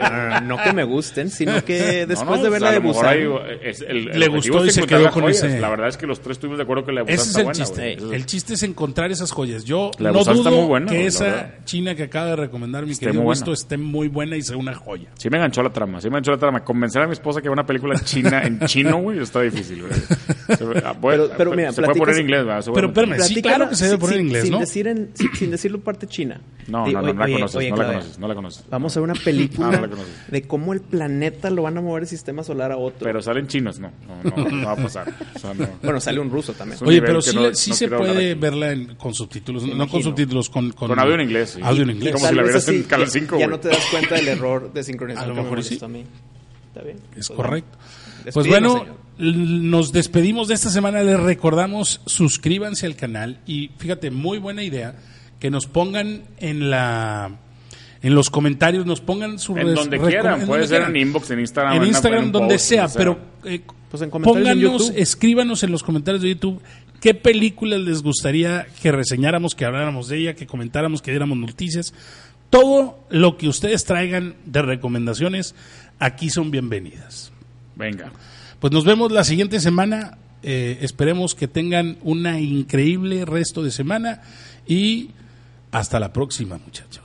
Ah, no que me gusten, sino que No, después no, de o ver sea, la a de lo mejor Busan. hay- es- el- el Le gustó y se quedó las con joyas. ese- La verdad es que los tres estuvimos de acuerdo que la de Busan Ese es el buena, chiste. El chiste es encontrar esas joyas. Yo La de no dudo está muy buena, que esa china que acaba de recomendar mi Esté querido buena. esté muy buena y sea una joya. Sí me enganchó la trama, sí me enganchó la trama. Convencer a mi esposa que vea una película china en chino, güey, está difícil, güey. Se, ah, bueno, Pero- pero mira, se puede poner en inglés, ¿verdad? Pero espérame, sí, claro que se debe sin- poner en inglés, sin ¿no? Decir en- sin, sin decirlo parte china. No, no, no, no la oye, conoces, oye, no la conoces, no la conoces. Vamos a ver una película Ah, no la conoces. de cómo el planeta lo van a mover el sistema solar a otro. Pero salen chinos, no, no, no, no va a pasar. O sea, no. bueno, sale un ruso también. un Oye, pero sí, no- le- sí no se puede verla en- con subtítulos, no con subtítulos, con, con, Con audio en inglés, sí. Audio en inglés. Como si la vieras en Canal ya- 5, Ya no te das cuenta del error de sincronización A lo que me molestó sí. a mí. Está bien. Es Pues correcto. Pues bueno, nos despedimos de esta semana. Les recordamos, suscríbanse al canal y fíjate, muy buena idea que nos pongan en la en los comentarios, nos pongan su En donde quieran, en puede donde ser quieran. en inbox, en Instagram. en Instagram, donde post, sea, pero eh, Pues en comentarios en pónganos, escríbanos en los comentarios de YouTube qué películas les gustaría que reseñáramos, que habláramos de ella, que comentáramos, que diéramos noticias. Todo lo que ustedes traigan de recomendaciones, aquí son bienvenidas. Venga. Pues nos vemos la siguiente semana. Eh, esperemos que tengan una increíble resto de semana y hasta la próxima, muchachos.